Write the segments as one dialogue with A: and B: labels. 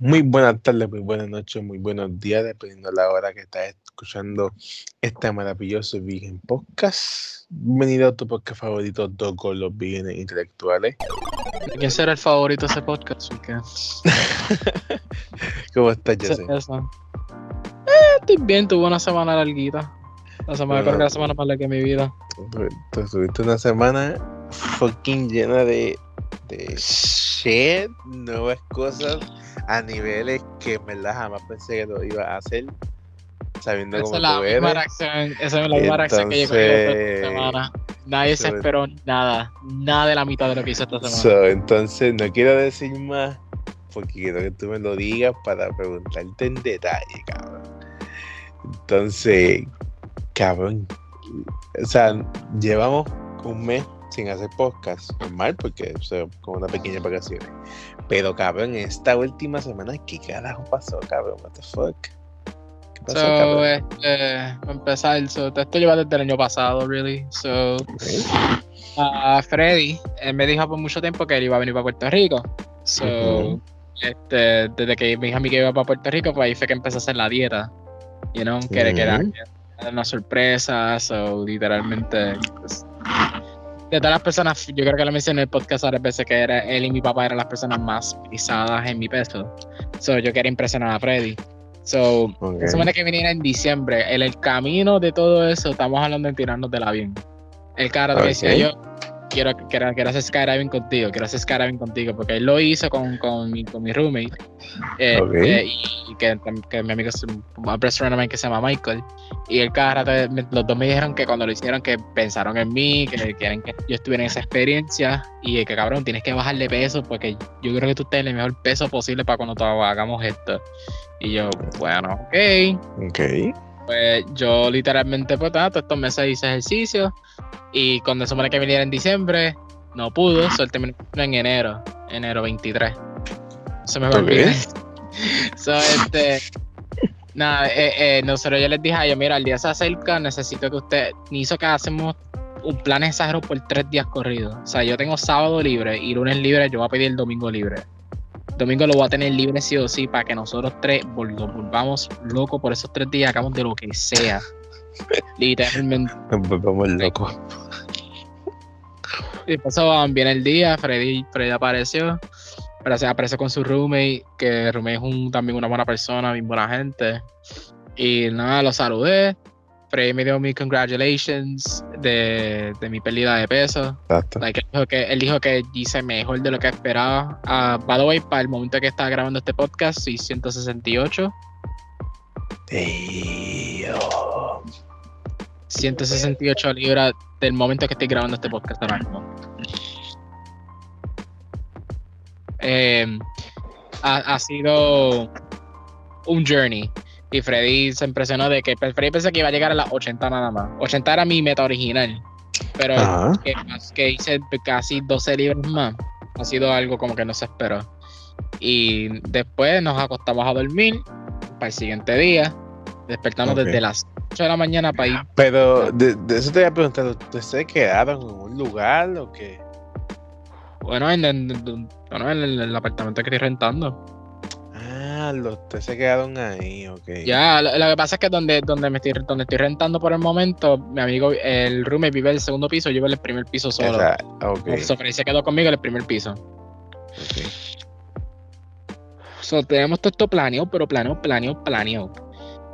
A: Muy buenas tardes, muy buenas noches, muy buenos días, dependiendo de la hora que estás escuchando este maravilloso Vegan Podcast. Bienvenido a tu podcast favorito, Dos con los Veganes Intelectuales.
B: ¿Quién será el favorito de ese podcast?
A: ¿Cómo estás, Jesse?
B: Eh, estoy bien, tuve una semana larguita. La semana, creo que la semana más larga que mi vida.
A: Tú tuviste una semana fucking llena de, de shit, nuevas cosas a niveles que en verdad jamás pensé que lo iba a hacer. Sabiendo
B: Esa
A: cómo
B: es la
A: tú
B: misma
A: eres.
B: reacción, esa es la misma reacción que yo creo esta semana. Nadie se esperó nada, nada de la mitad de lo que hizo esta semana.
A: So, entonces no quiero decir más porque quiero que tú me lo digas para preguntarte en detalle, cabrón. Entonces, cabrón, o sea, llevamos un mes sin hacer podcast, normal, porque o sea, como una pequeña vacaciones. Pero, cabrón, esta última semana, ¿qué carajo pasó, cabrón? What the fuck? ¿Qué pasó,
B: So,
A: cabrón?
B: este, para empezar, so, esto lleva desde el año pasado, really. So,
A: Ok.
B: a Freddy, él me dijo por mucho tiempo que él iba a venir para Puerto Rico. So,
A: Ujú.
B: este, desde que me dijo a mí que iba para Puerto Rico, pues ahí fue que empezó a hacer la dieta. You know, que era
A: Ujú.
B: era una sorpresa, so, literalmente. pues, de todas las personas, yo creo que lo mencioné en el podcast varias veces que era él y mi papá eran las personas más pisadas en mi peso. So, yo quería impresionar a Freddy. So,
A: Ok.
B: la semana que viniera en diciembre, en el camino de todo eso, estamos hablando de tirarnos del avión. El cara
A: Ok.
B: me decía yo, quiero, quiero, quiero hacer skydiving contigo, quiero hacer skydiving contigo, porque él lo hizo con, con, mi, con mi roommate. eh, eh, y, y que, que mi amigo, un mine que se llama Michael. Y el cara, me- los dos me dijeron que cuando lo hicieron, que pensaron en mí, que quieren que yo estuviera en esa experiencia. Y que cabrón, tienes que bajar de peso, porque yo creo que tú en el mejor peso posible para cuando hagamos esto. Y yo, bueno, ok.
A: Ok.
B: Pues yo literalmente, pues nada, todos estos meses hice ejercicio y cuando se supone que viniera en diciembre, no pudo, terminó en enero, enero 23. Se me olvidó. so, este, nada, eh, eh, nosotros yo les dije a ellos, mira, el día se acerca, necesito que usted, ni hizo que hacemos un plan exagero por tres días corridos. O sea, yo tengo sábado libre y lunes libre, yo voy a pedir el domingo libre. Domingo lo voy a tener libre sí o sí para que nosotros tres nos volvamos locos por esos tres días, hagamos de lo que sea. Literalmente.
A: Nos volvemos locos.
B: Y pasó bien el día, Freddy, Freddy apareció. Pero se apareció con su roommate, que roommate es un- también una buena persona, bien buena gente. Y nada, lo saludé. Me dio mis congratulations de, de mi pérdida de peso.
A: Exacto.
B: Like, él, dijo que, él dijo que hice mejor de lo que esperaba. Ah, by the way, para el momento que estaba grabando este podcast, soy 168.
A: Damn.
B: 168 libras del momento que estoy grabando este podcast ahora mismo. Eh, ha, ha sido un journey. Y Freddy se impresionó de que Freddy pensé que iba a llegar a las 80 nada más. 80 era mi meta original. Pero que, que hice casi 12 libras más. Ha sido algo como que no se esperó. Y después nos acostamos a dormir para el siguiente día. Despertamos desde las 8 de la mañana para ir
A: Pero de, de eso te voy a preguntar, ¿ustedes se quedaron en un lugar o qué?
B: Bueno, en, en- el apartamento que estoy rentando.
A: Ah, los ustedes se quedaron ahí, ok.
B: Ya, lo, lo que pasa es que donde, donde, me estoy, donde estoy rentando por el momento, mi amigo, el roommate vive el segundo piso, yo vivo el primer piso solo.
A: Esa- ok,
B: So, Freddy se quedó conmigo en el primer piso.
A: ok.
B: So, tenemos todo esto planeado, pero planeado, planeado, planeado.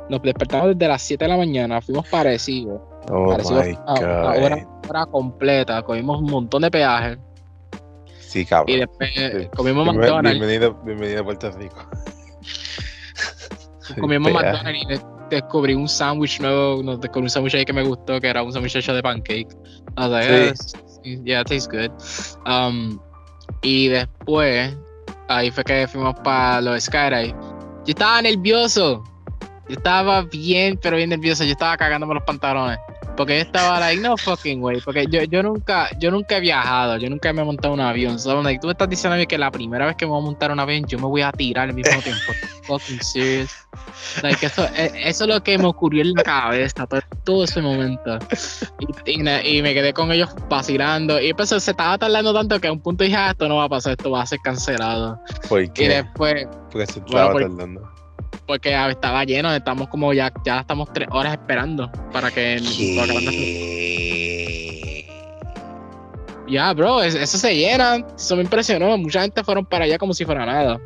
B: Nos despertamos desde las 7 de la mañana, fuimos parecidos.
A: Oh
B: parecidos
A: my
B: a, a hora, completa, comimos un montón de peajes
A: Sí, cabrón.
B: y después comimos McDonald's.
A: Bienvenido, bienvenido a Puerto Rico.
B: Comimos. McDonald's y de- descubrí un sándwich nuevo, no, descubrí un sándwich ahí que me gustó, que era un sándwich hecho de pancake. I was like,
A: Sí.
B: "Ah, this- yeah, it tastes good. Um, y después, ahí fue que fuimos para los Skydive. Yo estaba nervioso. Yo estaba bien, pero bien nervioso. Yo estaba cagándome los pantalones. Porque estaba like, no fucking way. Porque yo, yo nunca, yo nunca he viajado, yo nunca me he montado un avión. So, like, tú me estás diciendo a mí que la primera vez que me voy a montar un avión, yo me voy a tirar al mismo tiempo. fucking serious. Like, eso, e, eso es lo que me ocurrió en la cabeza todo, todo ese momento. Y, y, y, me quedé con ellos vacilando. Y pues se estaba tardando tanto que a un punto dije, ah, esto no va a pasar, esto va a ser cancelado.
A: ¿Por qué?
B: Y después.
A: Porque se estaba
B: Bueno,
A: tardando.
B: Porque estaba lleno, estamos como ya, ya estamos tres horas esperando para que. para que. Ya, bro, es- eso se llena. Eso me impresionó. Mucha gente fueron para allá como si fuera nada.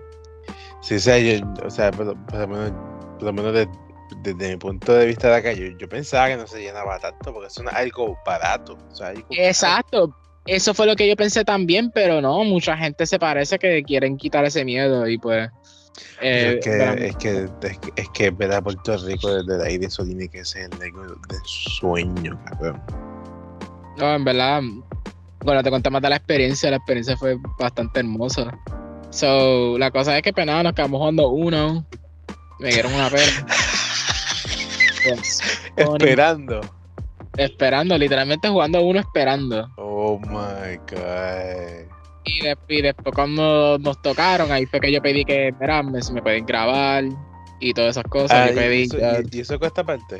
A: Sí, o sea, yo, o sea, por, lo- menos, por lo menos de- desde mi punto de vista de acá, yo, yo pensaba que no se llenaba tanto porque es algo barato. O sea, algo
B: Exacto. Eso fue lo que yo pensé también, pero no, mucha gente se parece que quieren quitar ese miedo y pues. Eh,
A: es, que, es que es que es que ver a Puerto Rico desde el aire eso tiene que ser algo de sueño, cabrón.
B: No, en verdad, bueno, te conté más de la experiencia, la experiencia fue bastante hermosa. So, la cosa es que pues nada, nos quedamos jugando uno, me dieron una pena. Pues,
A: Esperando.
B: esperando, literalmente jugando uno esperando.
A: Oh my god.
B: Y, de- y después cuando nos tocaron, ahí fue que yo pedí que, mira, si me pueden grabar y todas esas cosas.
A: Ah,
B: yo
A: y,
B: pedí,
A: eso, y- y eso cuesta parte.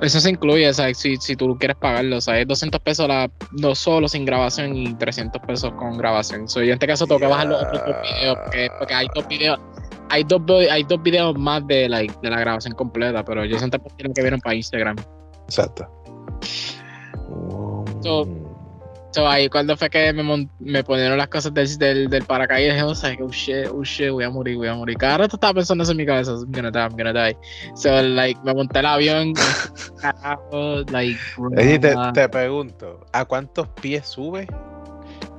B: Eso se incluye, sea, si, si tú quieres pagarlo, o sea, es 200 pesos la, no solo sin grabación y 300 pesos con grabación. So, yo en este caso tengo que bajar los otros dos videos porque, porque hay dos videos, hay dos, hay dos videos más de, like, de la grabación completa, pero yo siento que que vieron para Instagram.
A: Exacto.
B: So-
A: Mm.
B: So, ahí cuando fue que me, me ponieron las cosas del, del, del paracaídas, o sea, que oh shit, oh shit, voy a morir, voy a morir. Cada rato estaba pensando eso en mi cabeza, I'm gonna die, I'm gonna die. So, like, me monté el avión, carajo, like,
A: Oye, te, te pregunto, ¿a cuántos pies sube?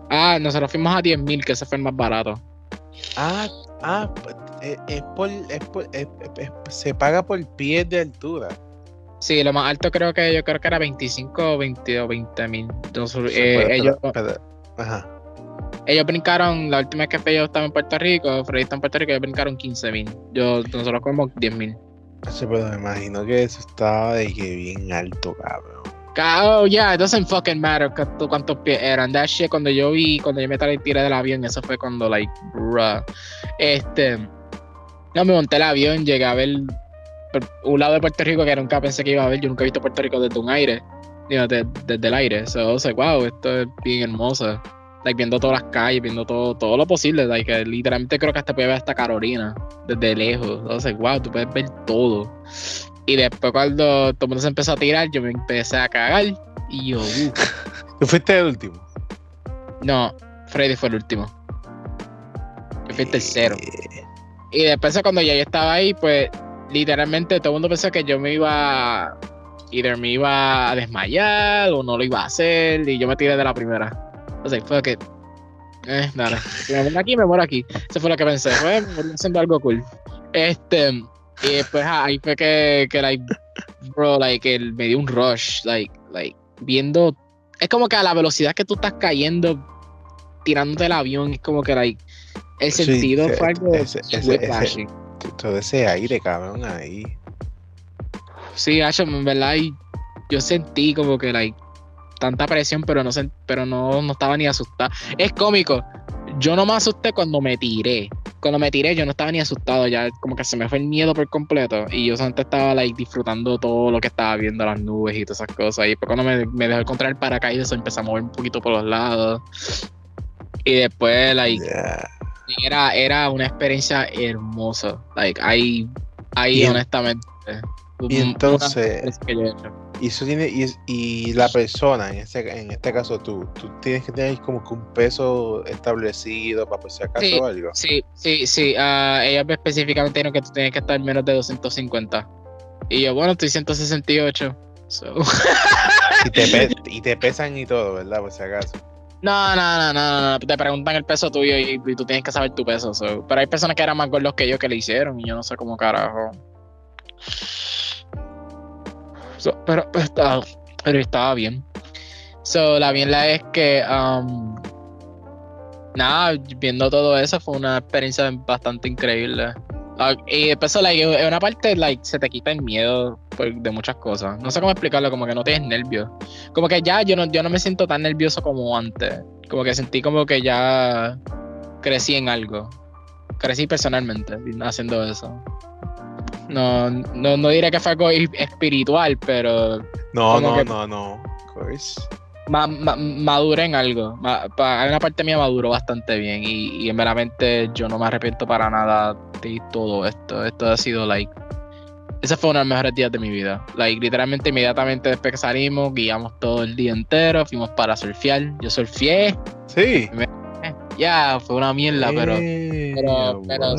B: Ah, nosotros fuimos a 10.000, que ese fue el más barato.
A: Ah, ah, pues, eh, es por, es por- es- es- se paga por pies de altura.
B: Sí, lo más alto creo que yo creo que era 25 o 20 o 20 mil. Eh, ellos,
A: ajá.
B: ellos brincaron, la última vez que yo estaba en Puerto Rico, Freddy está en Puerto Rico, ellos brincaron 15 mil. Yo, nosotros como 10 mil.
A: Sí, pero me imagino que eso estaba de que bien alto, cabrón.
B: Oh, yeah, it doesn't fucking matter cuánto- cuántos pies eran. That shit, cuando yo vi, cuando yo me tiré del avión, eso fue cuando, like, bruh. Este, no, me monté el avión, llegué a ver un lado de Puerto Rico que nunca pensé que iba a ver. Yo nunca he visto Puerto Rico desde un aire, digo, de- desde el aire. So, wow, esto es bien hermoso. Like, viendo todas las calles, viendo todo, todo lo posible. Like, eh, literalmente creo que hasta puede ver hasta Carolina, desde lejos. Was like, wow, tú puedes ver todo. Y después cuando todo el mundo se empezó a tirar, yo me empecé a cagar. Y yo, uh,
A: ¿Tú fuiste el último?
B: no, Freddy fue el último. Yo fui el tercero.
A: Eh,
B: Y después cuando ya yo estaba ahí, pues literalmente todo el mundo pensó que yo me iba, either me iba a desmayar o no lo iba a hacer. Y yo me tiré de la primera. O sea, fue que, eh, dale, si me muero aquí, me muero aquí. Eso fue lo que pensé, fue haciendo algo cool. Este, y después ah, ahí fue que, que like, bro, like, el- me dio un rush, like, like, viendo, es como que a la velocidad que tú estás cayendo, tirándote del avión, es como que, like, el
A: Sí,
B: sentido
A: ese-
B: fue algo
A: ese- ese-
B: whiplashing.
A: Todo ese aire, cabrón, ahí.
B: Sí, Acho, en verdad, yo sentí como que, like, tanta presión, pero no pero no, no estaba ni asustado. Es cómico. Yo no me asusté cuando me tiré. Cuando me tiré, yo no estaba ni asustado. Ya como que se me fue el miedo por completo. Y yo solamente estaba, like, disfrutando todo lo que estaba viendo, las nubes y todas esas cosas. Y después cuando me, me dejó encontrar el paracaídas, empecé a mover un poquito por los lados. Y después, like. Era, era una experiencia hermosa. Like, ahí, ahí
A: Y en-
B: honestamente.
A: Y entonces,
B: que yo he hecho.
A: y eso tiene, y, y la persona, en este, en este caso tú, tú tienes que tener como que un peso establecido para por si acaso
B: Sí.
A: algo.
B: Sí, sí, sí. ah, ellos específicamente dijeron que tú tienes que estar menos de 250. Y yo, bueno, estoy 168. So.
A: Y te, y te pesan y todo, ¿verdad? Por si acaso.
B: No, no, no, no, no. Te preguntan el peso tuyo y, y tú tienes que saber tu peso. so. Pero hay personas que eran más gordos que yo que le hicieron y yo no sé cómo carajo. Pero estaba, pero estaba bien. So, la bien la es que, um, nada, viendo todo eso fue una experiencia bastante increíble. Ah, y después, like, en una parte, like, se te quita el miedo por- de muchas cosas. No sé cómo explicarlo, como que no tienes nervios. Como que ya yo no, yo no me siento tan nervioso como antes. Como que sentí como que ya crecí en algo. crecí personalmente haciendo eso. No, no, no diré que fue algo espiritual, pero.
A: No, no, no, no.
B: Ma, maduré en algo. hay una parte mía maduró bastante bien. Y, y veramente yo no me arrepiento para nada de todo esto. Esto ha sido like. Ese fue uno de los mejores días de mi vida. Like, literalmente, inmediatamente después que salimos, guiamos todo el día entero, fuimos para surfear. Yo surfeé.
A: Sí.
B: Ya, fue una mierda, pero. Pero, pero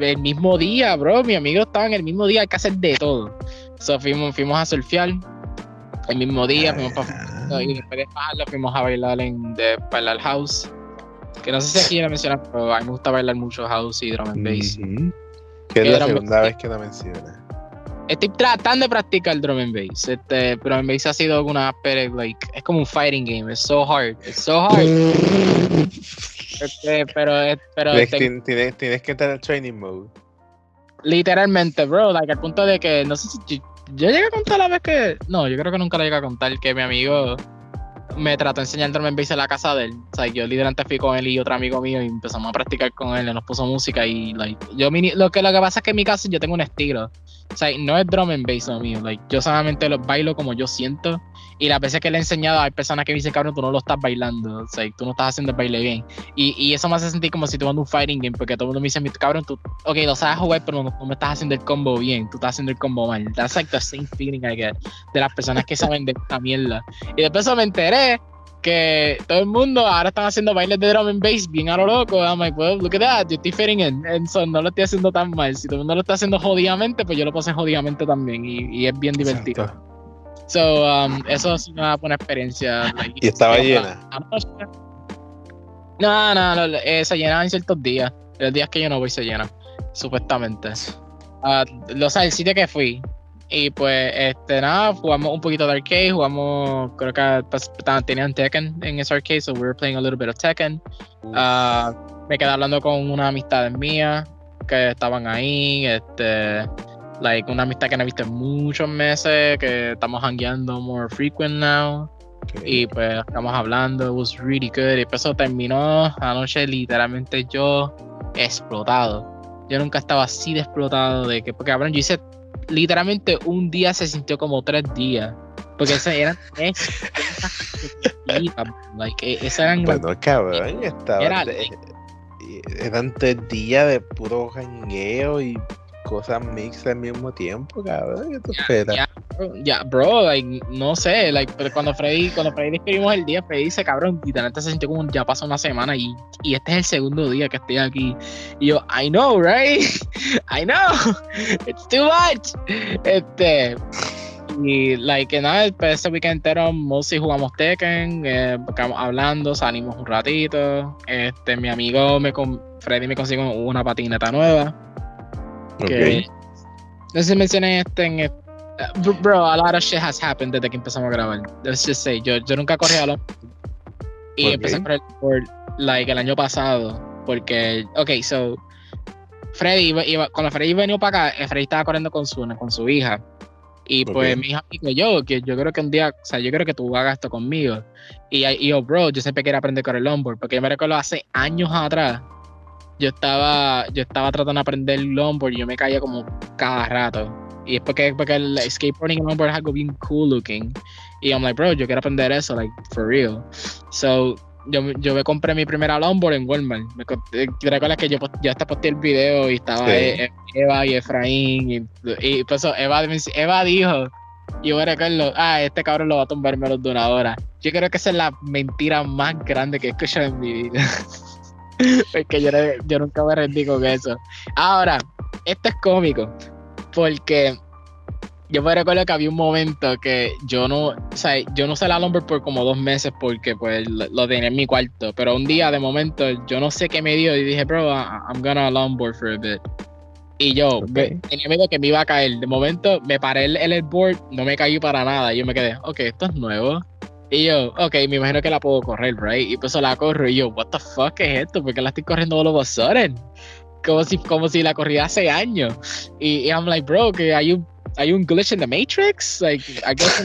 B: el mismo día, bro, mi amigo estaba en el mismo día, hay que hacer de todo. So, fuimos, fuimos a surfear el mismo día, fuimos para y después de bajarlo fuimos a bailar en de bailar house. Que no sé si aquí ya mencionas, pero a mí me gusta bailar mucho house y drum and bass.
A: Que es la segunda vez que la mencionas.
B: Estoy tratando de practicar drum and bass. Este, drum and bass ha sido una like, es como un fighting game. Es so hard. Es so hard. Este, pero, pero
A: tienes, tienes, que entrar al training mode.
B: Literalmente, bro, like, al punto de que no sé si yo, llegué a contar la vez que. No, yo creo que nunca le llegué a contar que mi amigo me trató de enseñar drum and bass en la casa de él. O sea, yo literalmente fui con él y otro amigo mío y empezamos a practicar con él, y nos puso música y like, yo lo que lo que pasa es que en mi casa yo tengo un estilo. O sea, no es drum and bass lo mío, like, yo solamente lo bailo como yo siento y las veces que le he enseñado, hay personas que me dicen, cabrón, tú no lo estás bailando, o sea, tú no estás haciendo el baile bien. Y, y eso me hace sentir como si jugando un fighting game, porque todo el mundo me dice, cabrón, tú, ok, lo sabes jugar, pero no, me estás haciendo el combo bien, tú estás haciendo el combo mal. That's like the same feeling I get de las personas que saben de esta mierda. Y después me enteré que todo el mundo ahora están haciendo bailes de drum and bass bien a lo loco. I'm like, well, look at that, yo estoy fitting in. so, no lo estoy haciendo tan mal. Si todo el mundo lo está haciendo jodidamente, pues yo lo puedo jodidamente también. Y, y es bien divertido. So, um, eso es una buena experiencia.
A: ¿Y estaba llena?
B: No, no, no eh, se llena en ciertos días. Los días que yo no voy se llena, supuestamente. Uh, lo sé, el sitio que fui. Y pues, este, nada, jugamos un poquito de arcade, jugamos, creo que pues, tenían Tekken en ese arcade, so we were playing a little bit of Tekken. Uh, me quedé hablando con una amistad mía que estaban ahí, este, like una amistad que no he visto en muchos meses, que estamos hangueando more frequent now. Y pues estamos hablando, it was really good. Y pues eso terminó anoche literalmente yo explotado. Yo nunca estaba así de explotado de que, porque cabrón, yo hice literalmente un día se sintió como tres días. Porque ese eran tres. like, e, eran.
A: Bueno, cabrón, estaba. eran tres días de puro jangueo y cosas mixtas al mismo tiempo, cabrón. ¿Qué tú esperas?
B: Ya, bro, like, no sé, like, pero cuando Freddy, cuando Freddy describimos el día, Freddy dice, cabrón, literalmente se sintió como ya pasó una semana y, y este es el segundo día que estoy aquí. Y yo, I know, right? I know, it's too much. Este, y, like, nada, ese weekend entero, mostly jugamos Tekken, eh, hablando, salimos un ratito. Este, mi amigo, me Freddy me consiguió una patineta nueva que, no sé si mencioné este en el, uh, bro, a lot of shit has happened desde que empezamos a grabar. Let's just say, yo, yo nunca corrí a lo y empecé a correr por like el año pasado porque, ok, so Freddy iba, cuando Freddy venido para acá, eh, Freddy estaba corriendo con su, con su hija. Y pues mi hija dijo yo, que yo creo que un día, o sea, yo creo que tú hagas esto conmigo. Y, y yo, bro, yo siempre quería aprender a correr longboard, porque yo me recuerdo hace años atrás, yo estaba, yo estaba tratando de aprender longboard y yo me caía como cada rato. Y es porque, porque el skateboarding y longboard es algo bien cool looking. Y I'm like, bro, yo quiero aprender eso, like, for real. So, yo, yo me compré mi primera longboard en Walmart. Me, eh, recuerdas que yo ya hasta posté el video y estaba e, Eva y Efraín. Y, y pues Eva, Eva dijo, yo recuerdo, ah, este cabrón lo va a tumbar menos de una hora. Yo creo que esa es la mentira más grande que he escuchado en mi vida. Porque yo, yo nunca me rendí con eso. Ahora, esto es cómico. Porque yo me recuerdo que había un momento que yo no, o sea, yo no usé la lumber por como dos meses porque pues lo, tenía en mi cuarto. Pero un día de momento yo no sé qué me dio y dije, bro, I'm gonna longboard for a bit. Y yo tenía miedo que me iba a caer. De momento me paré el, el board, no me caí para nada. Y yo me quedé, ok, esto es nuevo. Y yo, ok, me imagino que la puedo correr, right? Y pues la corro y yo, what the fuck es esto? ¿Por qué la estoy corriendo all of a sudden? Como si, como si la corría hace años. Y, I'm like, bro, que hay un, hay un glitch in the Matrix. Like, I guess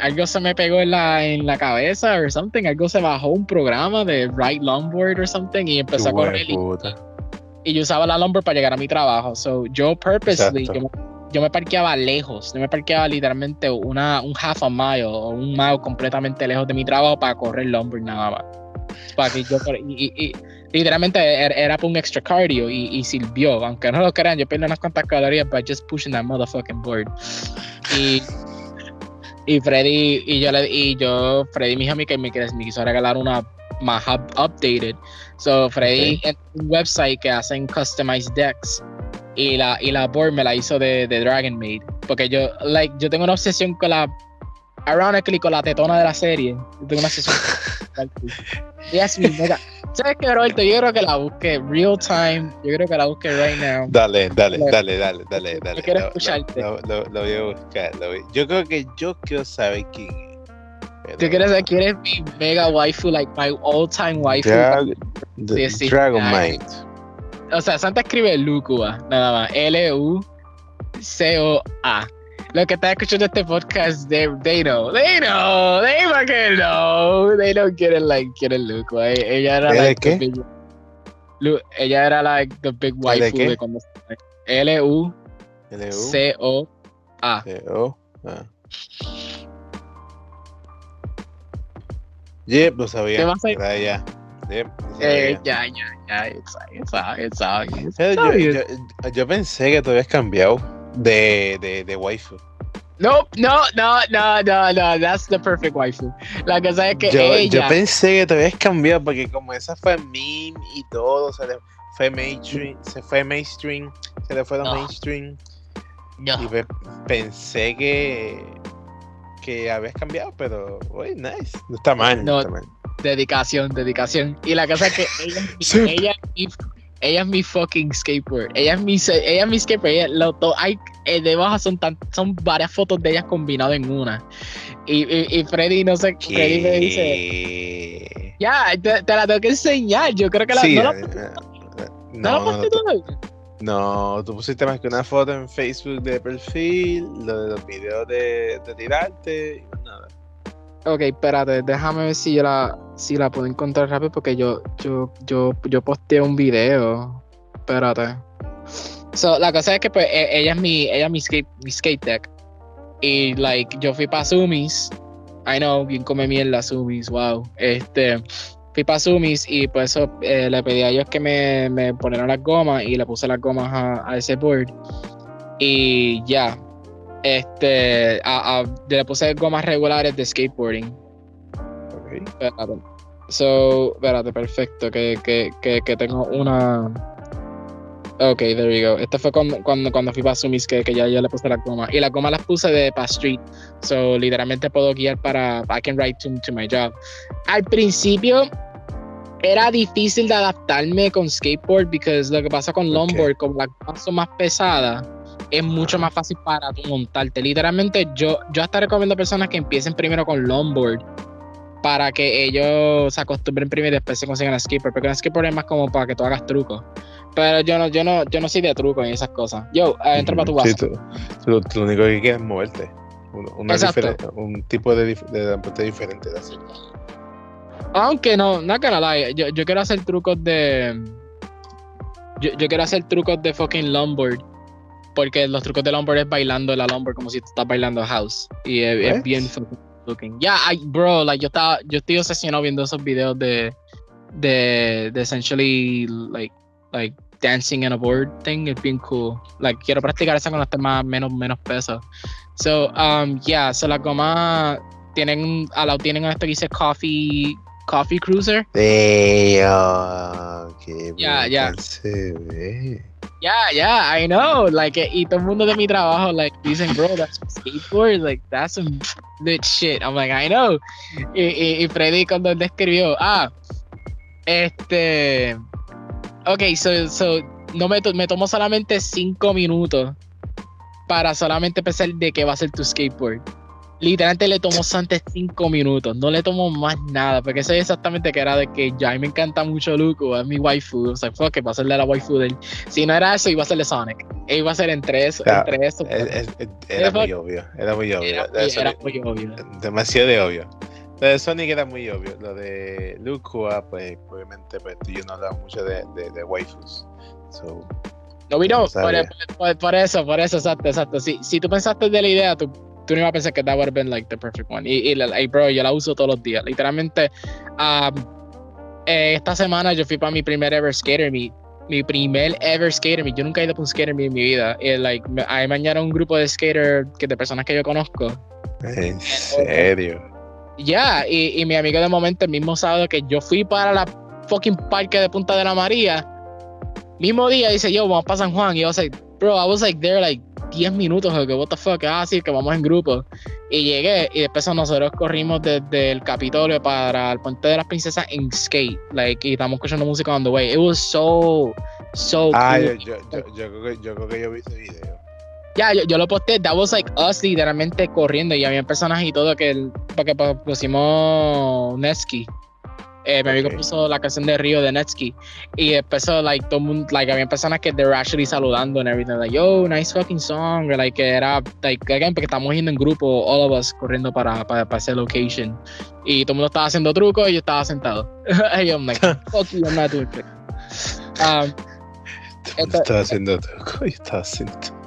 B: algo se me pegó en la, en la cabeza or something, algo se bajó un programa de Right Longboard or something y empezó a correr. Y, y, yo usaba la longboard para llegar a mi trabajo. So yo purposely, yo, me parqueaba lejos, yo me parqueaba literalmente una, un half a mile o un mile completamente lejos de mi trabajo para correr longboard nada más. Para que yo, y, literalmente era, era, un extra cardio y, y, sirvió. Aunque no lo crean, yo perdí unas cuantas calorías by just pushing that motherfucking board. Y y Freddy, y yo, le, y yo Freddy me dijo a mí que me, me quiso regalar una más updated. So, Freddy en un website que hacen customized decks. Y la, y la board me la hizo de, de Dragon Maid. Porque yo, like, yo tengo una obsesión con la. Ironically, con la tetona de la serie. Yo tengo una obsesión. y es mi mega. ¿Sabes qué, Roberto? Yo creo que la busque real time. Yo creo que la busque right now.
A: Dale, dale, dale, dale, dale, dale.
B: Yo quiero escucharte.
A: Lo, voy a buscar. Yo creo que yo quiero saber quién
B: es. ¿Tú quieres saber quién es mi mega waifu? Like my all time waifu.
A: Dragon Mind.
B: O sea, Santa escribe Lucua, nada más. L-U-C-O-A los que están escuchando este podcast, they, they know, they know, they fucking know, they don't get it like, quieren Luke, Ella era like,
A: qué?
B: Big, ella era like the big waifu de, de cuando L U C O A.
A: C O A. Yep, lo sabía. ¿Qué vas a
B: Era
A: ella.
B: Yep, eh, ya, ya, ya, it's, it's
A: yo, yo, yo pensé que tú habías cambiado de, de, de waifu.
B: No, no, no, no, no, no, that's the perfect waifu. La cosa es que
A: yo,
B: ella...
A: Yo pensé que te habías cambiado porque como esa fue meme y todo, se le fue mainstream, se fue mainstream, se le fue a mainstream.
B: No.
A: Y pensé que que habías cambiado, pero, uy, nice. No está mal. No, está mal.
B: Dedicación, dedicación. Y la cosa es que ella, ella, ella es mi fucking skateboard. Ella es mi, ella es mi skateboard. Ella, lo, to, hay, eh, debajo son, tan, son varias fotos de ellas combinadas en una. Y, y, y Freddy, no sé, ¿Qué? Freddy me dice. Ya, te, te, la tengo que enseñar. Yo creo que la.
A: Sí,
B: no,
A: la, eh, no, no, no, tú, no, tú pusiste más que una foto en Facebook de perfil, lo de los videos de, de tirarte y nada.
B: Ok, espérate, déjame ver si la, si la puedo encontrar rápido porque yo, yo, yo, yo posteé un video. Espérate. So, la cosa es que pues e, ella es mi, ella es mi skate, mi skate deck. Y like, yo fui para Sumis. I know, bien come mierda Sumis, wow. Este, fui para Sumis y pues eso eh, le pedí a ellos que me, me ponieran las gomas y le puse las gomas a, a ese board. Y ya, este, a, a, le puse gomas regulares de skateboarding.
A: Ok.
B: Espérate. So, espérate, perfecto. Que, que, que, que tengo una. Ok, there we go. Este fue cuando, cuando, cuando fui para Sumis que, que ya, ya le puse la goma. Y las gomas las puse de para street. So, literalmente puedo guiar para. I can ride to, to my job. Al principio era difícil de adaptarme con skateboard, porque lo que pasa con longboard, como las gomas son más pesadas es mucho más fácil para tú montarte. Literalmente, yo, yo hasta recomiendo a personas que empiecen primero con longboard para que ellos se acostumbren primero y después se consigan el skipper. Porque el skipper es más como para que tú hagas trucos. Pero yo no, yo no, yo no soy de trucos y esas cosas. Yo, eh, entra para tu base.
A: Sí, lo único que quieres es moverte. Una un tipo de, de, diferente de hacer.
B: Aunque no, no que yo, yo quiero hacer trucos de. Yo, yo quiero hacer trucos de fucking longboard porque los trucos de longboard es bailando la longboard como si tú estás bailando house. Y es, bien looking. Yeah, bro, like yo estaba, yo estoy obsesionado viendo esos videos de, de, de essentially like, like dancing in a board thing. Es bien cool. Like quiero practicar eso con este más, menos, menos peso. So, um, yeah, so las gomas tienen, a la tienen esto que dice coffee, coffee cruiser.
A: Damn, qué
B: yeah, yeah.
A: se ve.
B: Yeah, yeah, I know. Like, y todo el mundo de mi trabajo, like, dicen, bro, that's skateboard. Like, that's some lit shit. I'm like, I know. Y, y, y Freddy cuando escribió, ah, este. Ok, so, so no me, me tomo solamente cinco minutos para solamente pensar de qué va a ser tu skateboard. Literalmente le tomó antes cinco minutos, no le tomó más nada, porque es exactamente que era de que ya me encanta mucho Luco, es mi waifu, o sea, fuck, que va a ser de la waifu de él. Si no era eso, iba a ser de Sonic. E iba a ser entre eso, entre eso.
A: era, muy obvio, era muy obvio.
B: Era, muy obvio.
A: Demasiado de obvio. Lo de Sonic era muy obvio. Lo de Lucua, pues obviamente pues, yo no hablaba mucho de, de, waifus. So,
B: no, vino, por, por, por, eso, por eso, exacto, exacto. Si, si tú pensaste de la idea, tú tú no ibas a pensar que that would have been like the perfect one. Y, y, bro, yo la uso todos los días. Literalmente, um, eh, esta semana yo fui para mi primer ever skater meet. Mi primer ever skater meet. Yo nunca he ido para un skater meet en mi vida. Y, like, ahí me un grupo de skater que de personas que yo conozco.
A: ¿En serio?
B: Ya, y, y mi amigo de momento, el mismo sábado que yo fui para la fucking parque de Punta de la María, mismo día dice yo, vamos para San Juan. Y yo, was like, bro, I was like there like 10 minutos, o que what the fuck, ah, sí, que vamos en grupo. Y llegué, y después nosotros corrimos desde el Capitolio para el Puente de las Princesas en skate, like, y estamos escuchando música on the way. It was so, so
A: Ah, yo, yo, yo, creo que, yo creo que yo vi ese video.
B: Ya, yo, yo, lo posté, that was like us literalmente corriendo y había personas y todo que, porque pusimos Nesky eh, mi amigo puso la canción de Río de Netsky y empezó, like, todo mundo, like, había personas que they were actually saludando and everything, like, yo, nice fucking song, or, like, que era, like, again, porque estamos yendo en grupo, all of us, corriendo para, para, para ese location, y todo el mundo estaba haciendo trucos y yo estaba sentado, y yo, I'm like, fuck you, I'm not doing it.
A: Um, estaba haciendo trucos y estaba sentado.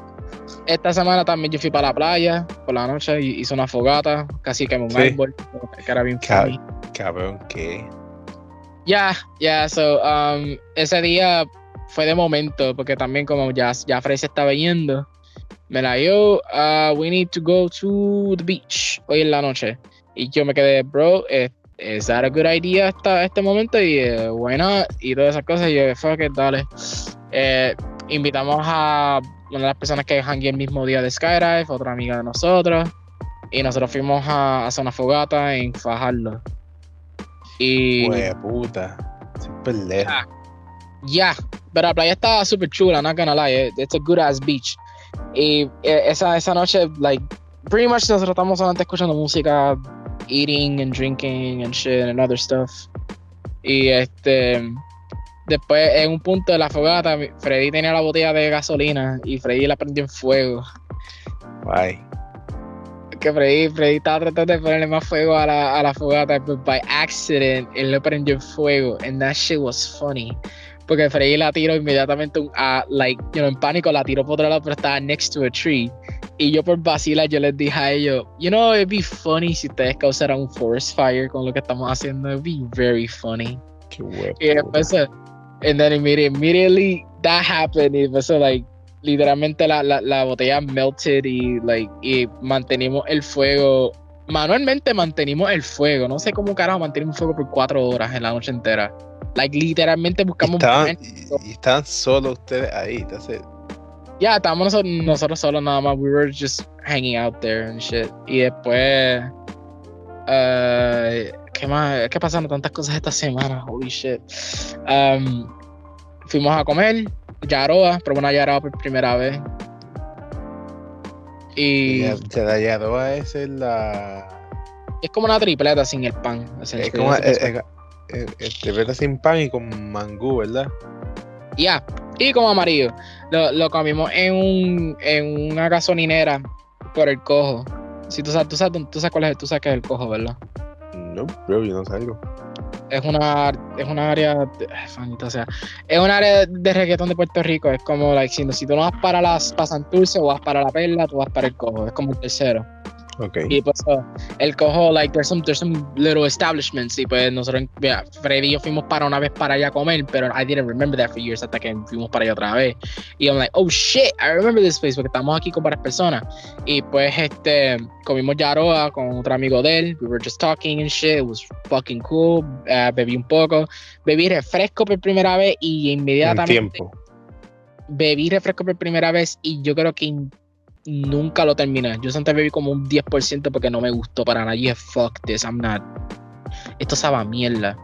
B: Esta semana también yo fui para la playa por la noche y hice una fogata, casi que un sí. árbol, que era bien
A: Cabrón, ¿qué?
B: Ya, ya, so, um, ese día fue de momento, porque también como ya, ya Frey se estaba yendo, me la dio, uh, we need to go to the beach hoy en la noche. Y yo me quedé, bro, ¿es, is that a good idea hasta este momento? Y uh, bueno, y todas esas cosas. Y yo, fuck it, dale. Eh, invitamos a una de las personas que hangué el mismo día de Skydive, otra amiga de nosotros. Y nosotros fuimos a, hacer una fogata en Fajardo. Y.
A: puta. Super lejos.
B: Ya, pero la playa está súper chula, not gonna lie. It's a good ass beach. Y eh, esa, esa noche, like, pretty much nosotros estamos solamente escuchando música, eating and drinking and shit and other stuff. Y este. Después, en un punto de la fogata, Freddy tenía la botella de gasolina y Freddy la prendió en fuego.
A: Bye
B: que Freddy, Freddy estaba tratando de ponerle más fuego a la, a la fogata, pero by accident él le prendió fuego, and that shit was funny. Porque Freddy la tiró inmediatamente, a, like, you know, en pánico, la tiró por otro lado, pero estaba next to a tree. Y yo por vacilar, yo les dije a ellos, you know, it'd be funny si ustedes causaran un forest fire con lo que estamos haciendo. It'd be very funny.
A: Qué huevo.
B: Y después, and then immediately that happened, y después, like, literalmente la, la, la, botella melted y, like, y mantenimos el fuego. Manualmente mantenimos el fuego. No sé cómo carajo mantenimos fuego por cuatro horas en la noche entera. Like, literalmente buscamos.
A: Estaban, y, estaban solos ustedes ahí. Entonces...
B: Ya, estábamos nosotros, nosotros solos nada más. We were just hanging out there and shit. Y después. Uh, ¿Qué más? ¿Qué pasaron tantas cosas esta semana? Holy shit. Um, fuimos a comer Yaroa, probé una Yaroa por primera vez. Y.
A: La Yaroa es la.
B: Es como una tripleta sin el pan.
A: Es, como. Es, tripleta sin pan y con mangú, ¿verdad?
B: Ya, y con amarillo. Lo, lo, comimos en, un, en una gasolinera por el cojo. Si tú sabes, tú sabes, tú sabes cuál es, tú sabes que es el cojo, ¿verdad?
A: No, yo no salgo
B: es una, es una área, o sea, es un área de reggaetón de Puerto Rico. Es como, like, si, si tú no vas para las Pasanturce o vas para la Perla, tú vas para el Cojo. Es como el tercero.
A: Okay.
B: Y pues uh, el cojo, like, there's some, there's some little establishments. Y pues nosotros, yeah, Freddy y yo fuimos para una vez para allá a comer, pero I didn't remember that for years hasta que fuimos para allá otra vez. Y I'm like, oh shit, I remember this place porque estamos aquí con varias personas. Y pues, este, comimos yaroa con otro amigo de él. We were just talking and shit. It was fucking cool. Uh, bebí un poco. Bebí refresco por primera vez y inmediatamente.
A: tiempo.
B: Bebí refresco por primera vez y yo creo que nunca lo terminé. Yo siempre bebí como un 10% porque no me gustó para dije, fuck this, I'm not. Esto sabe a mierda.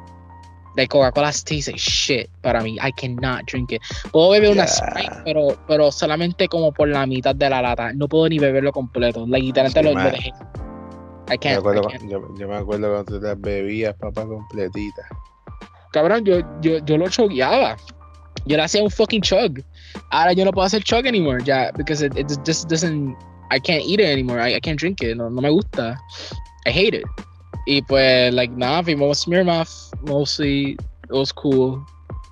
B: De Coca-Cola tastes like shit para mí. I cannot drink it. Puedo beber una Sprite, pero, pero solamente como por la mitad de la lata. No puedo ni beberlo completo. Literalmente lo, dejé. I can't,
A: me acuerdo,
B: I can't.
A: Yo, yo, me acuerdo cuando tú las bebías, papá, completitas.
B: Cabrón, yo, yo, yo lo chogueaba. Yo le hacía un fucking chug. Ahora yo no puedo hacer chug anymore, ya, because it, it just doesn't, I can't eat it anymore. I, I can't drink it. No, no me gusta. I hate it. Y pues, like, nada, fuimos Smirnoff, mostly, it was cool.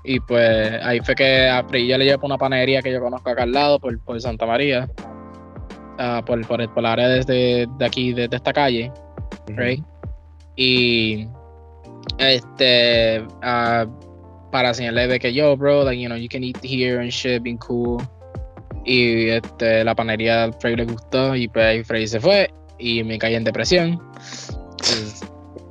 B: Y pues ahí fue que a yo le llevé por una panadería que yo conozco acá al lado, por, por Santa María. Uh, por, por, el, por la área desde de aquí, de, de esta calle. Right? Y este ah, para señalarle de que yo, bro, like, you know, you can eat here and shit, being cool. Y este, la panería al Frey le gustó y pues se fue y me caí en depresión.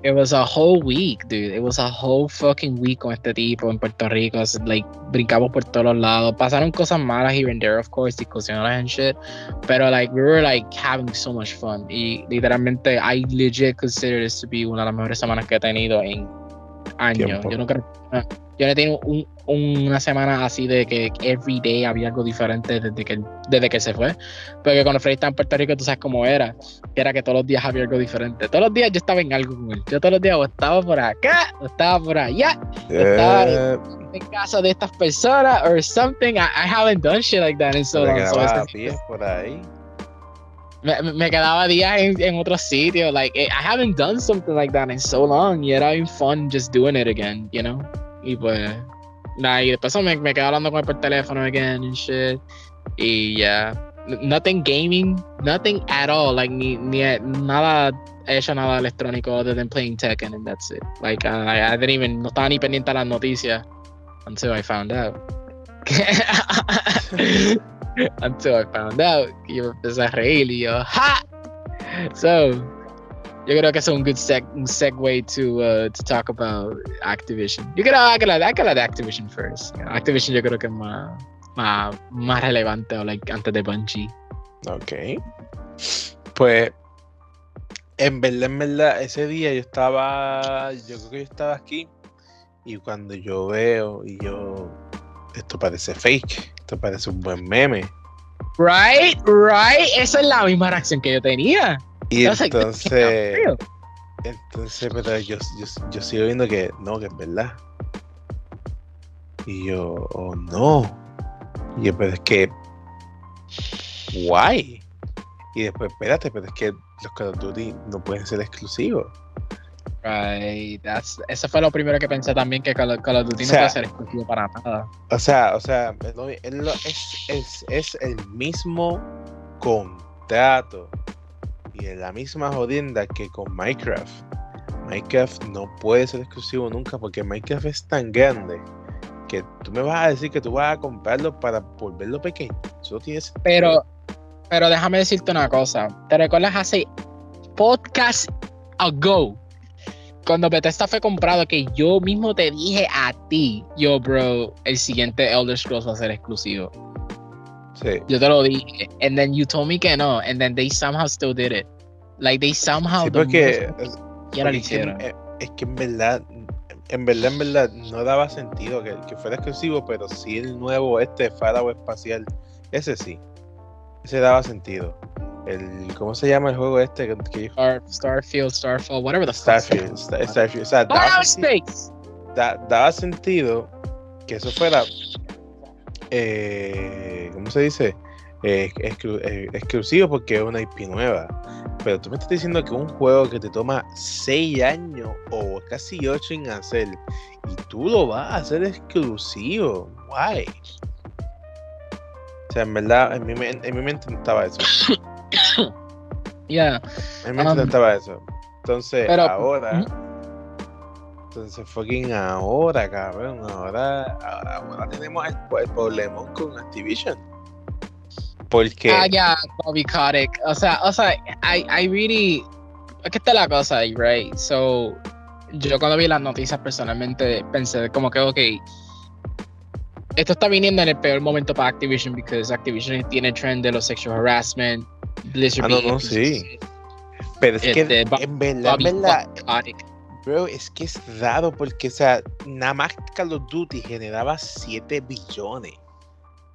B: It was a whole week, dude. It was a whole fucking week con este tipo en Puerto Rico. It's like, brincamos por todos lados. Pasaron cosas malas here and there, of course, discusiones and shit. Pero, like, we were, like, having so much fun. Y literalmente, I legit consider this to be una de las mejores semanas que he tenido en años.
A: Tiempo.
B: Yo no creo. Yo no he tenido un, una semana así de que every day había algo diferente desde que, desde que se fue. Porque cuando Freddy estaba en Puerto Rico, tú sabes cómo era. Que era que todos los días había algo diferente. Todos los días yo estaba en algo con él. Yo todos los días o estaba por acá, o estaba por allá,
A: Eh,
B: en casa de estas personas, or something. I, I haven't done shit like that in so long. So
A: por ahí.
B: Me, me- quedaba días en, en otro sitio. Like, eh, I haven't done something like that in so long. Y era bien fun just doing it again, you know? Y pues, nada, y después me, me quedé hablando con él por teléfono again and shit. Y ya, N- nothing gaming, nothing at all. Like, ni, ni nada, he hecho nada electrónico other than playing Tekken and that's it. Like, uh, I, I didn't even, no estaba ni pendiente a las noticias until I found out. until I found out que yo empecé a reír y yo. So, yo creo que es un good seg un segue to, uh, to talk about Activision. Yo creo que hay que hablar de Activision first. Activision yo creo que es más, más, más relevante o like, antes de Bungie.
A: Ok. Pues, en verdad, en verdad, ese día yo estaba, yo creo que yo estaba aquí y cuando yo veo y yo, esto parece fake, esto parece un buen meme.
B: Right, right. Esa es la misma reacción que yo tenía.
A: Y
B: I was like, "This can't be
A: entonces,
B: real."
A: entonces, pero yo, yo, yo sigo viendo que no, que es verdad. Y yo, oh no. Y yo, pero es que, guay. Y después, espérate, pero es que los Call of Duty no pueden ser exclusivos.
B: Right, that's, eso fue lo primero que pensé también, que Call Call of Duty
A: O
B: no
A: sea,
B: puede ser exclusivo para nada.
A: O sea, o sea, es, el mismo contrato y es la misma jodienda que con Minecraft. Minecraft no puede ser exclusivo nunca porque Minecraft es tan grande que tú me vas a decir que tú vas a comprarlo para volverlo pequeño. Eso no tiene sentido.
B: Pero, pero déjame decirte una cosa. ¿Te recuerdas hace podcast ago? Cuando Bethesda fue comprado, que yo mismo te dije a ti, yo, bro, el siguiente Elder Scrolls va a ser exclusivo.
A: Sí.
B: Yo te lo dije. And then you told me que no. And then they somehow still did it. Like they somehow.
A: Sí, porque, porque es, eh, es que en verdad, en verdad, en verdad, no daba sentido que, que fuera exclusivo, pero sí el nuevo, este Faraó espacial, ese sí, ese daba sentido. El, ¿Cómo se llama el juego este? Que, que ellos-
B: Star, Starfield, Starfall, whatever the fuck.
A: Starfield, Star- Starfield, o sea, daba, sentido,
B: Space.
A: da- daba sentido que eso fuera, eh, ¿cómo se dice? Eh, exclu- eh, exclusivo porque es una IP nueva. Pero tú me estás diciendo que un juego que te toma 6 años o casi 8 en hacer y tú lo vas a hacer exclusivo. Guay. O sea, en verdad, en mi, men- en mi mente no estaba eso.
B: Yeah.
A: Mi mente no
B: Um,
A: estaba eso. Entonces,
B: pero-
A: ahora. Entonces, fucking ahora, cabrón. Ahora, ahora, ahora tenemos el, el problema con Activision. Porque.
B: Ah, ya, Bobby Kotick. O sea, o sea, I, I really. Que está la cosa ahí, right? So, yo cuando vi las noticias personalmente pensé como que, ok, esto está viniendo en el peor momento para Activision, porque Activision tiene el trend de los sexual harassment, Blizzard
A: Ah, no, no, sí. pero es que, en verdad,
B: Bobby
A: en verdad, bro, es que es raro porque, o sea, nada más Call of Duty generaba 7 billones.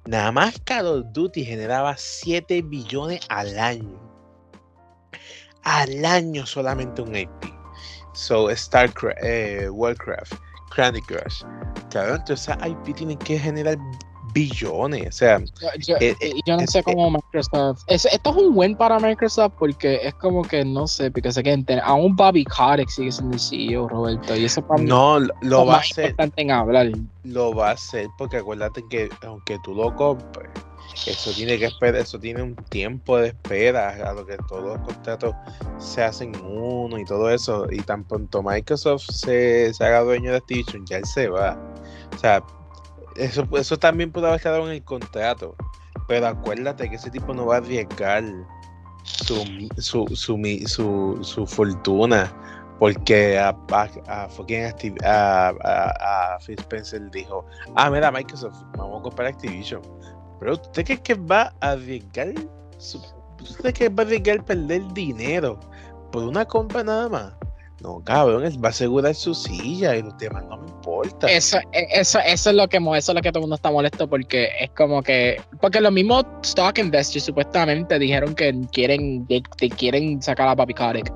A: Nada más Call of Duty generaba 7 billones al año. al año solamente un IP. So, StarCraft, eh, Warcraft, Candy Crush. Cabrón, entonces IP tienen que generar billones. O sea,
B: yo, eh, eh, yo, no sé cómo Microsoft. esto es un buen para Microsoft porque es como que no sé, porque sé que aún Bobby Kotick sigue siendo el CEO, Roberto. Y eso para
A: mí no, lo va a hacer.
B: En hablar.
A: Lo va a hacer porque acuérdate que aunque tú lo compres eso tiene que esperar, eso tiene un tiempo de espera a lo que todos los contratos se hacen uno y todo eso. Y tan pronto Microsoft se, haga dueño de Activision, ya él se va. O sea, eso, eso también puede haber quedado en el contrato. Pero acuérdate que ese tipo no va a arriesgar su, su, su, su, fortuna porque a, a, a, a, a, Phil Spencer dijo, ah, mira, Microsoft, vamos a comprar Activision. Pero ¿usted cree que va a arriesgar? ¿Usted cree que va a arriesgar perder dinero por una compra nada más? No, cabrón, él va a asegurar su silla y los demás no me importa.
B: Eso, e, eso, eso es lo que eso es lo que todo el mundo está molesto porque es como que. Porque los mismos stock investors supuestamente dijeron que quieren, que, quieren sacar a Bobby Kotick.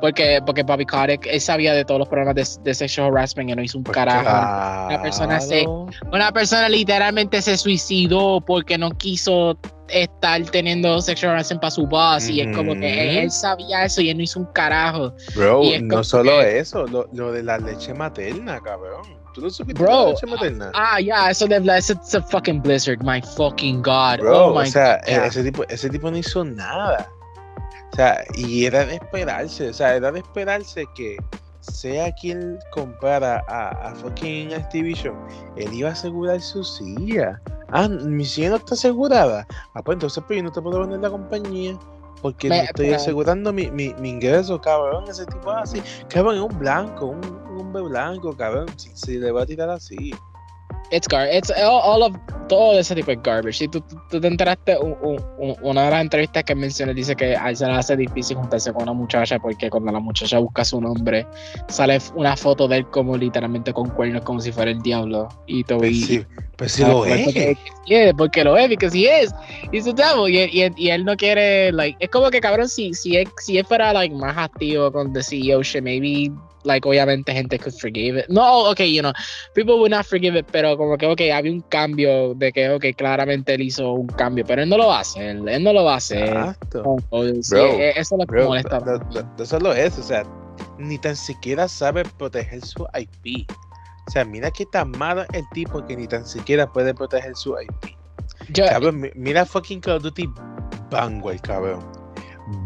B: Porque, porque Bobby Kotick él sabía de todos los problemas de, sexual harassment y no hizo un pues carajo. Una persona se, una persona literalmente se suicidó porque no quiso estar teniendo sexual harassment para su boss y es como que él sabía eso y él no hizo un carajo.
A: Bro, no solo eso, lo, lo, de la leche materna, cabrón. ¿Tú no supiste Bro, la leche materna?
B: Ah, ya, yeah, eso de it's a fucking blizzard, my fucking god.
A: Bro,
B: oh my
A: o sea, ese tipo, ese tipo no hizo nada. O sea, y era de esperarse, o sea, era de esperarse que sea quien comprara a, a fucking Activision, él iba a asegurar su silla. Ah, mi silla no está asegurada. Ah, pues entonces pues yo no te puedo vender la compañía. Porque no estoy asegurando mi, mi, mi, ingreso, cabrón. Ese tipo así. Cabrón, es un blanco, un, un hombre blanco, cabrón. Si, si le va a tirar así.
B: It's garbage. It's all, of todo ese tipo de garbage. Si tú, tú te enteraste, una de las entrevistas que mencioné dice que a él se le hace difícil juntarse con una muchacha porque cuando la muchacha busca su nombre, sale una foto de él como literalmente con cuernos, como si fuera el diablo. Y todo.
A: Pues sí, pues sí lo es.
B: Porque, porque lo es, porque sí es. Y su y, y, y, él no quiere, like, es como que cabrón, si, si, él, si él fuera like, más activo con the CEO shit, maybe like obviamente gente could forgive it. No, ok, you know, people would not forgive it, pero como que, ok, había un cambio de que, ok, claramente él hizo un cambio, pero él no lo va a hacer, él no lo va a hacer. Exacto.
A: E, eso es lo que molesta. eso lo es, o sea, ni tan siquiera sabe proteger su IP. O sea, mira qué tan malo el tipo que ni tan siquiera puede proteger su IP. cabrón, mira fucking Call of Duty Vanguard, cabrón.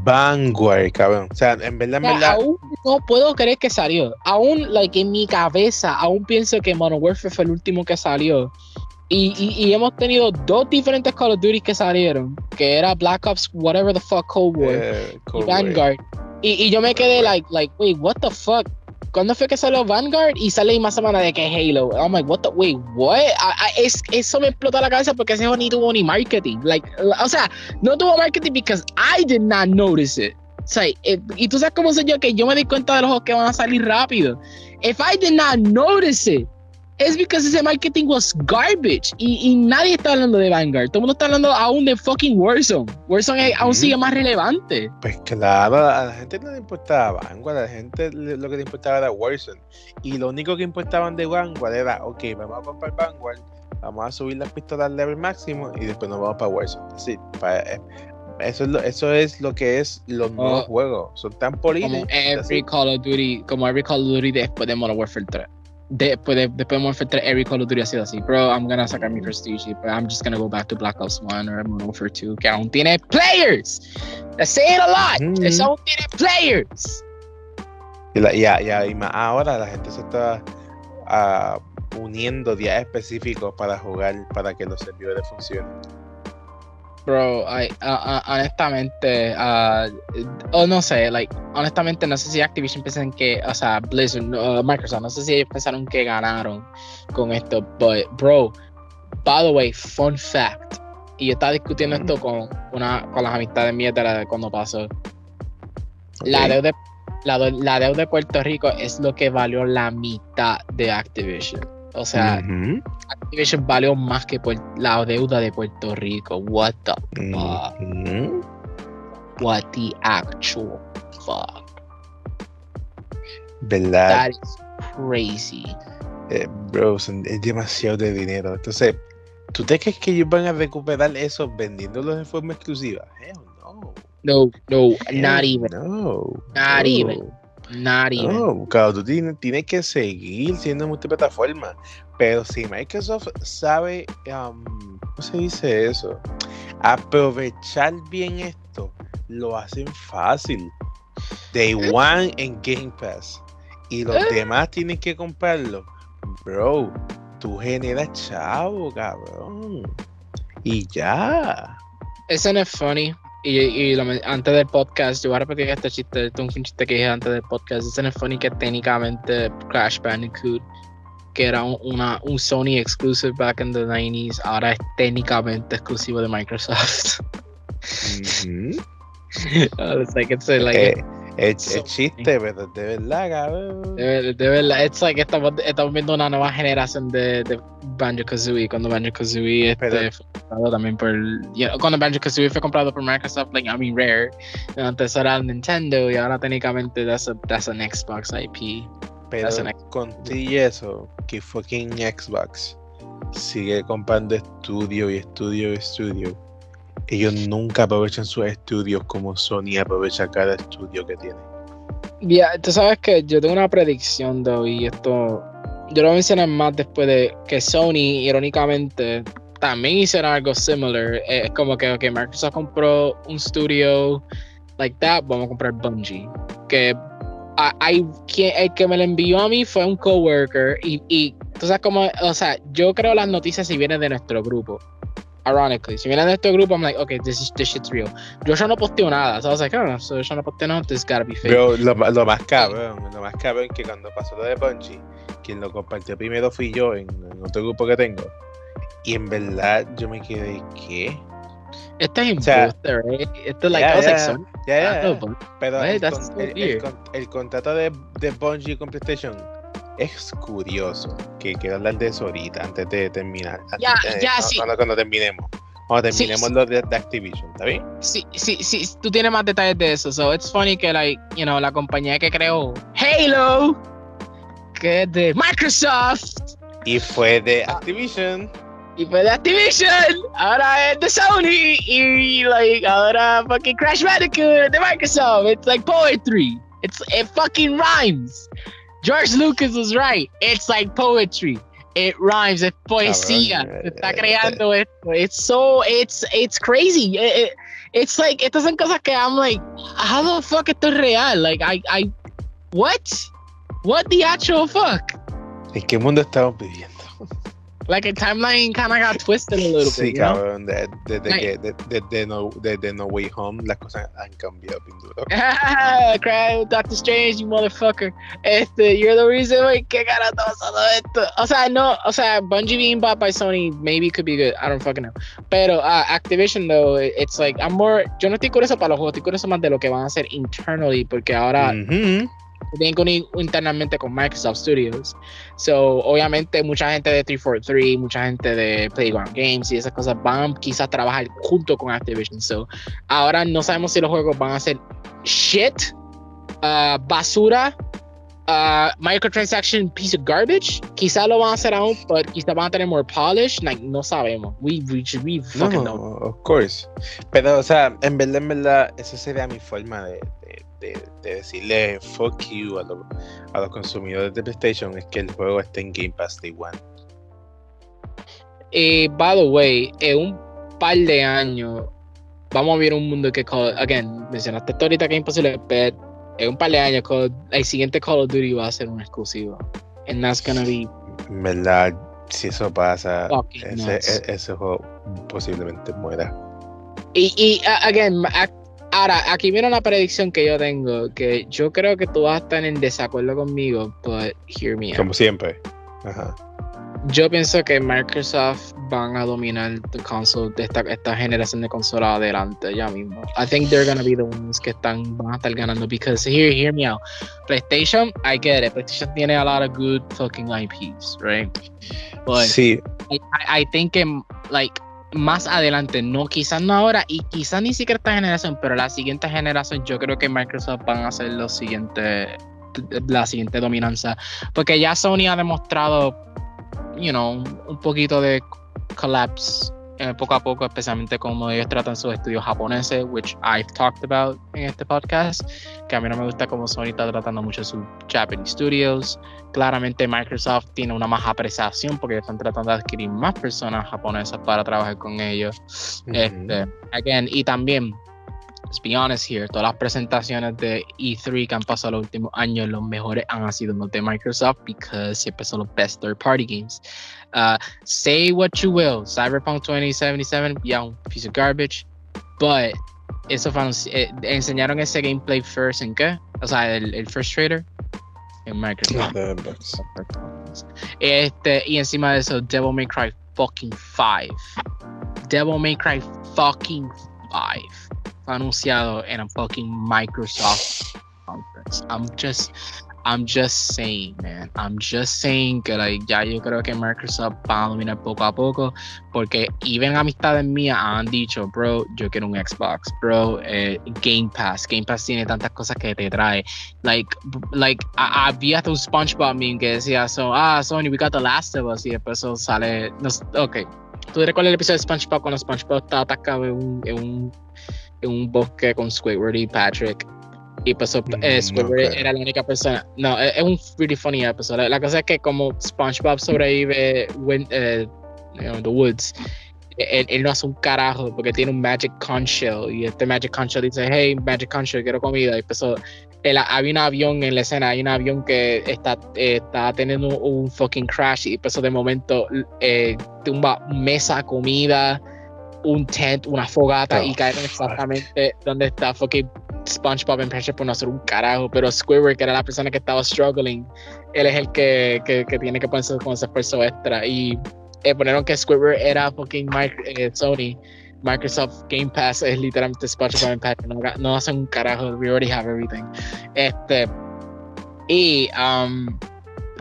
A: Vanguard, cabrón. O sea, en verdad, en verdad.
B: Aún no puedo creer que salió. Aún, like, en mi cabeza, aún pienso que Modern Warfare fue el último que salió. Y, y, hemos tenido dos diferentes Call of Duty que salieron, que era Black Ops, whatever the fuck, Cold War, eh, y Vanguard. Y, y, yo me quedé, like, like, wait, what the fuck? ¿Cuándo fue que salió Vanguard? Y sale más semana de que Halo. I'm like, what the, wait, what? es, eso me explotó la cabeza porque ese juego ni tuvo ni marketing. Like, o sea, no tuvo marketing because I did not notice it. O sea, eh, y tú sabes cómo soy yo que yo me di cuenta de los juegos que van a salir rápido. If I did not notice it, es porque ese marketing was garbage y, nadie está hablando de Vanguard. Todo el mundo está hablando aún de fucking Warzone. Warzone aún sigue más relevante.
A: Pues claro, a la gente no le importaba Vanguard, a la gente lo que le importaba era Warzone. Y lo único que importaban de Vanguard era, ok, vamos a comprar Vanguard, vamos a subir las pistolas al level máximo y después nos vamos para Warzone. Sí, eh, eso es, lo, eso es lo que es los oh. nuevos juegos. Son tan políticos.
B: Como every Call of Duty, como every Call of Duty después de Modern Warfare 3 después de, después de Warfare 3, every Call of Duty ha sido así. Bro, I'm gonna sacar mi prestige, but I'm just gonna go back to Black Ops 1 or Modern Warfare 2, que aún tiene players. That's saying a lot. Mm. Eso aún tiene players.
A: Y, la, y, y, más ahora la gente se está uh, uniendo días específicos para jugar, para que los servidores funcionen.
B: Bro, I, uh, honestamente, uh, o no sé, like, honestamente no sé si Activision piensan que, o sea, Blizzard, Microsoft, no sé si ellos pensaron que ganaron con esto, but, bro, by the way, fun fact, y yo estaba discutiendo esto con una con las amistades mías de cuando pasó. La, deuda, la, la deuda de Puerto Rico es lo que valió la mitad de Activision. O sea, Activision valió más que la deuda de Puerto Rico. What the fuck? What the actual fuck.
A: ¿Verdad?
B: That is crazy.
A: Eh, bro, es demasiado de dinero. Entonces, ¿tú te crees que ellos van a recuperar eso vendiéndolos de forma exclusiva? Hell no.
B: No, no, not even.
A: No.
B: Not
A: no.
B: even. Not even.
A: No, claro, tú tienes, tienes que seguir siendo multiplataforma. Pero si Microsoft sabe, um, ¿cómo se dice eso? Aprovechar bien esto, lo hacen fácil. Day one en Game Pass. Y los
B: Eh.
A: demás tienen que comprarlo. Bro, tú generas chavo, cabrón. Y ya.
B: Eso no es funny. Y, y lo antes del podcast, yo voy a repetir este chiste, este es un chiste que dije antes del podcast. Eso no es funny que técnicamente Crash Bandicoot, que era un, una, un Sony exclusive back in the 90s, ahora es técnicamente exclusivo de Microsoft.
A: Ujú.
B: it's like, it's like,
A: Eh, es,
B: so
A: es chiste, pero de verdad, cabrón.
B: de, de verdad, it's like estamos, estamos viendo una nueva generación de, de Banjo Kazooie. Cuando Banjo Kazooie este, fue comprado también por. you know, cuando Banjo Kazooie fue comprado por Microsoft, like, I mean, Rare. Antes era Nintendo y ahora técnicamente that's, a, that's an Xbox IP.
A: Pero
B: That's an
A: eso, que fucking Xbox sigue comprando estudio y estudio y estudio. Ellos nunca aprovechan sus estudios como Sony aprovecha cada estudio que tiene.
B: Ya, tú sabes que yo tengo una predicción, y esto. Yo lo mencioné más después de que Sony, irónicamente, también hicieron algo similar. Es como que, ok, Microsoft compró un studio like that, vamos a comprar Bungie. Que quien, el que me lo envió a mí fue un coworker y, y tú sabes cómo, o sea, yo creo las noticias si vienen de nuestro grupo. Ironically, si vienen de nuestro grupo, I'm like, okay, this, is, this shit's real. Yo ya no posteo nada, so I was like, oh, so yo no posteo nada, this gotta be fake.
A: Pero lo, lo más cabrón, lo más cabrón que cuando pasó lo de Bungie, quien lo compartió primero fui yo en, en otro grupo que tengo. Y en verdad yo me quedé, ¿qué?
B: Este es
A: O sea,
B: imposter, right? Esto es like,
A: ya,
B: I was like, ah, no, but-
A: Pero el, el contrato de, de Bungie con PlayStation es curioso. Que quiero hablar de eso ahorita, antes de terminar. antes-
B: Ya, ya,
A: no-
B: sí.
A: Cuando, cuando terminemos. Cuando terminemos
B: sí.
A: lo de, de Activision, ¿está bien?
B: Sí, sí, sí, tú tienes más detalles de eso. So it's funny que, like, you know, la compañía que creó Halo, que es de Microsoft,
A: Y fue de
B: Ah.
A: Activision.
B: y fue de Activision, ahora es de Sony, y, like, ahora fucking Crash Bandicoot de Microsoft. It's like poetry. It's, it fucking rhymes. George Lucas was right. It's like poetry. It rhymes. Es poesía.
A: Cabrón,
B: está creando esto. It's so, it's, it's crazy. It- it- it's like, estas son cosas que I'm like, how the fuck esto es real? Like, I, I, what? What the actual fuck?
A: ¿En qué mundo estamos viviendo?
B: Like, a timeline kind of got twisted a little
A: Sí,
B: bit. you know?
A: cabrón. de- Desde
B: Like-
A: que de- desde no, desde no Way Home las cosas han cambiado bien duro.
B: Craig, Doctor Strange, you motherfucker. Este, you're the reason why cara está pasando esto. O sea, no, o sea, Bungie being bought by Sony maybe could be good. I don't fucking know. Pero uh, Activision though, it's like I'm more. Yo no estoy curioso para los juegos, estoy curioso más de lo que van a hacer internally, porque ahora
A: Ujú.
B: Tienen que unir internamente con Microsoft Studios. So, obviamente, mucha gente de 343, mucha gente de Playground Games y esas cosas van quizás a trabajar junto con Activision. So, ahora no sabemos si los juegos van a ser shit, uh, basura, uh, microtransaction piece of garbage. Quizás lo van a hacer aún, pero quizás van a tener more polish. Like, no sabemos. We, we, we fucking
A: no,
B: know.
A: of course. Pero, o sea, en verdad, en verdad, esa sería mi forma de, de, de- de decirle fuck you a, los- a los consumidores de PlayStation, es que el juego esté en Game Pass Day One.
B: Eh, by the way, en un par de años vamos a ver un mundo que, Call, again, mencionaste esto ahorita que es imposible, pero en un par de años Call- el siguiente Call of Duty va a ser un exclusivo. And that's gonna be
A: verdad, si eso pasa, ese, e- ese juego posiblemente muera.
B: Y, y a- again, ahora, aquí viene una predicción que yo tengo, que yo creo que tú vas a estar en desacuerdo conmigo, but hear me out.
A: Como siempre. Ajá.
B: Yo pienso que Microsoft van a dominar the console de esta, esta generación de consolas adelante ya mismo. I think they're gonna be the ones que están van a estar ganando because here, hear me out. PlayStation, I get it. PlayStation tiene a lot of good fucking IPs, right? But
A: Sí,
B: I, I think que like más adelante, no quizás no ahora y quizás ni siquiera esta generación, pero la siguiente generación yo creo que Microsoft van a ser los siguientes la siguiente dominancia, porque ya Sony ha demostrado, you know, un poquito de collapse eh, poco a poco, especialmente como ellos tratan sus estudios japoneses, which I've talked about en este podcast, que a mí no me gusta como Sony está tratando mucho sus Japanese studios. Claramente Microsoft tiene una más apreciación porque están tratando de adquirir más personas japonesas para trabajar con ellos. este, again, y también let's be honest here, todas las presentaciones de E3 que han pasado los últimos años, los mejores han sido los de Microsoft because siempre son los best third party games. Uh, say what you will, Cyberpunk 2077, yeah, piece of garbage, but eso fue, eh, enseñaron ese gameplay first en qué? O sea, el, el first trader en Microsoft. Este, y encima de eso, Devil May Cry fucking 5. Devil May Cry fucking 5 anunciado en a fucking Microsoft conference. I'm just I'm just saying, man. I'm just saying que like, ya yo creo que Microsoft va a dominar poco a poco. Porque even amistades mías han dicho, bro, yo quiero un Xbox, bro. Eh, Game Pass. Game Pass tiene tantas cosas que te trae. Like, like había un SpongeBob meme que decía, so, ah, Sony, we got The Last of Us. Y después eso sale. No, ok. ¿Tú recuerdas el episodio de SpongeBob cuando SpongeBob estaba atacado en un, en un un bosque con Squidward y Patrick. Y pues eh, Squidward era la única persona. No, es, un pretty funny episode. La, cosa es que como SpongeBob sobrevive en eh, the woods, él, no hace un carajo porque tiene un Magic Conch y este Magic Conch dice, hey, Magic Conch, quiero comida. Y pues el, había un avión en la escena, hay un avión que está, está teniendo un, fucking crash y pues de momento eh, tumba mesa, comida un tent, una fogata y oh, caer exactamente donde está fucking SpongeBob en por no hacer un carajo, pero Squidward, que era la persona que estaba struggling, él es el que, que, tiene que ponerse con ese esfuerzo extra. Y eh, ponieron que Squidward era fucking eh, Sony. Microsoft Game Pass es literalmente SpongeBob en. No, no hacen un carajo. We already have everything. Este. Y. Um,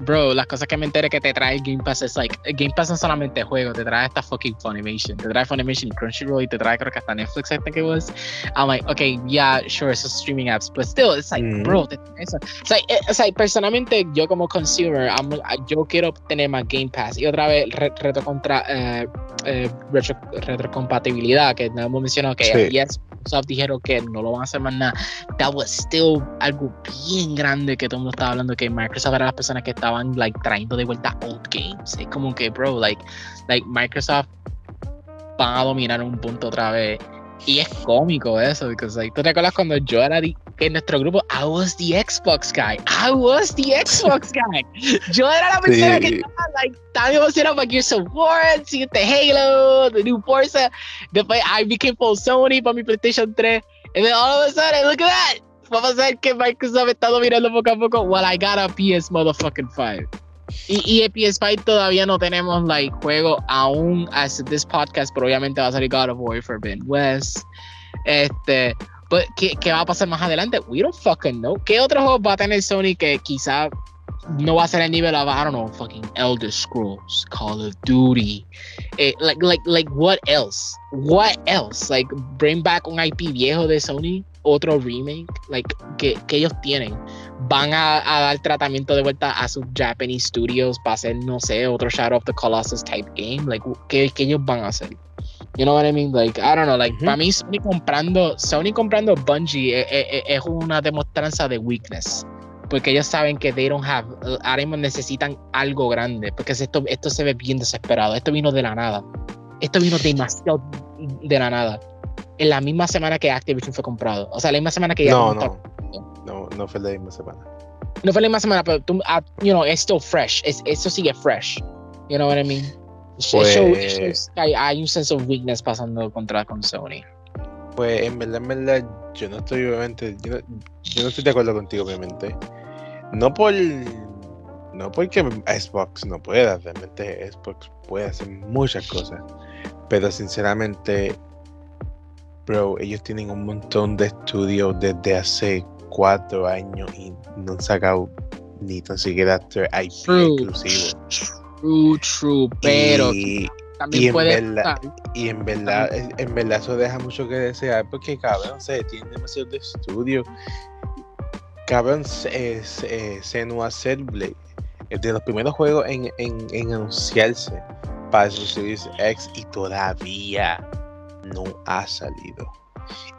B: bro, las cosas que me enteré que te trae el Game Pass es like, el Game Pass no solamente juego, te trae hasta fucking Funimation, te trae Funimation Crunchyroll y te trae creo que hasta Netflix, I think it was. I'm like, okay, yeah, sure, esos streaming apps, but still, it's like, mm. bro, eso. It's like, eh, it's like, personalmente, yo como consumer, I'm, yo quiero tener más Game Pass. Y otra vez, reto contra, uh, uh, retro, retrocompatibilidad, que no hemos mencionado que sí. yes, Microsoft dijeron que no lo van a hacer más nada. That was still algo bien grande que todo el mundo estaba hablando que Microsoft era las personas que estaban like trayendo de vuelta old games. Es como que, bro, like, like Microsoft van a dominar un punto otra vez. Y es cómico eso, porque like, ¿tú te acuerdas cuando yo era en nuestro grupo, I was the Xbox guy. I was the Xbox guy. Yo era la persona que estaba like, tan emocionado para Gears of War, siguiente Halo, the new Forza. Después I became full Sony para mi PlayStation 3. And then all of a sudden, look at that. Vamos a ver que Microsoft está dominando poco a poco. Well, I got a PS motherfucking 5. Y, y el PS5 todavía no tenemos like juego aún as this podcast, pero obviamente va a salir God of War Ben West. Este, pues, ¿qué, ¿qué, va a pasar más adelante? We don't fucking know. ¿Qué otro juego va a tener Sony que quizá no va a ser el nivel de, I don't know, fucking Elder Scrolls, Call of Duty? Eh, like, like, like, what else? What else? Like, bring back un IP viejo de Sony, otro remake, like, que, que ellos tienen. Van a, a, dar tratamiento de vuelta a sus Japanese studios para hacer, no sé, otro Shadow of the Colossus type game. Like, ¿qué, qué ellos van a hacer? You know what I mean? Like, I don't know. Like, para mí, Sony comprando, Sony comprando Bungie es, es, es, una demostrancia de weakness. Porque ellos saben que they don't have, ahora mismo necesitan algo grande. Porque esto, esto se ve bien desesperado. Esto vino de la nada. Esto vino demasiado de la nada. En la misma semana que Activision fue comprado. O sea, la misma semana que ya.
A: No, no. No, no fue la misma semana.
B: No fue la misma semana, pero tú, uh, you know, it's still fresh. Es, eso sigue fresh. You know what I mean? Pues, hay, hay, un sense of weakness pasando contra con Sony.
A: Pues en verdad, en verdad, yo no estoy obviamente, yo no, yo no estoy de acuerdo contigo, obviamente. No por no porque Xbox no pueda, realmente Xbox puede hacer muchas cosas. Pero sinceramente, bro, ellos tienen un montón de estudios desde hace cuatro años y no han sacado ni tan siquiera IP exclusivo.
B: True, true, pero también
A: y en
B: puede
A: verdad-. Y en verdad, en verdad eso deja mucho que desear porque cabrón, se tiene demasiado de estudio. Cabrón, Senua Blade es de los primeros juegos en, en, en anunciarse para su Series X y todavía no ha salido.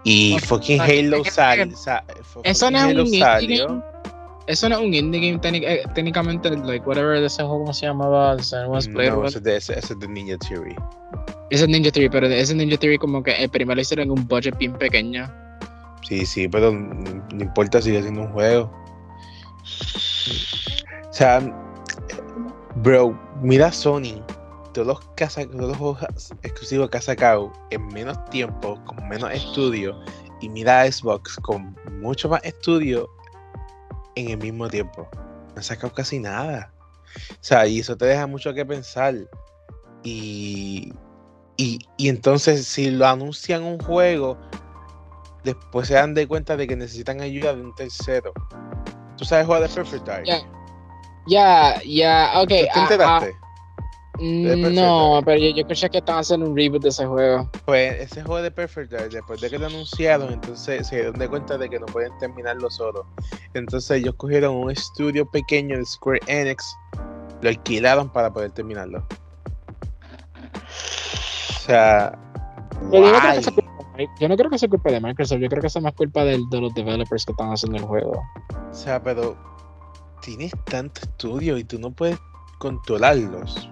A: Y fucking Halo
B: es que-
A: sal, sa-
B: Eso no es un indie game. Eso no es un indie game eh, técnicamente, like whatever de ese juego, ¿cómo se llamaba?
A: No, ese es es de Ninja Theory.
B: Ese es Ninja Theory, pero ese Ninja Theory como que el primero lo hicieron en un budget bien pequeño.
A: Sí, sí, pero no no importa, sigue siendo un juego. O sea, bro, mira Sony, todos los, sac- todos los juegos exclusivos que ha sacado en menos tiempo, con menos estudio, y mira Xbox con mucho más estudio en el mismo tiempo. No ha sacado casi nada. O sea, y eso te deja mucho que pensar. Y, y, y entonces, si lo anuncian un juego, después se dan de cuenta de que necesitan ayuda de un tercero. ¿Tú sabes jugar de Perfect Dark?
B: Ya, Ya, ya, ok.
A: ¿Tú te
B: ah,
A: enteraste?
B: ah,
A: Perfect
B: no, pero yo, yo escuché que estaban haciendo un reboot de ese juego.
A: Pues ese juego de Perfect Dark, después de que lo anunciaron, entonces se dieron de cuenta de que no pueden terminarlo solo. Entonces ellos cogieron un estudio pequeño de Square Enix, lo alquilaron para poder terminarlo. O sea,
B: Pero yo no, creo que sea culpa de Mi- yo no creo que sea culpa de Microsoft, yo creo que sea más culpa del- de los developers que están haciendo el juego.
A: O sea, pero tienes tanto estudio y tú no puedes controlarlos.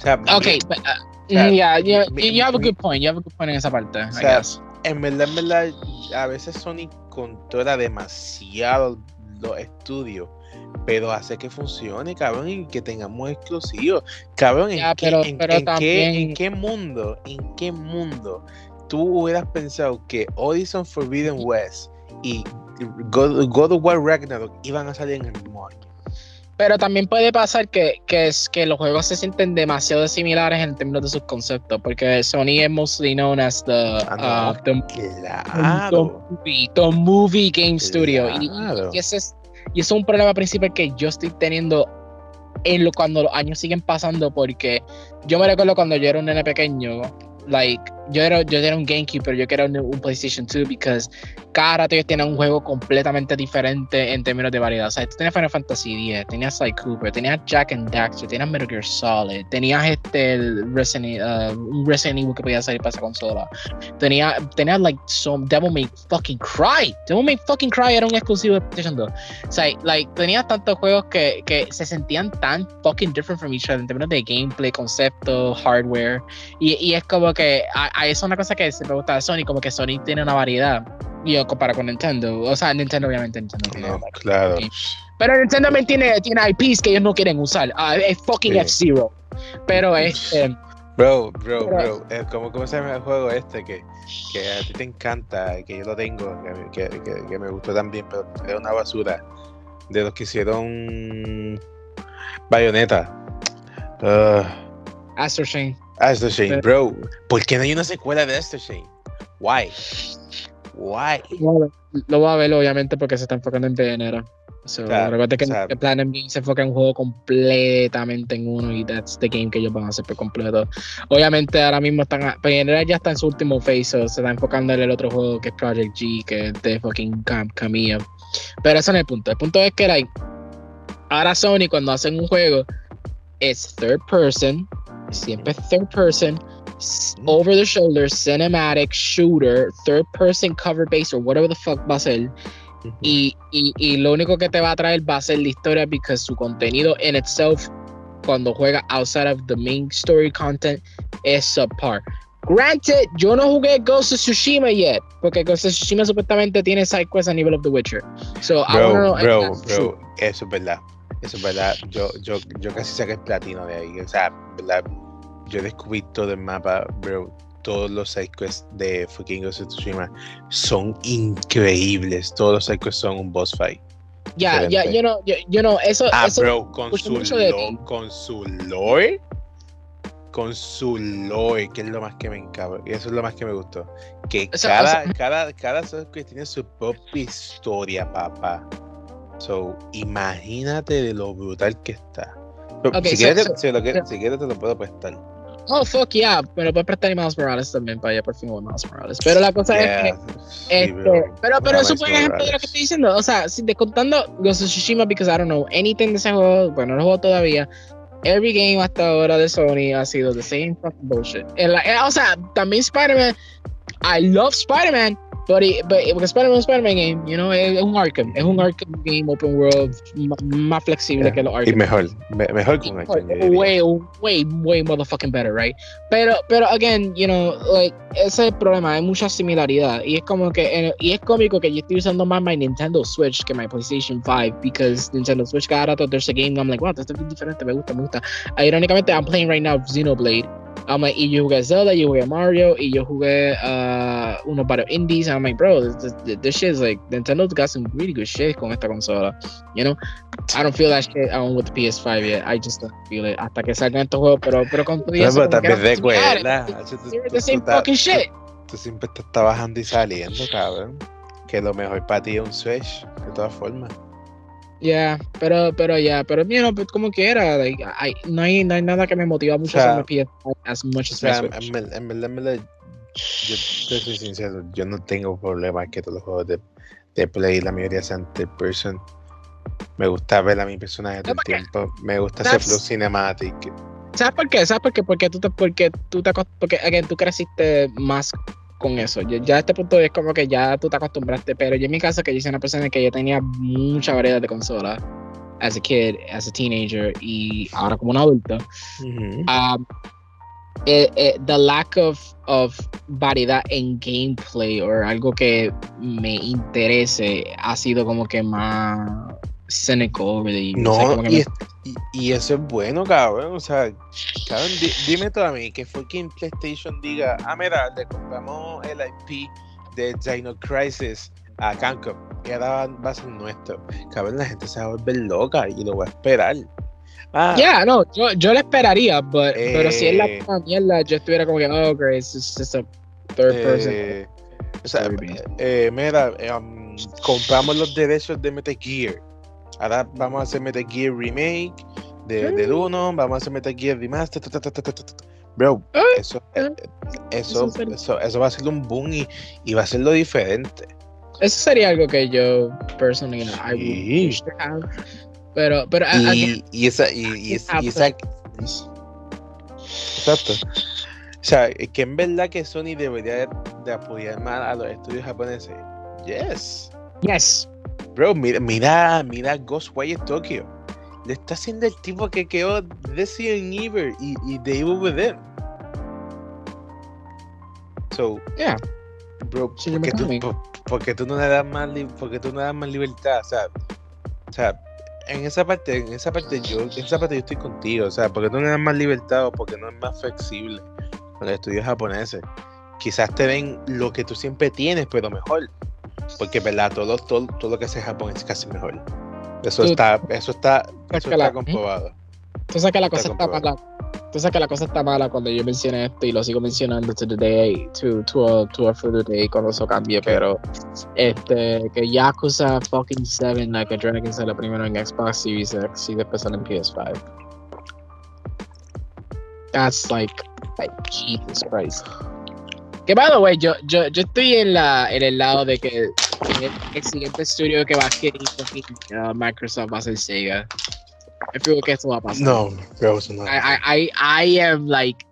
A: O sea,
B: Ok, but, uh,
A: sea,
B: yeah, yeah,
A: mi-
B: you have a good point, you have a good point en esa parte, I
A: sea,
B: guess.
A: en verdad, en verdad, a veces Sony controla demasiado los estudios, pero hace que funcione, cabrón, y que tengamos exclusivos. Cabrón, ¿en,
B: Ya,
A: qué,
B: pero-
A: en-
B: pero
A: en qué,
B: también-
A: en qué mundo, en qué mundo tú hubieras pensado que Horizon Forbidden West y God, God of War Ragnarok iban a salir en el mismo año?
B: Pero también puede pasar que, que, es, que los juegos se sienten demasiado similares en términos de sus conceptos, porque Sony es mostly known as the,
A: Ah, no.
B: uh, the
A: Claro.
B: The movie, the movie game studio. Y- Y,
A: Claro.
B: ese es, y eso es un problema principal que yo estoy teniendo en lo, cuando los años siguen pasando, porque yo me recuerdo cuando yo era un nene pequeño, like, yo era, yo era un GameCube, yo quería un, un PlayStation 2, because cada rato ellos tenían un juego completamente diferente en términos de variedad. O sea, tú tenías Final Fantasy X, tenías Sly Cooper, tenías Jack and Daxter, tenías Metal Gear Solid, tenías este el Resident, uh, Resident Evil que podía salir para esa consola. Tenía, tenía like some Devil May fucking Cry. Devil May fucking Cry era un exclusivo de PlayStation 2. O sea, like, tenías tantos juegos que, que se sentían tan fucking different from each other en términos de gameplay, concepto, hardware. Y, y es como que a eso es una cosa que se me gusta de Sony, como que Sony tiene una variedad. Y yo comparo con Nintendo. O sea, Nintendo obviamente Nintendo tiene
A: No,
B: variedad.
A: claro.
B: Pero Nintendo también tiene, tiene IPs que ellos no quieren usar. Ah, es fucking
A: Sí.
B: F-Zero. Pero este.
A: Bro, bro,
B: Pero-
A: bro, eh, ¿cómo, ¿cómo se llama el juego este que, que a ti te encanta, que yo lo tengo, que, que, que- me gustó también, pero era una basura? De los que hicieron Bayonetta. Uh,
B: Astro Chain.
A: Astro
B: Pero-
A: bro. ¿Por qué no hay una secuela de Astro Chain? Why? Why?
B: Lo voy a ver, obviamente, porque se está enfocando en. So,
A: Claro,
B: recuerda que,
A: o sea-
B: que Platinum Games se enfoca en un juego completamente en uno y that's the game que ellos van a hacer por completo. Obviamente ahora mismo están, a- Bayonetta ya está en su último phase, so se está enfocando en el otro juego que es Project G, que es de fucking Cam Camilla. Pero eso no es el punto. El punto es que like, ahora Sony cuando hacen un juego es third person, siempre third person, over the shoulder, cinematic, shooter, third person cover base or whatever the fuck va a ser. Y, y, y lo único que te va a traer va a ser la historia porque su contenido en itself cuando juega outside of the main story content es subpar. Granted, yo no jugué Ghost of Tsushima yet, porque Ghost of Tsushima supuestamente tiene side quests a nivel of The Witcher. So I wanna know
A: Bro, bro,
B: true.
A: bro, eso es verdad. Eso es verdad. Yo, yo, yo casi saqué el platino de ahí. O sea, verdad. Yo descubrí todo el mapa, bro. Todos los sidequests de fucking Ghost of Tsushima son increíbles. Todos los sidequests son un boss fight.
B: Ya, ya, yo no, yo, yo no, eso,
A: Ah,
B: eso
A: bro, con su,
B: ti.
A: con su lore. Con su lore, que es lo más que me encanta. Y eso es lo más que me gustó. Que
B: O sea, o
A: cada,
B: sea-
A: cada, cada sidequest tiene su propia historia, papá. So, imagínate de lo brutal que está. Pero
B: Ok,
A: si,
B: so-
A: quieres,
B: so-
A: si lo
B: so-
A: si quieres te lo puedo prestar.
B: Oh, fuck yeah. Pero puedes prestar Miles Morales también para allá por fin Miles Morales. Pero la cosa
A: Yeah,
B: es que.
A: sí,
B: Este, pero, pero
A: Miles
B: eso fue ejemplo de lo que estoy diciendo. O sea, si descontando Ghost of Tsushima, because I don't know anything de ese juego, bueno, no lo juego todavía. Every game hasta ahora de Sony ha sido the same fucking bullshit. El- eh, o sea, también Spider-Man. I love Spider-Man, but, it- but porque Spider-Man un Spider-Man game, you know, es, un Arkham. Es un Arkham game open world más flexible
A: Yeah.
B: que los
A: Y
B: Arkham.
A: mejor, me- mejor con Arkham, yo diría.
B: way, way, way motherfucking better, right? Pero, pero again, you know, like, ese es el problema, hay mucha similaridad. Y es como que, y es cómico que yo estoy usando más mi Nintendo Switch que mi PlayStation 5, because Nintendo Switch cada rato there's a game, I'm like, wow, esto es diferente, me gusta, me gusta. Irónicamente, I'm playing right now Xenoblade. I'm like, y yo jugué Zelda, yo jugué Mario, y yo jugué uh, unos varios indies, and I'm like, bro, this, this, this shit is like, Nintendo's got some really good shit con esta consola, you know? I don't feel that shit on with the PS5 yet. I just don't feel it. Hasta que salgan estos juegos, pero, pero con y
A: No, pero también
B: they're
A: tú-
B: the same fucking shit.
A: Tú siempre te estás bajando y saliendo, cabrón. Que lo mejor para ti es un Switch, de todas formas.
B: Yeah, pero, pero ya, pero you know, pues como quiera, like, I, no, hay, no hay nada que me motiva mucho
A: O sea,
B: a hacer mi PS5 as much
A: O
B: as
A: sea,
B: my
A: en, verdad, en verdad, yo te soy sincero, yo no tengo problema que todos los juegos de, de Play, la mayoría sean third person. Me gusta ver a mi personaje todo el tiempo. Me gusta
B: that's-
A: flow cinematic.
B: ¿Sabes por qué? ¿Sabes por qué? Porque tú te, porque tú te, porque, again, tú creciste más con eso. Ya a este punto es como que ya tú te acostumbraste, pero yo en mi caso que yo soy una persona que yo tenía mucha variedad de consolas as a kid, as a teenager y ahora como un adulto.
A: Ujú.
B: um, eh, eh, the lack of, of variedad en gameplay o algo que me interese ha sido como que más cynical over the years. O sea,
A: No,
B: como que
A: y,
B: me-
A: es- y, y eso es bueno, cabrón. O sea, cabrón, di- dime tú a mí que fue que en PlayStation diga, ah, mira, le compramos el IP de Dino Crisis a Capcom y ahora va a ser nuestro. Cabrón, la gente se va a volver loca y lo va a esperar. Ah,
B: Yeah, no, yo, yo le esperaría, but, pero si es la
A: Eh.
B: misma mierda, yo estuviera como que, oh, great, it's just, just a third person.
A: eh, o sea, eh, mira, eh, um, compramos los derechos de Metal Gear. Ahora vamos a hacer Metal Gear Remake de, del 1, vamos a hacer Metal Gear Remaster. ta, ta, ta. Bro,
B: Ah,
A: eso, eh, eso,
B: eso
A: eso, va a ser un boom y, y va a ser lo diferente.
B: Eso sería algo que yo, personally, I would
A: Sí.
B: wish to have. Pero, pero, a- again,
A: Y, y esa, y, y esa, y
B: Ah,
A: esa- Exacto. O sea, es que en verdad que Sony debería de apoyar más a los estudios japoneses. Yes.
B: yes.
A: Bro, mira, mira, mira Ghostwire Tokyo. Le está haciendo el tipo que quedó Resident Evil y, y The Evil Within. So,
B: Yeah.
A: bro,
B: Sí,
A: porque tú, porque tú no le das más porque tú no le das más libertad, o sea, o sea, en esa parte, en esa parte yo, en esa parte yo estoy contigo, o sea, porque tú no le das más libertad o porque no es más flexible con los estudios japoneses. Quizás te den lo que tú siempre tienes, pero mejor. Porque verdad, todo, todo, todo lo que hace Japón es casi mejor. Eso
B: Tú-
A: está, eso está, eso está comprobado.
B: Tú sabes que la cosa
A: Está
B: está mala. Tú sabes que la cosa está mala cuando yo mencioné esto y lo sigo mencionando to the day, to, to, a, to a further day cuando eso cambie, pero este que Yakuza fucking 7 like a Dragon sale primero en Xbox Series X y después sale en PS5. That's like, like Jesus Christ. Que by the way, yo, yo, yo estoy en la en el lado de que el, el siguiente estudio que va a adquirir uh, Microsoft va a ser Sega. Yo creo que eso va a pasar.
A: No, bro, eso no.
B: I, I, I, am like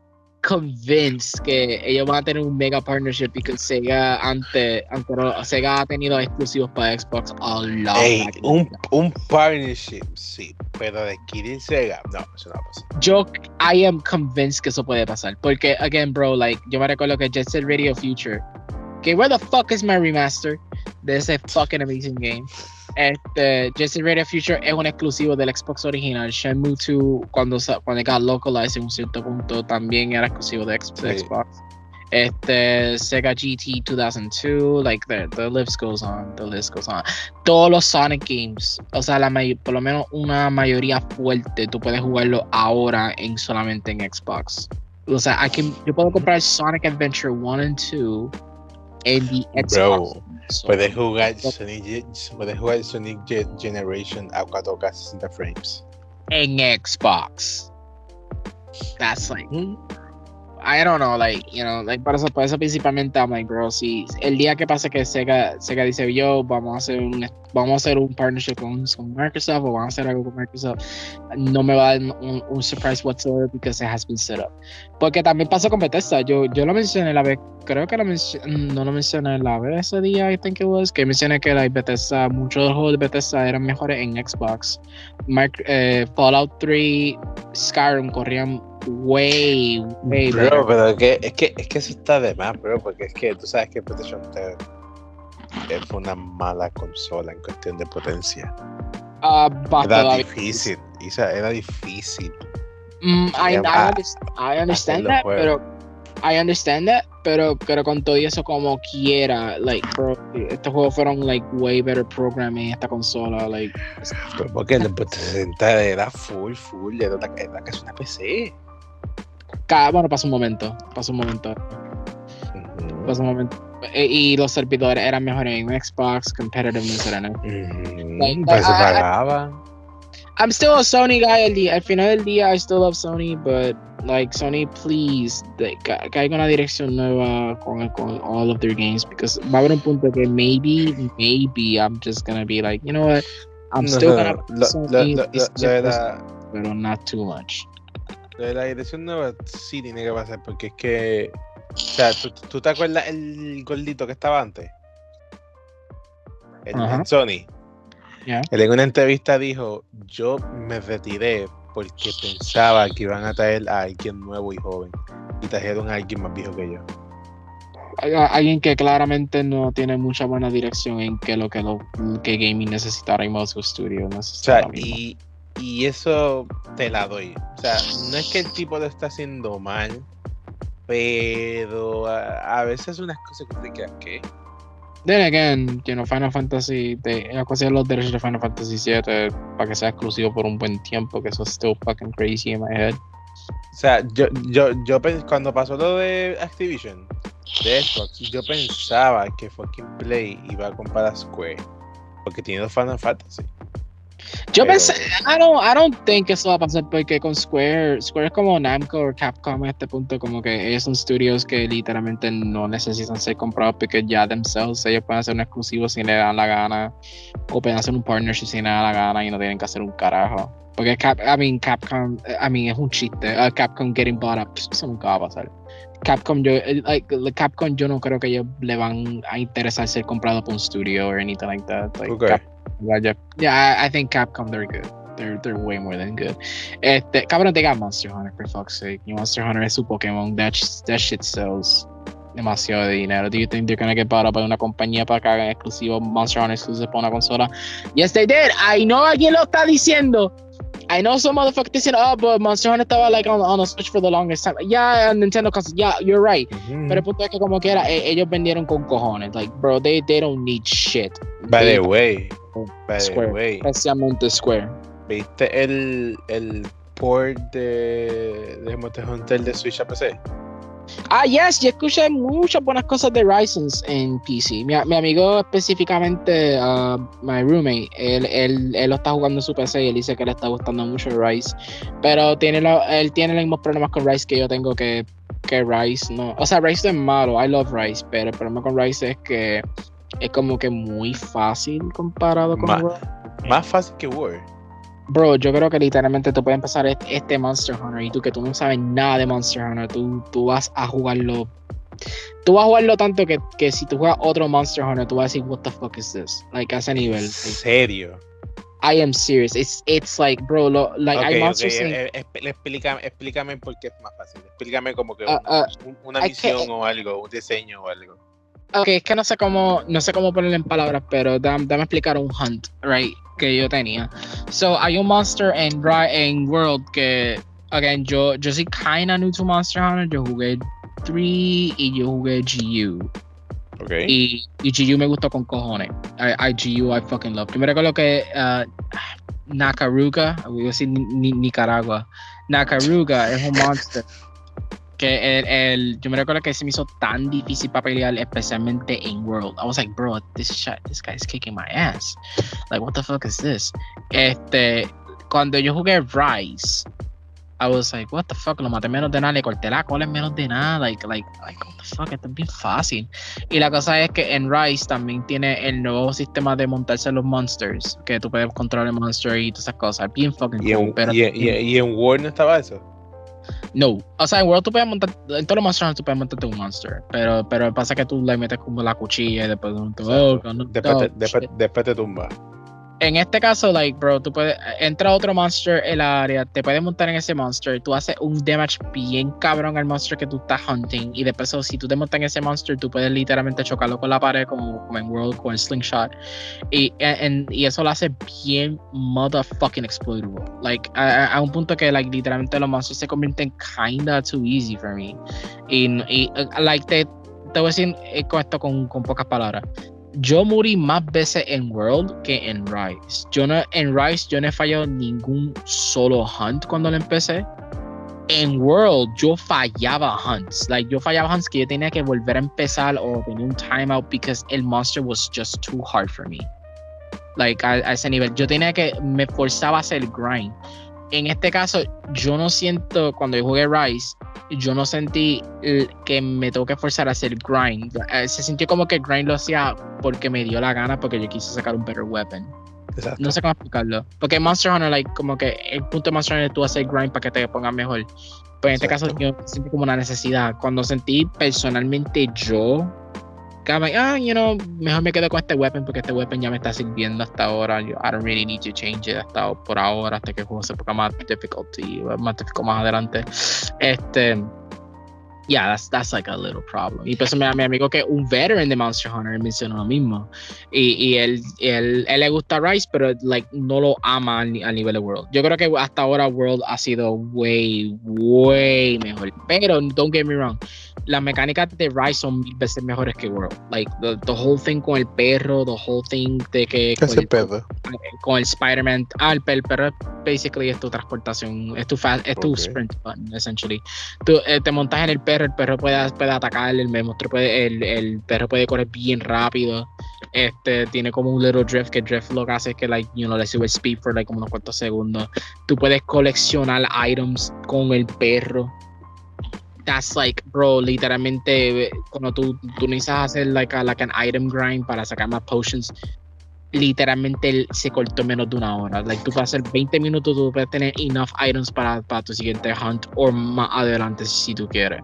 B: convinced que ellos van a tener un mega partnership because Sega ante, ante Sega ha tenido exclusivos para Xbox a lot.
A: Ey,
B: back in
A: un, un partnership, sí, pero de adquirir Sega, no, eso no va a pasar.
B: Yo I am convinced que eso puede pasar porque again, bro, like yo me recuerdo que Jet Set Radio Future, que where the fuck is my remaster de ese fucking amazing game. Este, Jet Set Radio Future es un exclusivo del Xbox original. Shenmue 2, cuando, cuando got localized en un cierto punto, también era exclusivo de
A: Sí.
B: Xbox. Este, Sega GT 2002, like the, the list goes on, the list goes on. Todos los Sonic games, o sea, la por lo menos una mayoría fuerte, tú puedes jugarlo ahora en solamente en Xbox. O sea, I can, yo puedo comprar Sonic Adventure 1 and 2 en the Xbox.
A: Bro,
B: So,
A: Puedes jugar Sonic, puedes jugar Sonic Ge- Generation a 4K 60 frames.
B: en Xbox. That's like, hmm. I don't know, like, you know, like, por eso, por eso principalmente, I'm like, bro, si el día que pase que Sega, Sega dice, yo, vamos a hacer un, vamos a hacer un partnership con, con Microsoft o vamos a hacer algo con Microsoft, no me va a dar un, un, surprise whatsoever because it has been set up. Porque también pasó con Bethesda, yo, yo lo mencioné la vez, creo que lo no lo mencioné la vez ese día, I think it was, que mencioné que like, Bethesda, muchos de los juegos de Bethesda eran mejores en Xbox. Eh, Fallout 3, Skyrim corrían way, way
A: bro, pero es que, es que, es que eso está de más, bro, porque es que tú sabes que PlayStation 3 fue una mala consola en cuestión de potencia.
B: Uh,
A: era difícil, Isa, era difícil.
B: Mm, I, I, I, I, understand that, pero I understand that, pero, pero con todo eso como quiera, like, bro, estos juegos fueron like way better programming esta consola, like.
A: Pero porque el 60 era full, full, era, era casi una PC.
B: Bueno, pasó un momento, pasó un momento. Pasó un momento. E, y los servidores eran mejores en Xbox, competitiveness era no.
A: like, pues se pagaba.
B: I'm still a Sony guy. Al, al, final del día, I still love Sony, but like Sony, please, que, que haya una dirección nueva con, con all of their games, because va a haber un punto que maybe, maybe I'm just gonna be like, you know what, I'm no, still gonna
A: lo, Sony, lo, lo, lo,
B: pero not too much.
A: De la dirección nueva sí tiene que pasar, porque es que. O sea, ¿tú, tú te acuerdas el gordito que estaba antes? El, uh -huh. Sony.
B: Yeah.
A: Él en una entrevista dijo: Yo me retiré porque pensaba que iban a traer a alguien nuevo y joven. Y trajeron a alguien más viejo que yo.
B: Alguien que claramente no tiene mucha buena dirección en qué lo que lo que gaming necesita ahora mismo su estudio.
A: O sea, y, y eso te la doy. O sea, no es que el tipo lo está haciendo mal, pero a, a veces unas cosas que te quedan que.
B: Then again, you know, Final Fantasy, te conseguir los derechos de Final Fantasy 7 para que sea exclusivo por un buen tiempo, que eso es still fucking crazy in my head.
A: O sea, yo, yo, yo cuando pasó lo de Activision, de Xbox, yo pensaba que fucking Play iba a comprar a Square, porque tiene dos Final Fantasy.
B: Yo Pero... pensé, I don't, I don't think eso va a pasar porque con Square, Square es como Namco o Capcom a este punto, como que ellos son studios que literalmente no necesitan ser comprados porque ya themselves ellos pueden hacer un exclusivo si le dan la gana o pueden hacer un partnership si le dan la gana y no tienen que hacer un carajo. Porque Cap, I mean, Capcom, I mean, es un chiste. Uh, Capcom getting bought up, eso nunca va a pasar. Capcom, yo, like, Capcom, yo no creo que ellos le van a interesar ser comprado por un studio or anything like that. Like,
A: okay.
B: Cap, yeah, I, I, think Capcom, they're good. They're, they're way more than good. Este, cabrón, te got Monster Hunter, for fuck's sake. Monster Hunter es su Pokémon. That, that shit sells demasiado de dinero. Do you think they're gonna get bought up by una compañía para que hagan exclusivo Monster Hunter exclusive para una consola? Yes, they did. I know a quién lo está diciendo. I know some motherfuckers dicen, oh, but Monster Hunter estaba like on, on a Switch for the longest time. Yeah, Nintendo console. Yeah, you're right.
A: Mm-hmm.
B: Pero el punto es que como quiera, eh, ellos vendieron con cojones. Like, bro, they, they don't need shit.
A: By
B: they,
A: the way, by
B: Square,
A: way.
B: Square.
A: ¿Viste el, el port de, de Monster Hunter de Switch a PC?
B: Ah, yes, yo escuché muchas buenas cosas de Ryzen en PC. Mi, mi amigo específicamente, uh, my roommate, él, él, él, lo está jugando en su PC y él dice que le está gustando mucho Rise. Pero tiene lo, él tiene los mismos problemas con Rise que yo tengo que, que Rise. No. O sea, Rise es malo, I love Rise, pero el problema con Rise es que es como que muy fácil comparado con
A: Ma Más fácil que War.
B: Bro, yo creo que literalmente tú puedes empezar este, este, Monster Hunter y tú que tú no sabes nada de Monster Hunter, tú, tú vas a jugarlo. Tú vas a jugarlo tanto que, que si tú juegas otro Monster Hunter, tú vas a decir, what the fuck is this? Like, a ese nivel. ¿En
A: serio?
B: I am serious. It's, it's like, bro, lo, like,
A: okay,
B: in...
A: Eh, eh, explícame, explícame por qué es más fácil. Explícame como que
B: uh, uh,
A: un, una misión o algo, un diseño o algo.
B: Ok, es que no sé cómo, no sé cómo ponerlo en palabras, pero dame, dame explicar un hunt, right? que yo tenía. So, hay un monster en, en World que, again, yo, yo soy kinda new to Monster Hunter. Yo jugué 3 y yo jugué GU.
A: Okay.
B: Y, y GU me gustó con cojones. I, I GU I fucking love. Yo me recuerdo que uh, Nakaruga, voy a decir ni, Nicaragua. Nakaruga es un monster que el, el, yo me recuerdo que se me hizo tan difícil para pelear, especialmente en World. I was like, bro, this shit, this guy's kicking my ass. Like, what the fuck is this? Este, cuando yo jugué Rise, I was like, what the fuck, lo maté menos de nada, le corté la cola en menos de nada, like, like, like what the fuck, esto es bien fácil. Y la cosa es que en Rise también tiene el nuevo sistema de montarse los monsters, que tú puedes controlar el monster y todas esas cosas, bien fucking
A: ¿Y,
B: cool.
A: en,
B: pero
A: y, en- y en- y en World no estaba eso?
B: No, o sea, en World tú puedes montar, en todos los monsters tú puedes montarte un monster, pero, pero pasa que tú le metes como la cuchilla y después oh, no,
A: Después,
B: oh,
A: te, después, después te tumba.
B: En este caso, like, bro, tú puedes, entra otro monster en la área, te puedes montar en ese monster, tú haces un damage bien cabrón al monster que tú estás hunting, y después, si tú te montas en ese monster, tú puedes literalmente chocarlo con la pared, como, como en World, con el slingshot, y, en- y eso lo hace bien motherfucking exploitable. Like, a, a- un punto que, like, literalmente los monsters se convierten kinda too easy for me. Y, y uh, like, te, te voy a decir eh, esto con, con pocas palabras yo morí más veces en World que en Rise. Yo no, en Rise yo no he fallado ningún solo hunt cuando lo empecé. En World yo fallaba hunts. Like yo fallaba hunts que yo tenía que volver a empezar o tenía un timeout because el monster was just too hard for me. Like a, a ese nivel. Yo tenía que, me forzaba a hacer grind. En este caso, yo no siento, cuando yo jugué Rise, yo no sentí que me tengo que forzar a hacer grind. Eh, Se sintió como que grind lo hacía porque me dio la gana, porque yo quise sacar un better weapon.
A: Exacto.
B: No sé cómo explicarlo. Porque en Monster Hunter, like, como que el punto de Monster Hunter es tú hacer grind para que te pongas mejor. Pero en este caso,
A: Exacto.
B: yo sentí como una necesidad. Cuando sentí personalmente yo, like, ah, you know, mejor me quedo con este weapon porque este weapon ya me está sirviendo hasta ahora. I don't really need to change it hasta por ahora, hasta que el juego se ponga más difficulty, más difficult más adelante. Este. Yeah, that's, that's like a little problem. Y pues mi, mi amigo que un veteran de Monster Hunter mencionó lo mismo. Y, y él, él, él le gusta Rise, pero like, no lo ama al, al nivel de World. Yo creo que hasta ahora World ha sido way, way mejor. Pero don't get me wrong, las mecánicas de Rise son mil veces mejores que World. Like the, the whole thing con el perro, the whole thing de que
A: ¿Qué
B: con el-
A: pedo?
B: con el Spider-Man. Ah, el, el perro basically es tu transportación, es tu, fast, es tu
A: Ok.
B: sprint button, essentially. Tú eh, te montas en el perro, el perro puede, puede atacar, el monstruo puede, el, el perro puede correr bien rápido. Este tiene como un little drift, que drift lo que hace es que like, you le sube speed por like, unos cuantos segundos. Tú puedes coleccionar items con el perro. That's like, bro, literalmente cuando tú, tú necesitas hacer like, a- like an item grind para sacar más potions, literalmente se cortó en menos de una hora. Like, tú puedes hacer 20 minutos, tú puedes tener enough items para, para tu siguiente hunt o más adelante si tú quieres.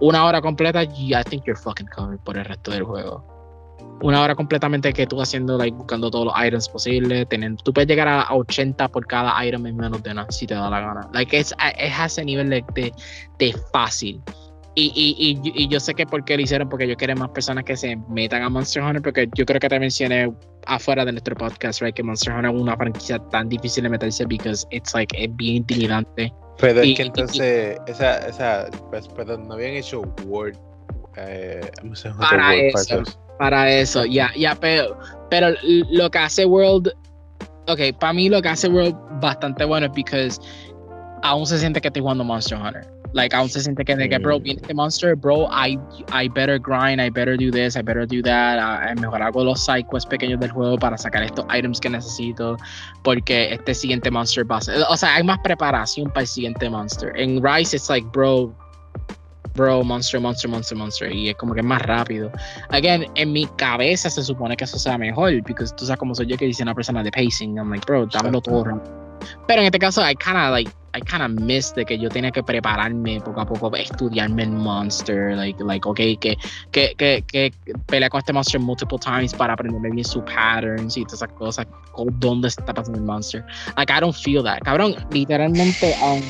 B: Una hora completa, I think you're fucking covered por el resto del juego. Una hora completamente que tú haciendo, like, buscando todos los items posibles. Teniendo, tú puedes llegar a, a 80 por cada item en menos de nada, si te da la gana. Like, es, es a ese nivel de, de, de fácil. Y, y, y, y yo sé que por qué lo hicieron, porque yo quiero más personas que se metan a Monster Hunter, porque yo creo que te mencioné afuera de nuestro podcast, right, que Monster Hunter es una franquicia tan difícil de meterse because it's like es bien intimidante.
A: Pero
B: Y-
A: es que
B: y-
A: entonces, esa, esa, pues, pero no habían hecho Word. Eh.
B: Para
A: Word
B: eso. Para eso, ya, ya, pero, pero lo que hace World, ok, para mí lo que hace World bastante bueno es because aún se siente que estoy jugando Monster Hunter. Like, aún se siente que, de que, bro, viene este monster, bro, I, I better grind, I better do this, I better do that, a, a mejorar con los side quests pequeños del juego para sacar estos items que necesito, porque este siguiente monster va a ser, o sea, hay más preparación para el siguiente monster. En Rise, it's like, bro, bro, monster, monster, monster, monster, y es como que es más rápido. Again, en mi cabeza se supone que eso sea mejor, porque tú sabes cómo soy yo que dice una persona de pacing, I'm like, bro, dámelo todo rápido. Pero en este caso, I kinda like, I kinda miss de que yo tenía que prepararme poco a poco, estudiarme el monster, like, like, okay, que, que, que, que pelea con este monster multiple times para aprenderme bien sus patterns y todas esas cosas, dónde está pasando el monster. Like, I don't feel that. Cabrón, literalmente, um,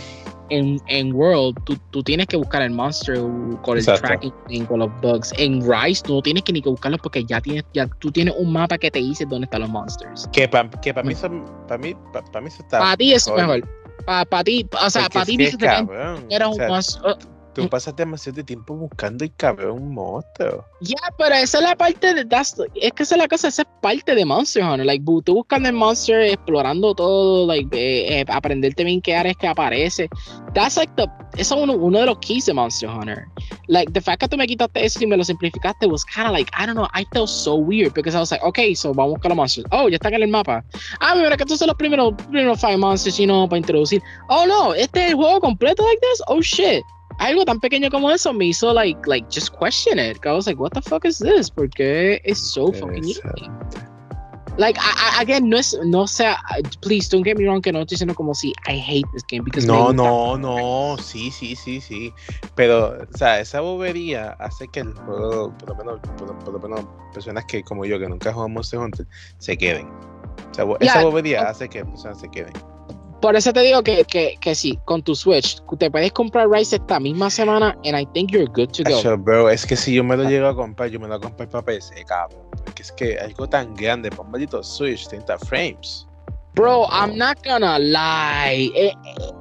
B: en, en World, tú, tú tienes que buscar el monster con el
A: Exacto.
B: tracking, con los bugs. En Rise, tú no tienes que ni que buscarlos porque ya tienes, ya tú tienes un mapa que te dice dónde están los monsters.
A: Que para que pa mí son, para mí, para mí eso está
B: Para ti es mejor. Para ti, o sea, para ti dice que
A: o
B: un monster.
A: Tú pasas demasiado tiempo buscando y cabrón un monstruo.
B: Ya, pero esa es la parte de. es que esa es la cosa, esa es parte de Monster Hunter. Like, tú buscando el monster, explorando todo, like, eh, eh, aprenderte bien qué áreas que aparece. That's like the. Eso es uno, uno, de los keys de Monster Hunter. Like, the fact que tú me quitaste eso y me lo simplificaste was kind of like, I don't know, I felt so weird because I was like, okay, so vamos a buscar los monsters. Oh, ya están en el mapa. Ah, mira que estos son los primeros, primeros five monsters, you know, para introducir. Oh, no, este es el juego completo like this? Oh, shit algo tan pequeño como eso me hizo like like just question it. I was like, what the fuck is this? Porque es so fucking easy. Like I, I, again, no es no sea please don't get me wrong que no estoy diciendo como si I hate this game because
A: No, no, no, sí, sí, sí, sí. Pero o sea, esa bobería hace que el juego, por lo menos por, lo menos personas que como yo que nunca jugamos Monster Hunter se queden. O sea, esa bobería hace que personas se queden.
B: Por eso te digo que, que, que sí, con tu Switch, te puedes comprar Rise esta misma semana and I think you're good to go.
A: bro, es que si yo me lo llego a comprar, yo me lo compro para PC, cabrón. Porque es que algo tan grande, para un maldito Switch, 30 frames.
B: Bro, I'm not gonna lie. Eh, eh,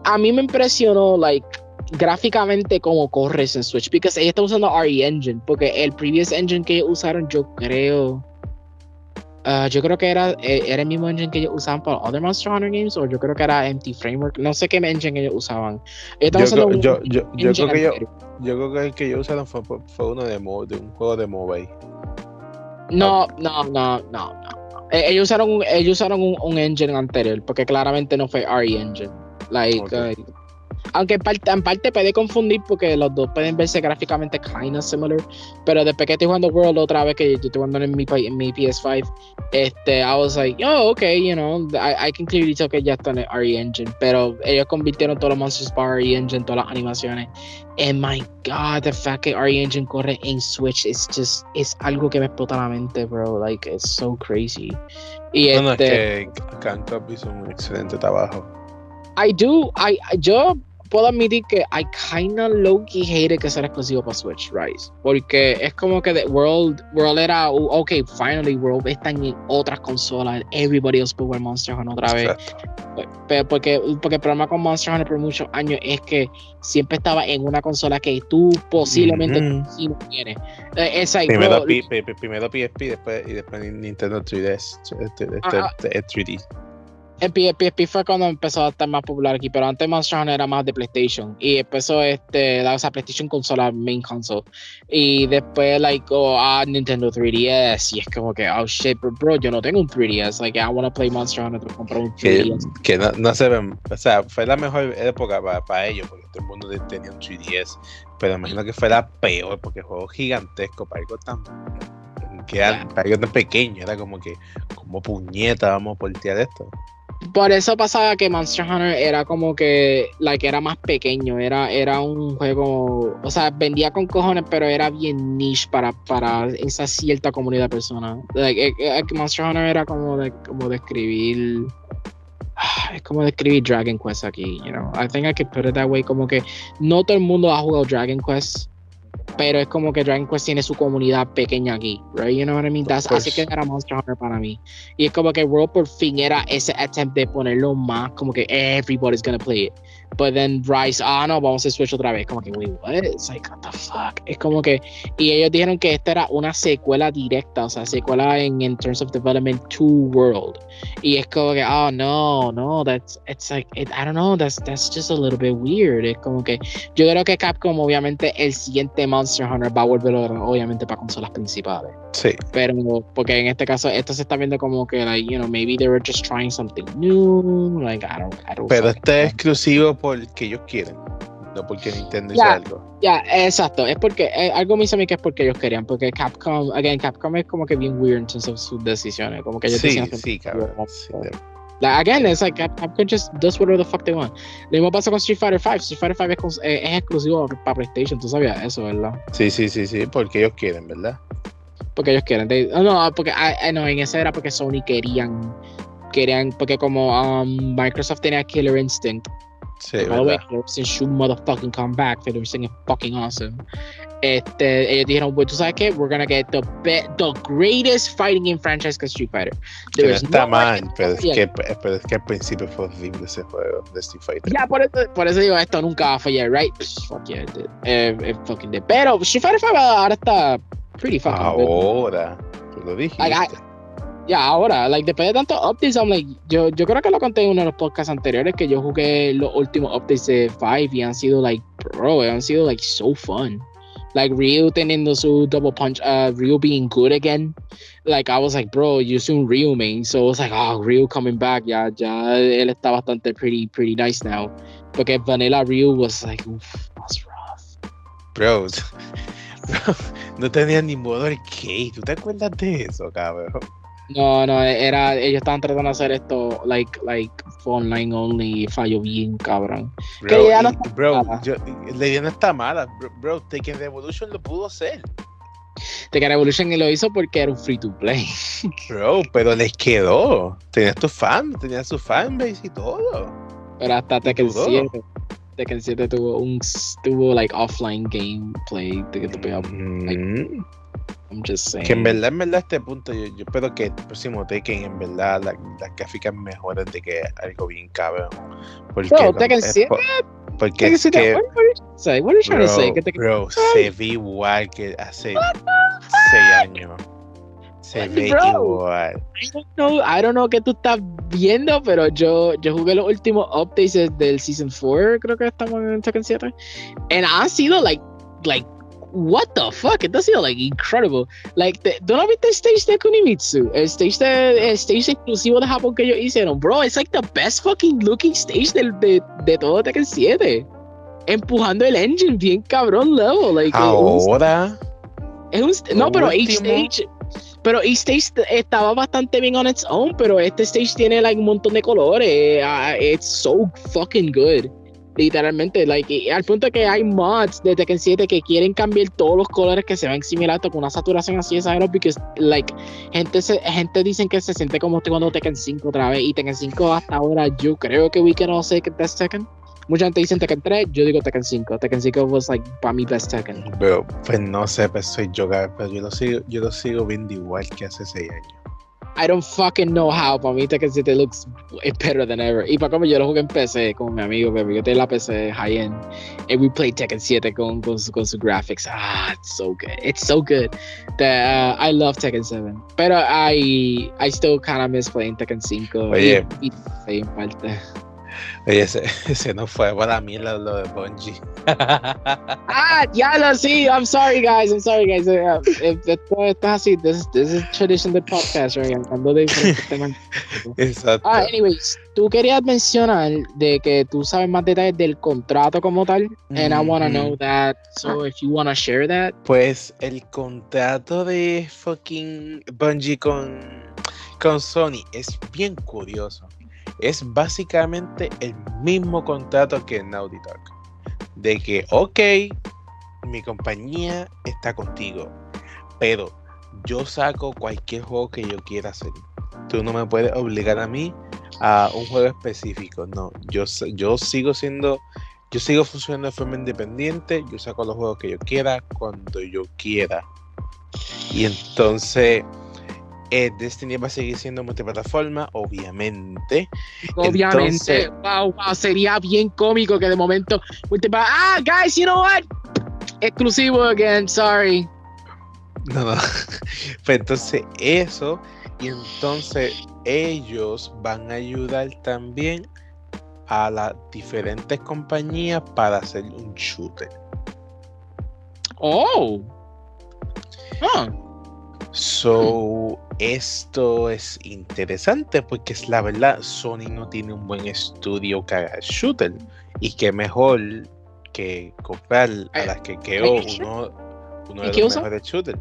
B: a mí me impresionó, like, gráficamente cómo corres en Switch. Porque ella está usando RE Engine. Porque el previous engine que usaron, yo creo Uh, yo creo que era, eh, era el mismo engine que ellos usaban para Other Monster Hunter Games, o yo creo que era Empty Framework. No sé qué engine ellos usaban.
A: yo, creo, yo, yo, yo, creo que yo, yo, creo que el que ellos usaron fue, fue uno de, de un juego de mobile.
B: No, no, no, no, no. Eh, ellos usaron, un, ellos usaron un, un, engine anterior, porque claramente no fue RE Engine. Like, okay. uh, aunque en parte, en parte puede confundir porque los dos pueden verse gráficamente kind of similar. Pero después que estoy jugando World otra vez, que yo estoy jugando en mi, en mi PS5, este, I was like, oh, okay, you know, I, I can clearly tell que ya está en el RE Engine. Pero ellos convirtieron todos los monsters para RE Engine, todas las animaciones. And my god, the fact que RE Engine corre en Switch es just, es algo que me explota la mente, bro. Like, it's so crazy.
A: Y este, es que Kankap hizo un excelente trabajo.
B: I do, I, yo puedo admitir que I kinda low-key hate que sea exclusivo para Switch, Rise. Porque es como que the World, World era, ok, finally World está en otras consolas, everybody else puede Monster Hunter otra vez. Pero porque, porque el problema con Monster Hunter por muchos años es que siempre estaba en una consola que tú posiblemente sí no tienes.
A: Eh, es primero, primero PSP después, y después Nintendo 3DS, 3D.
B: El PSP fue cuando empezó a estar más popular aquí, pero antes Monster Hunter era más de PlayStation y empezó este, la o PlayStation consola, main console. Y después, like, oh, ah, Nintendo 3DS. Y es como que, oh shit, bro, yo no tengo un 3DS. Like, I want to play Monster Hunter, comprar un
A: 3DS. Que, no, no, se ven, o sea, fue la mejor época para, para ellos, porque todo el mundo tenía un 3DS. Pero imagino que fue la peor, porque el juego gigantesco para algo tan que era, para algo tan pequeño, era como que, como puñeta, vamos a voltear esto.
B: Por eso pasaba que Monster Hunter era como que, like, era más pequeño, era, era un juego, o sea, vendía con cojones, pero era bien niche para, para esa cierta comunidad de personas. Like, eh, eh, Monster Hunter era como de, como de escribir, es como de escribir Dragon Quest aquí, you know. I think I could put it that way, como que no todo el mundo ha jugado Dragon Quest pero es como que Dragon Quest tiene su comunidad pequeña aquí, right? You know what I mean? That's, así que era Monster Hunter para mí. Y es como que World por fin era ese attempt de ponerlo más como que everybody's gonna play it. But then Rise, ah, no, vamos a switch otra vez. Como que, wait, what? It's like, what the fuck? Es como que, y ellos dijeron que esta era una secuela directa, o sea, secuela en in terms of development to World. Y es como que, oh, no, no, that's, it's like, I don't know, that's, that's just a little bit weird. Es como que, yo creo que Capcom, obviamente, el siguiente Monster Hunter va a volver, obviamente, para consolas principales.
A: Sí.
B: Pero, porque en este caso, esto se está viendo como que, like, you know, maybe they were just trying something new, like, I don't, I don't
A: Pero este es exclusivo porque ellos quieren, no porque Nintendo hizo algo.
B: Ya, exacto, es porque, eh, algo me dice a mí que es porque ellos querían, porque Capcom, again, Capcom es como que bien weird en términos de sus decisiones, como que ellos
A: sí, sí, cabrón.
B: Like, again, it's like Capcom just does whatever the fuck they want. Lo mismo pasa con Street Fighter V. Street Fighter V es, eh, es exclusivo para PlayStation, tú sabías eso, ¿verdad?
A: Sí, sí, sí, sí, porque ellos quieren, ¿verdad?
B: Porque ellos quieren. no, no, porque ah, eh, no, en ese era porque Sony querían, querían, porque como um, Microsoft tenía Killer Instinct,
A: Sí, By the way,
B: should motherfucking come back. Everything is fucking awesome. este, ellos dijeron, pues tú sabes qué, we're gonna get the, the greatest fighting game franchise que Street Fighter. There is
A: está
B: no
A: mal, pero es, que, pero es que al principio fue horrible ese juego de Street Fighter.
B: Ya, por eso, por eso digo, esto nunca va a fallar, right? Psh, fuck yeah, it did. Eh, it fucking did. Pero Street Fighter 5 ahora está pretty fucking good.
A: Ahora, tú lo dijiste.
B: Like, I- Ya, ahora, like, después de tantos updates, I'm like, yo, yo creo que lo conté en uno de los podcasts anteriores que yo jugué los últimos updates de 5 y han sido, like, bro, han sido, like, so fun. Like, Ryu teniendo su double punch, uh, Ryu being good again. Like, I was like, bro, you soon Ryu main. So I was like, oh, Ryu coming back. Ya, ya, él está bastante pretty, pretty nice now. Porque Vanilla Ryu was like, oof, that's rough.
A: Bro, bro, no tenía ni modo arcade. ¿Tú te acuerdas de eso, cabrón?
B: No, no, era, ellos estaban tratando de hacer esto, like, like, online only, y falló bien, cabrón.
A: Bro,
B: Que ya no está
A: bro yo, la idea no está mala. Bro, bro, Tekken Revolution lo pudo hacer.
B: Tekken Revolution lo hizo porque era un free to play.
A: Bro, pero les quedó. Tenía tu fan, tenía su fanbase y todo.
B: Pero hasta Tekken
A: dudó.
B: 7. Tekken 7 tuvo un tuvo like offline gameplay te podía-
A: Mm,
B: I'm just saying.
A: Que en verdad, en verdad, este punto, yo, yo espero que el próximo Tekken, en verdad, la- las gráficas mejoren de que algo bien cabrón. Porque,
B: Bro,
A: no-
B: Tekken
A: es
B: 7,
A: po- porque es
B: 7,
A: que,
B: what, are you trying to say?
A: Bro, se ve igual que hace seis años. Se ve igual.
B: I don't know, I don't know qué tú estás viendo, pero yo, yo jugué los últimos updates de- del Season 4, creo que estamos en Tekken 7. And han sido like, like, what the fuck? Esto ha sido like incredible. Like, te- ¿tú no viste el stage de Kunimitsu? El stage, de, el stage exclusivo de Japón que ellos hicieron. Bro, it's like the best fucking looking stage del, de, de todo Tekken 7. Empujando el engine bien cabrón level. Like, es un-
A: Ahora,
B: es un st-
A: Lo
B: no, pero each stage. Pero each stage estaba bastante bien on its own, pero este stage tiene like un montón de colores. ah, it's so fucking good. Literalmente, like, y al punto que hay mods de Tekken 7 que quieren cambiar todos los colores que se ven similares con una saturación así exagerada, porque, like, gente, se, gente dicen que se siente como estoy jugando Tekken 5 otra vez, y Tekken 5 hasta ahora yo creo que we can all say best Tekken. Mucha gente dice Tekken 3, yo digo Tekken 5. Tekken 5 was like para mí best Tekken.
A: bro, pues no sé, pues soy yo, pero yo lo sigo, yo lo sigo viendo igual que hace seis años.
B: I don't fucking know how. Para mí Tekken 7 looks better than ever. Y para como yo lo jugué en PC con mi amigo, baby. Yo tengo la PC high-end. And we played Tekken 7 con, con, su, con su graphics. Ah, it's so good. It's so good. That, uh, I love Tekken 7. Pero I, I still kind of miss playing Tekken 5.
A: Oye.
B: Y, y, parte.
A: Oye, ese, ese no fue para mí lo, lo de Bungie.
B: Ah, ya lo sí. I'm sorry, guys. I'm sorry, guys. Uh, eh, Esto, esto es así. This, is- this is tradition del podcast, right? De temas.
A: Exacto.
B: Ah, anyways, tú querías mencionar de que tú sabes más detalles del contrato como tal, and I wanna
A: Ujú.
B: know that. So if you wanna share that,
A: Pues el contrato de fucking Bungie con, con Sony es bien curioso. Es básicamente el mismo contrato que Naughty Dog. De que, ok, mi compañía está contigo, pero yo saco cualquier juego que yo quiera hacer. Tú no me puedes obligar a mí a un juego específico. No, yo, yo sigo siendo yo sigo funcionando de forma independiente, yo saco los juegos que yo quiera cuando yo quiera. Y entonces, eh, Destiny va a seguir siendo multiplataforma, obviamente.
B: obviamente,
A: Entonces-
B: wow, wow, sería bien cómico que de momento, ah, guys, you know what? Exclusivo again, sorry.
A: No, no. Pues entonces, eso, y entonces ellos van a ayudar también a las diferentes compañías para hacer un shooter.
B: Oh. Huh.
A: So, esto es interesante porque es la verdad, Sony no tiene un buen estudio que haga shooter. Y qué mejor que comprar a
B: Eh,
A: las que quedó
B: ¿hay
A: uno, uno
B: ¿Y
A: de los mejores shooters.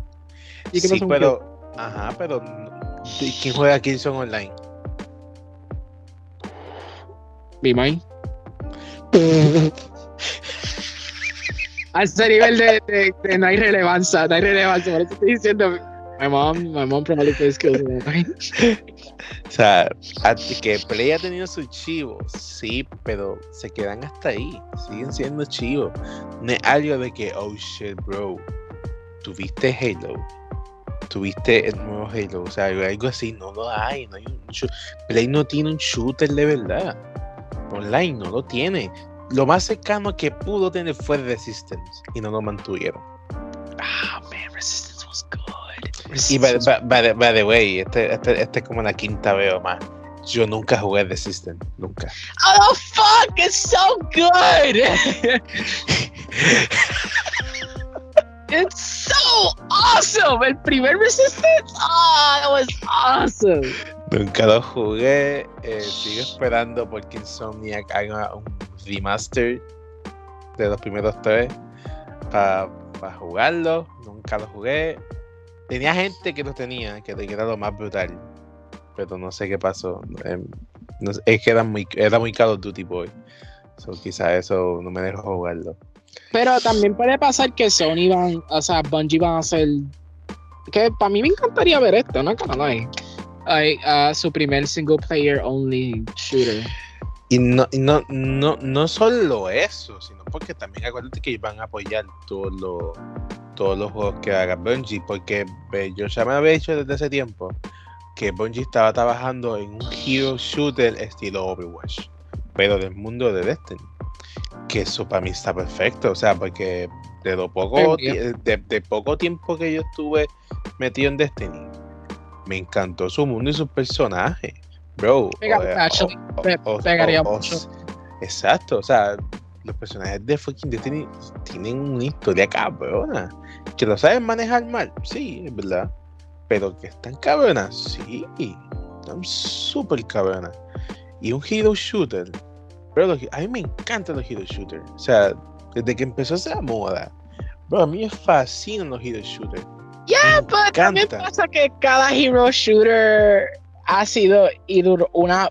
B: ¿Y qué
A: Sí, pero, ajá, pero ¿y ¿quién juega Killzone Online?
B: Be mine. A ese nivel de, de- de no hay relevancia, no hay relevancia, por eso estoy diciendo, My mom, my mom probably plays Killzone.
A: o sea, que Play ha tenido sus chivos, sí, pero se quedan hasta ahí. Siguen siendo chivos. No es algo de que, oh shit, bro. Tuviste Halo. Tuviste el nuevo Halo. O sea, algo así. No lo hay. No hay un Play no tiene un shooter de verdad. Online no lo tiene. Lo más cercano que pudo tener fue Resistance. Y no lo mantuvieron.
B: Ah, man, Resistance was good.
A: Y by, the way, este, este, este, es como la quinta veo más. Yo nunca jugué Resistance, nunca.
B: Oh fuck, it's so good. it's so awesome. El primer Resistance, oh, that was awesome.
A: Nunca lo jugué. Eh, sigo esperando porque Insomniac haga un remaster de los primeros tres para jugarlo. Nunca lo jugué. Tenía gente que lo tenía, que era lo más brutal. Pero no sé qué pasó. Em, es que era muy, era muy Call of Duty Boy. So, quizá eso no me dejó jugarlo.
B: Pero también puede pasar que Sony van, o sea, Bungie van a hacer. Que para mí me encantaría ver esto, ¿no? hay. Uh, su primer single player only shooter.
A: Y no, no, no, no solo eso, sino porque también acuérdate que van a apoyar todos los, todos los juegos que haga Bungie, porque yo ya me había dicho desde ese tiempo que Bungie estaba trabajando en un hero shooter estilo Overwatch, pero del mundo de Destiny. Que eso para mí está perfecto, o sea, porque de lo poco, de poco tiempo que yo estuve metido en Destiny, me encantó su mundo y sus personajes. Bro.
B: pegaría mucho.
A: Exacto, o sea, los personajes de fucking Destiny tienen una historia cabrona. Que lo saben manejar mal, sí, es verdad. Pero que están cabronas, sí. Están súper cabronas. Y un hero shooter. Bro, a mí me encantan los hero shooters. O sea, desde que empezó esa moda. Bro, a mí me fascinan los hero shooters.
B: Yeah, pero también pasa que cada hero shooter ha sido una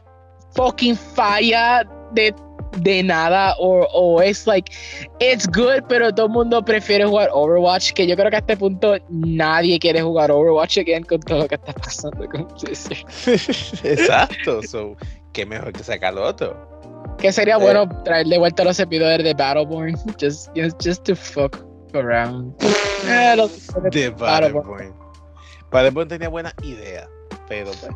B: fucking falla de, de nada o, o es like it's good pero todo el mundo prefiere jugar Overwatch que yo creo que a este punto nadie quiere jugar Overwatch again con todo lo que está pasando con
A: exacto so qué mejor que sacar otro.
B: Que sería bueno traer de vuelta los episodios de Battleborn just, just, to fuck around.
A: Eh, de Battleborn. Battleborn tenía buena idea pero pues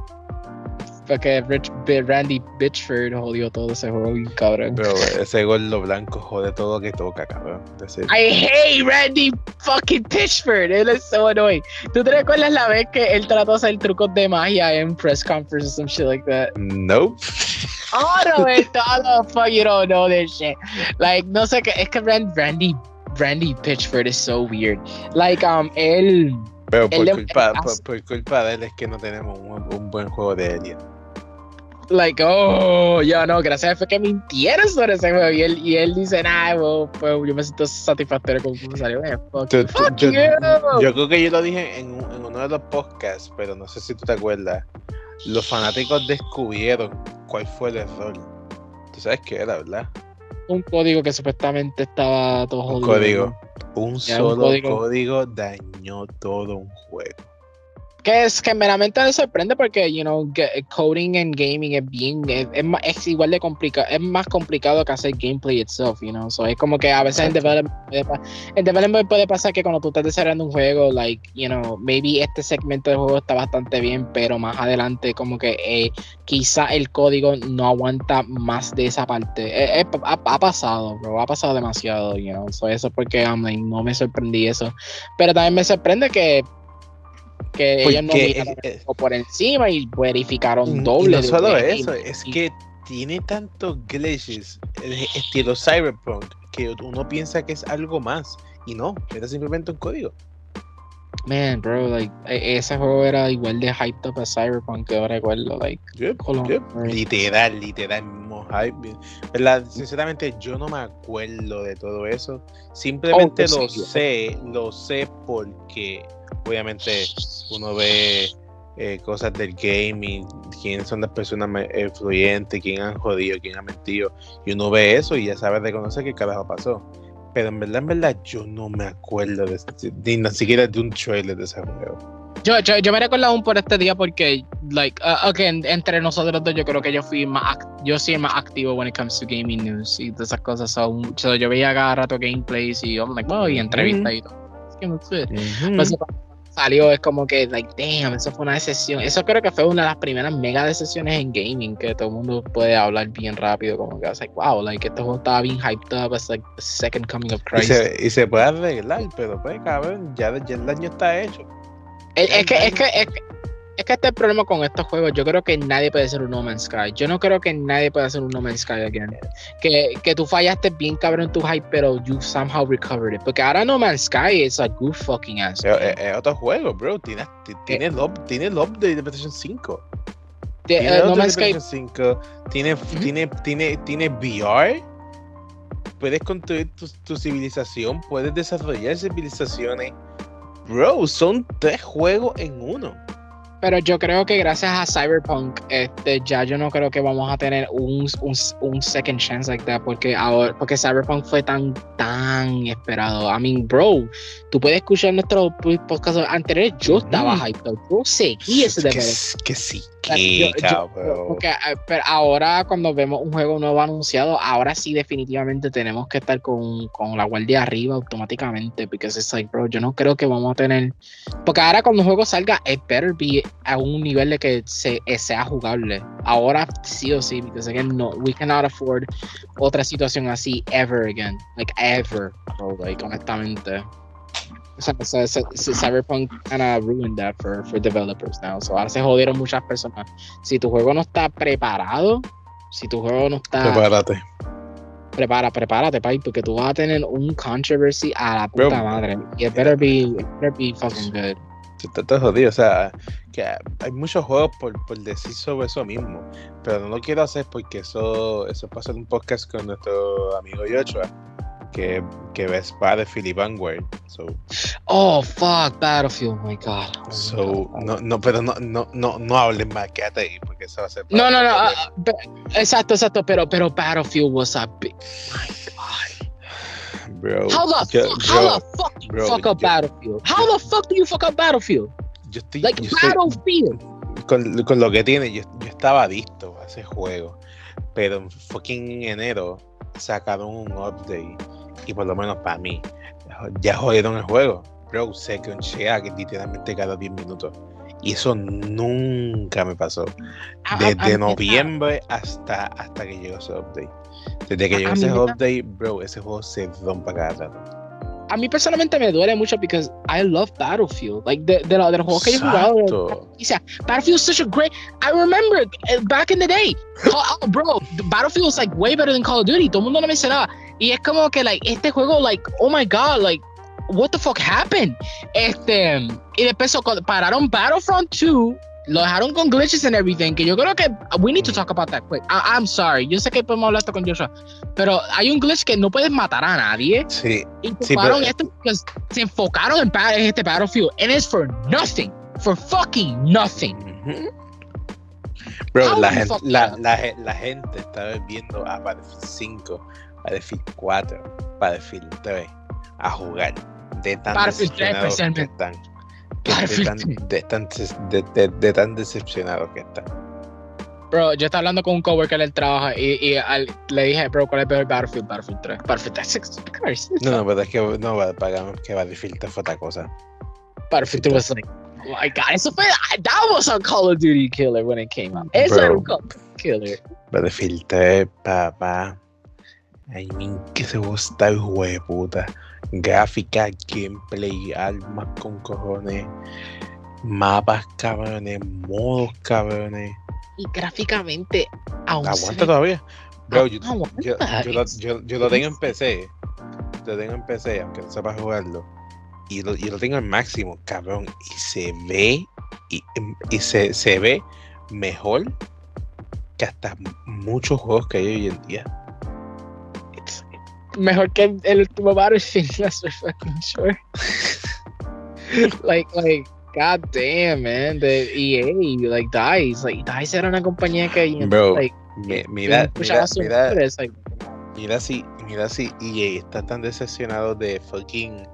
B: porque Rich, Randy Bitchford jodió todo ese juego, cabrón.
A: Pero ese gordo blanco jode todo que toca, cabrón.
B: I hate Randy fucking Bitchford. Él es so annoying. ¿Tú te recuerdas la vez que él trató de hacer trucos de magia en press conference or some shit like that?
A: Nope.
B: Oh, no, todo fuck you don't know this shit. Like, no sé qué, es que Randy, Randy Pitchford is so weird. Like, um, él.
A: Pero por, culpa, por, culpa de él es que no tenemos un, un buen juego de Alien
B: like, oh, yo no, gracias fue que mintieron sobre ese juego. Y él, y él dice, nah, pues yo me siento satisfactorio con cómo salió. Eh,
A: yo, creo que yo lo dije en, en, uno de los podcasts, pero no sé si tú te acuerdas. Los fanáticos descubrieron cuál fue el error. Tú sabes qué era, ¿verdad?
B: Un código que supuestamente estaba todo
A: jodido. Un código. Un solo código dañó todo un juego
B: que es que meramente me sorprende porque, you know, coding en gaming es bien, es, es, igual de complicado, es más complicado que hacer gameplay itself, you know, so es como que a veces en development, en development puede pasar que cuando tú estás desarrollando un juego, like, you know, maybe este segmento de juego está bastante bien, pero más adelante como que eh, quizá el código no aguanta más de esa parte. Eh, eh, ha, pasado, bro, ha pasado demasiado, you know, so eso porque no me sorprendí eso, pero también me sorprende que que ellos no miraron por encima y verificaron doble.
A: no solo eso, es que tiene tantos glitches, estilo Cyberpunk, que uno piensa que es algo más. Y no, era simplemente un código.
B: Man, bro, like, e, ese juego era igual de hyped up a Cyberpunk que ahora recuerdo, like,
A: literal, literal, mismo hype. ¿verdad? Sinceramente, yo no me acuerdo de todo eso. Simplemente oh, lo sé, lo sé porque obviamente uno ve eh, cosas del gaming, quién son las personas influyentes, quién han jodido, quién ha mentido, y uno ve eso y ya sabe reconocer qué carajo pasó. Pero en verdad, en verdad, yo no me acuerdo de, ni siquiera de un trailer de ese juego.
B: Yo, yo, yo me recuerdo aún por este día porque, like, uh, okay, entre nosotros dos, yo creo que yo fui más, yo soy más activo when it comes to gaming news y todas esas cosas. So, so yo veía cada rato gameplays y, I'm like, oh, y entrevistas y todo. Pues, salió es como que, like, damn, eso fue una decepción. Eso creo que fue una de las primeras mega decepciones en gaming que todo el mundo puede hablar bien rápido. Como que, like, wow, like, este juego estaba bien hyped up, it's like the second coming of Christ.
A: Y se, y se puede arreglar, pero pues, cabrón, ya, ya el daño está hecho.
B: Es, es, que, es, que, es, que, es que este es el problema con estos juegos. Yo creo que nadie puede ser un No Man's Sky. Yo no creo que nadie pueda ser un No Man's Sky again. Que, que tú fallaste bien cabrón en tu hype, pero you somehow recovered it. Porque ahora No Man's Sky es a good fucking ass.
A: Es, es otro juego, bro. Tienes, el, tiene el update de PlayStation 5. De, tiene uh, no Man's Sky 5. Tiene, tiene, tiene, tiene VR. Puedes construir tu, tu civilización. Puedes desarrollar civilizaciones. Bro, son tres juegos en uno.
B: Pero yo creo que gracias a Cyberpunk, este, ya yo no creo que vamos a tener un, un, un second chance like that, porque ahora, porque Cyberpunk fue tan, tan esperado. I mean, bro, tú puedes escuchar nuestros podcasts anteriores, yo estaba mm. hyped, yo seguí ese
A: de que, que sí, que
B: porque, eh, pero ahora cuando vemos un juego nuevo anunciado, ahora sí definitivamente tenemos que estar con, con la guardia arriba automáticamente, porque es like, bro, yo no creo que vamos a tener, porque ahora cuando un juego salga, it better be a un nivel de que se, eh, sea jugable. Ahora sí o sí, because again, no, we cannot afford otra situación así ever again. Like ever, bro, like honestamente. So, so, so, Cyberpunk kind of ruined that for, for developers now. So ahora se jodieron muchas personas. Si tu juego no está preparado, si tu juego no está.
A: Prepárate.
B: Prepara, prepárate, pai, porque tú vas a tener un controversy a la puta Bro, madre. Y it better be, it better be fucking good.
A: Todo jodido, o sea, que hay muchos juegos por, por, decir sobre eso mismo, pero no lo quiero hacer porque eso, eso pasa en un podcast con nuestro amigo Yochoa, que, que ves Battlefield y Vanguard. So.
B: Oh, fuck, Battlefield, oh my god. Oh
A: so, my god. No, no, pero no, no, no, no hables más, quédate ahí, porque eso va a ser.
B: No, no, no, uh, exacto, exacto, pero, pero Battlefield was a big. My god.
A: Bro,
B: how the
A: yo,
B: fuck, how the fuck do you
A: bro,
B: fuck up
A: yo,
B: Battlefield? How the fuck do you fuck up Battlefield?
A: Yo estoy,
B: Like
A: yo estoy-
B: Battlefield.
A: con, con lo que tiene, yo, yo estaba adicto a ese juego. Pero en fucking enero sacaron un update. Y por lo menos para mí, ya jodieron el juego. Bro, se conchea que literalmente cada 10 minutos. Y eso nunca me pasó.
B: A- a-
A: Desde
B: a-
A: noviembre hasta, hasta que llegó ese update. Desde que
B: A-
A: llegó
B: a
A: ese update, bro, ese juego se rompa cada rato.
B: A mí personalmente me duele mucho because I love Battlefield. Like, de, de, de los juegos que yo he jugado. Battlefield is such a great. I remember uh, back in the day, Call- oh, bro, Battlefield was like way better than Call of Duty. Todo el mundo lo mencionaba. Y es como que, like, este juego, like, oh my god, like, what the fuck happened? Este, y después so- pararon Battlefront 2. Lo dejaron con glitches and everything. Que yo creo que we need to talk about that quick. I, I'm sorry. Yo sé que podemos hablar esto con Joshua. Pero hay un glitch que no puedes matar a nadie.
A: Sí,
B: Y
A: Sí, pero-
B: esto se enfocaron en, este Battlefield. And it's for nothing. For fucking nothing.
A: Bro, la gente, la, la, la gente está viendo a Battlefield 5, Battlefield 4, Battlefield 3 a jugar. De tan
B: Battlefield 3
A: decepcionados que están. De tan,
B: 3.
A: de, tan, de, de- de tan decepcionados que están.
B: Bro, yo estaba hablando con un coworker del trabajo y, y al- le dije, bro, ¿cuál es el peor Battlefield? Battlefield 3. Battlefield 3. Six- Christ.
A: No, no, pero es que no va- pagamos que Battlefield 3 fue otra cosa.
B: Battlefield 3 was like, oh my god, eso fue, that was a Call of Duty killer when it came out. Eso
A: Bro.
B: era un Call of Duty killer.
A: Battlefield 3, papá. Ay, min, que se gusta el juego de puta. Gráfica, gameplay, armas con cojones. Mapas cabrones, modos cabrones.
B: Y gráficamente, aún
A: Aguanta todavía. Bro, yo,
B: aguanta.
A: yo, yo lo, yo- yo lo tengo en PC. Lo tengo en PC, aunque no sepa jugarlo. Y lo, y lo tengo al máximo, cabrón. Y se ve. Y, y se, se ve mejor que hasta muchos juegos que hay hoy en día.
B: Mejor que el, el último Battlefield, that's for fucking sure. like, like, god damn, man, the EA, like Dice, like Dice era una compañía que, you know,
A: Bro,
B: like,
A: Mi- Mira, mira, mira,
B: like,
A: mira si, mira si EA está tan decepcionado de fucking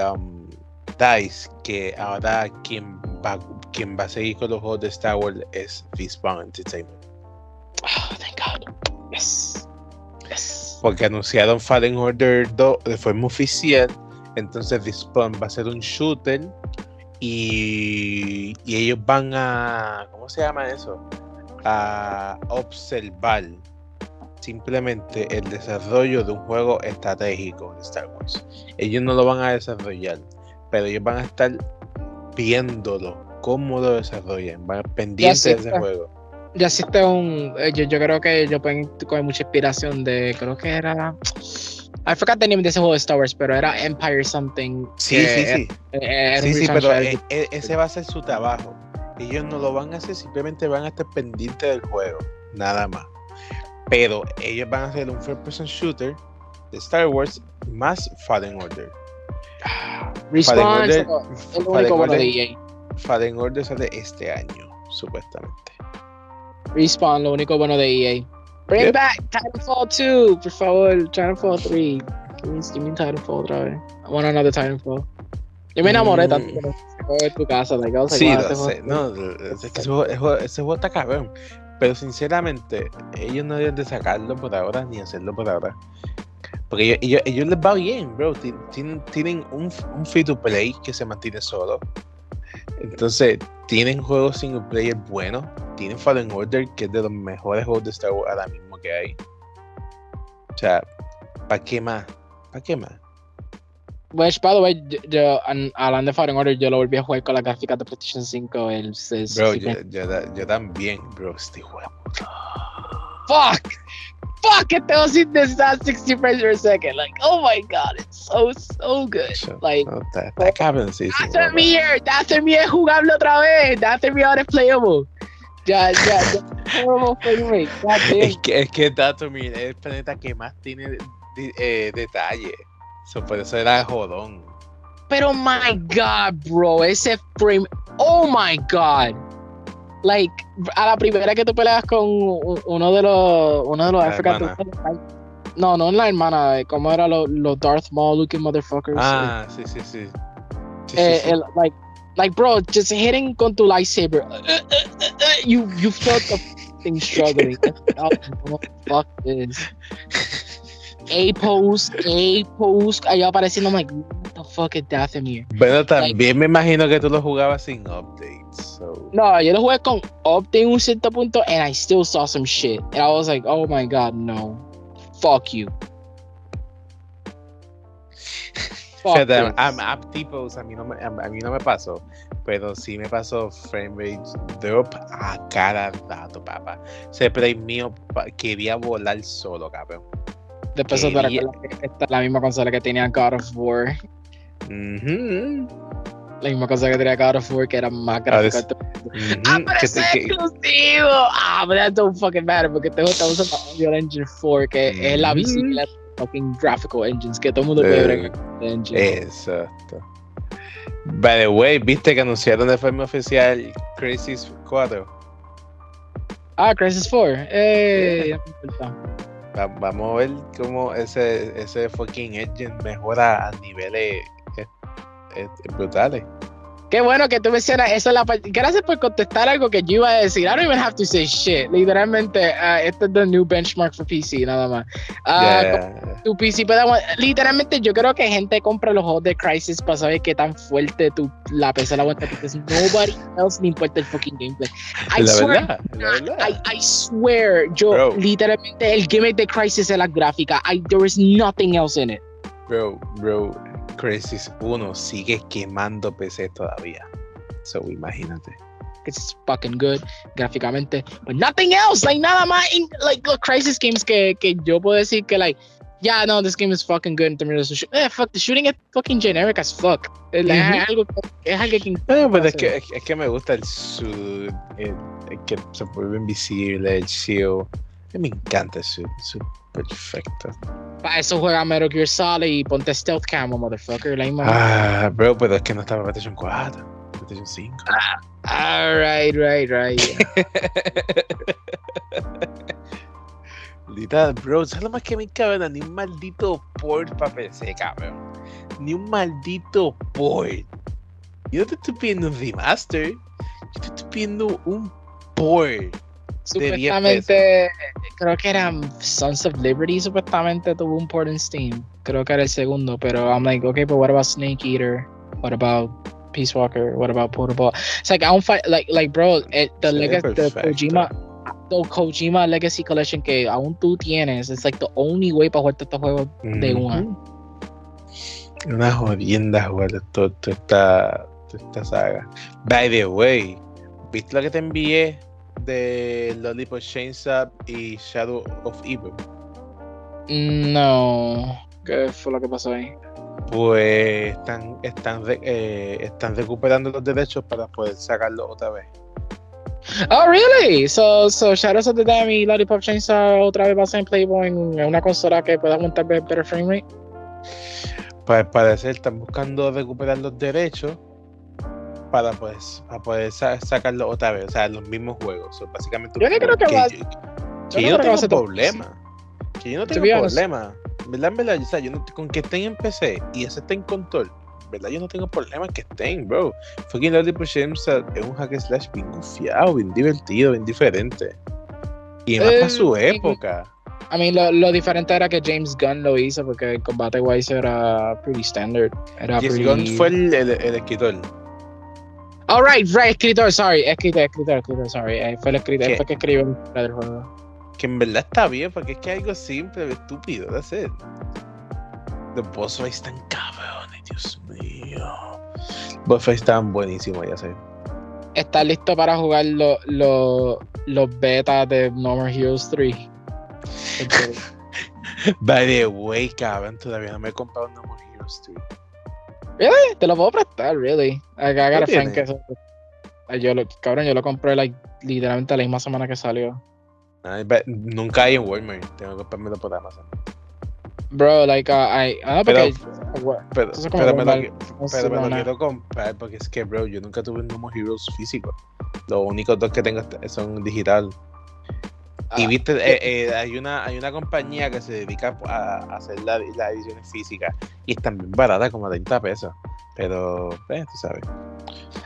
A: um, DICE que ahora quien va, quien va a seguir con los juegos de Star Wars es Respawn Entertainment.
B: Oh, thank God. Yes. Yes.
A: Porque anunciaron Fallen Order 2 de forma oficial. Entonces Respawn va a ser un shooter. Y, y ellos van a. ¿Cómo se llama eso? A observar simplemente el desarrollo de un juego estratégico de Star Wars. Ellos no lo van a desarrollar, pero ellos van a estar viéndolo, cómo lo desarrollan, van pendientes de ese juego.
B: Ya existe un. eh, Yo, yo creo que ellos pueden coger mucha inspiración de. Creo que era. I forgot the name de ese juego de Star Wars, pero era Empire Something.
A: Sí, sí, sí.
B: era- era
A: Sí, sí, pero
B: strategy.
A: e- e- ese va a ser su trabajo. Ellos no lo van a hacer, simplemente van a estar pendientes del juego, nada más. Pero ellos van a hacer un first person shooter de Star Wars más Fallen Order.
B: Respawn
A: Fallen
B: es
A: Order- Fallen
B: bueno de E EA.
A: Fallen Order sale este año, supuestamente.
B: Respawn, lo único bueno de EA. Bring back Titanfall 2, por favor. Titanfall 3. Give me, give me Titanfall otra vez. I want another Titanfall. Yo me enamoré
A: Mm.
B: tanto de tu casa. Like, like,
A: Sí,
B: wow, este
A: sé. No, es que ese juego, ese juego- ese juego está cabrón. Pero sinceramente, ellos no deben de sacarlo por ahora ni hacerlo por ahora. Porque ellos, ellos, ellos les va bien, bro. Tien- Tienen, tienen un, un free to play que se mantiene solo. Entonces, tienen juegos single player buenos. Tienen Fallen Order, que es de los mejores juegos de Star Wars ahora mismo que hay. O sea, ¿para qué más? ¿Para qué más?
B: Which, by the way, yo, yo an- hablando de Fallen Order, yo lo volví a jugar con la gráfica de PlayStation 5. El, el-
A: Bro, yo- yo también, bro. Este juego.
B: Fuck! Fuck! Que tengo sin necesitar 60 frames per second. Like, oh my god, it's so, so good. Like,
A: No, está, está cabroncísimo,
B: After
A: bro.
B: me, After me es jugable otra vez. After me ahora es playable. Ya, ya, ya. Horrible frame rate.
A: Es que, es que Datomir es el planeta que más tiene de- eh, detalle. So, por eso era jodón.
B: Pero my god, bro, ese frame. Oh my god. Like, a la primera que tú peleas con uno de los. Uno de los. The- No, no la hermana. ¿Cómo era los los Darth Maul looking motherfuckers?
A: Ah, sí, sí, sí. Sí, sí,
B: Eh,
A: sí.
B: el- like, like, bro, just hitting con tu lightsaber. Uh, uh, uh, you, you felt the thing struggling. oh, fuck is? A pose, A pose. Ahí apareciendo, I'm like, what the fuck is Dathomir?
A: Bueno, también me imagino que tú lo jugabas sin updates. So.
B: No, yo lo jugué con update en un cierto punto, and I still saw some shit. And I was like, oh my god, no. Fuck you. Fuck
A: Fíjate,
B: this.
A: a, a- a tipos a mí, no me, a, a mí no me pasó, pero sí me pasó frame rate drop a cada rato, papá. Ese play mío pa- quería volar solo, cabrón.
B: Después te
A: quería-
B: recuerdas que esta es la misma consola que tenía God of War. La misma cosa que tenía God of War, que era más gráfica.
A: es- ujú,
B: Ah, pero es
A: te-
B: exclusivo. Ah, but that don't fucking matter porque este juego está usando Unreal Engine 4, que es la bicicleta de fucking graphical engines, que todo el mundo puede
A: Eh,
B: engine.
A: Exacto. By the way, viste que anunciaron de forma oficial Crisis 4.
B: Ah, Crisis 4. Eh.
A: Va- vamos a ver cómo ese, ese fucking engine mejora a niveles eh, eh, brutales.
B: Qué bueno que tú mencionas eso. es La Gracias por contestar algo que yo iba a decir. I don't even have to say shit. Literalmente, ah, este es the new benchmark for PC, nada más. Ah,
A: Ya,
B: tu PC aguant- Literalmente, yo creo que gente compra los juegos de Crisis para saber qué tan fuerte tu, la PC la aguanta. Porque nobody else le importa el fucking gameplay. I
A: la
B: swear,
A: verdad, la verdad.
B: I, I swear, yo
A: Bro.
B: literalmente el gimmick de Crisis es la gráfica. I, there is nothing else in it.
A: Bro, bro, Crisis 1 sigue quemando PC todavía. So, imagínate.
B: It's fucking good gráficamente. But nothing else. Like nada más. in- like los Crisis games que, que yo puedo decir que like. Yeah, no, this game is fucking good in terms of shoot. Eh, fuck, the shooting is fucking generic as fuck. Es like,
A: Ujú.
B: es algo, que- es algo que
A: No, pero es
B: Sí.
A: que, es, es que me gusta el suit, el, el que se vuelve invisible, el shield. Mí Me encanta suit perfecto.
B: para eso juega Metal Gear Solid y ponte Stealth Camo, motherfucker. La.
A: Ah, bro, pero es que no estaba en PlayStation 4, PlayStation 5.
B: Alright, right, right.
A: Literal, bro, ¿sabes lo más que me cabrona? Ni un maldito port para PC, cabrón. Ni un maldito port. Yo no te estoy pidiendo un remaster. Yo te estoy pidiendo un port.
B: Supuestamente, creo que era Sons of Liberty, supuestamente tuvo un port en Steam. Creo que era el segundo, pero I'm like, okay, but what about Snake Eater? What about Peace Walker? What about Portable? It's like, I don't fight, like, like bro, it, the, legacy, the Kojima, the Kojima Legacy Collection que aún tú tienes, it's like the only way para jugar estos juegos mm -hmm. de una.
A: Una jodienda jugar toda esta, esta saga. By the way, ¿viste lo que te envié de Lollipop Chainsaw y Shadow of Evil?
B: No. ¿Qué fue lo que pasó ahí?
A: Pues están, están, eh, están recuperando los derechos para poder sacarlo otra vez.
B: Oh, really? So, so Shadows of the Dam y Lollipop Chainsaw otra vez va a ser en Playboy en una consola que pueda aguantar better frame rate?
A: Pues parecer están buscando recuperar los derechos para pues para poder sacarlo otra vez, o sea, los mismos juegos. básicamente
B: yo no creo que, va,
A: yo, que yo, no tengo problema. Que yo no tengo problema. ¿Verdad? ¿Verdad? O sea, yo no, con que estén en PC y ese esté en control, ¿verdad? Yo no tengo problema que estén, bro. Fucking Lord of es un hack slash bien gufiado, bien divertido, bien diferente. Y más para su eh, época.
B: A mí lo, lo, diferente era que James Gunn lo hizo porque el combate wise era pretty standard. Era
A: James Gunn fue el, el, el escritor.
B: Oh, right, escritor, sorry, escritor, escritor, escritor, sorry. Eh, fue el escritor, fue que escribió el juego.
A: Que en verdad está bien, porque es que es algo simple, estúpido, that's it. Los boss fights están cabrones, Dios mío. Boss fights están buenísimos, ya sé.
B: ¿Estás listo para jugar lo, lo, los betas de No More Heroes 3?
A: By the way, cabrón, todavía no me he comprado No More Heroes 3.
B: Really? Te lo puedo prestar, really. I, I got a que yo lo, cabrón, yo lo compré like, literalmente la misma semana que salió.
A: Nunca hay en Walmart, tengo que comprarlo por Amazon.
B: Bro, like, uh, I, ah,
A: porque, pero, pero, pero, me lo, pero me lo quiero comprar porque es que, bro, yo nunca tuve un Heroes físico. Los únicos dos que tengo son digital. Y ah, viste, eh, eh, hay, una, hay una compañía que se dedica a, hacer las la ediciones físicas y están bien baratas, como 30 pesos. Pero, eh, tú sabes.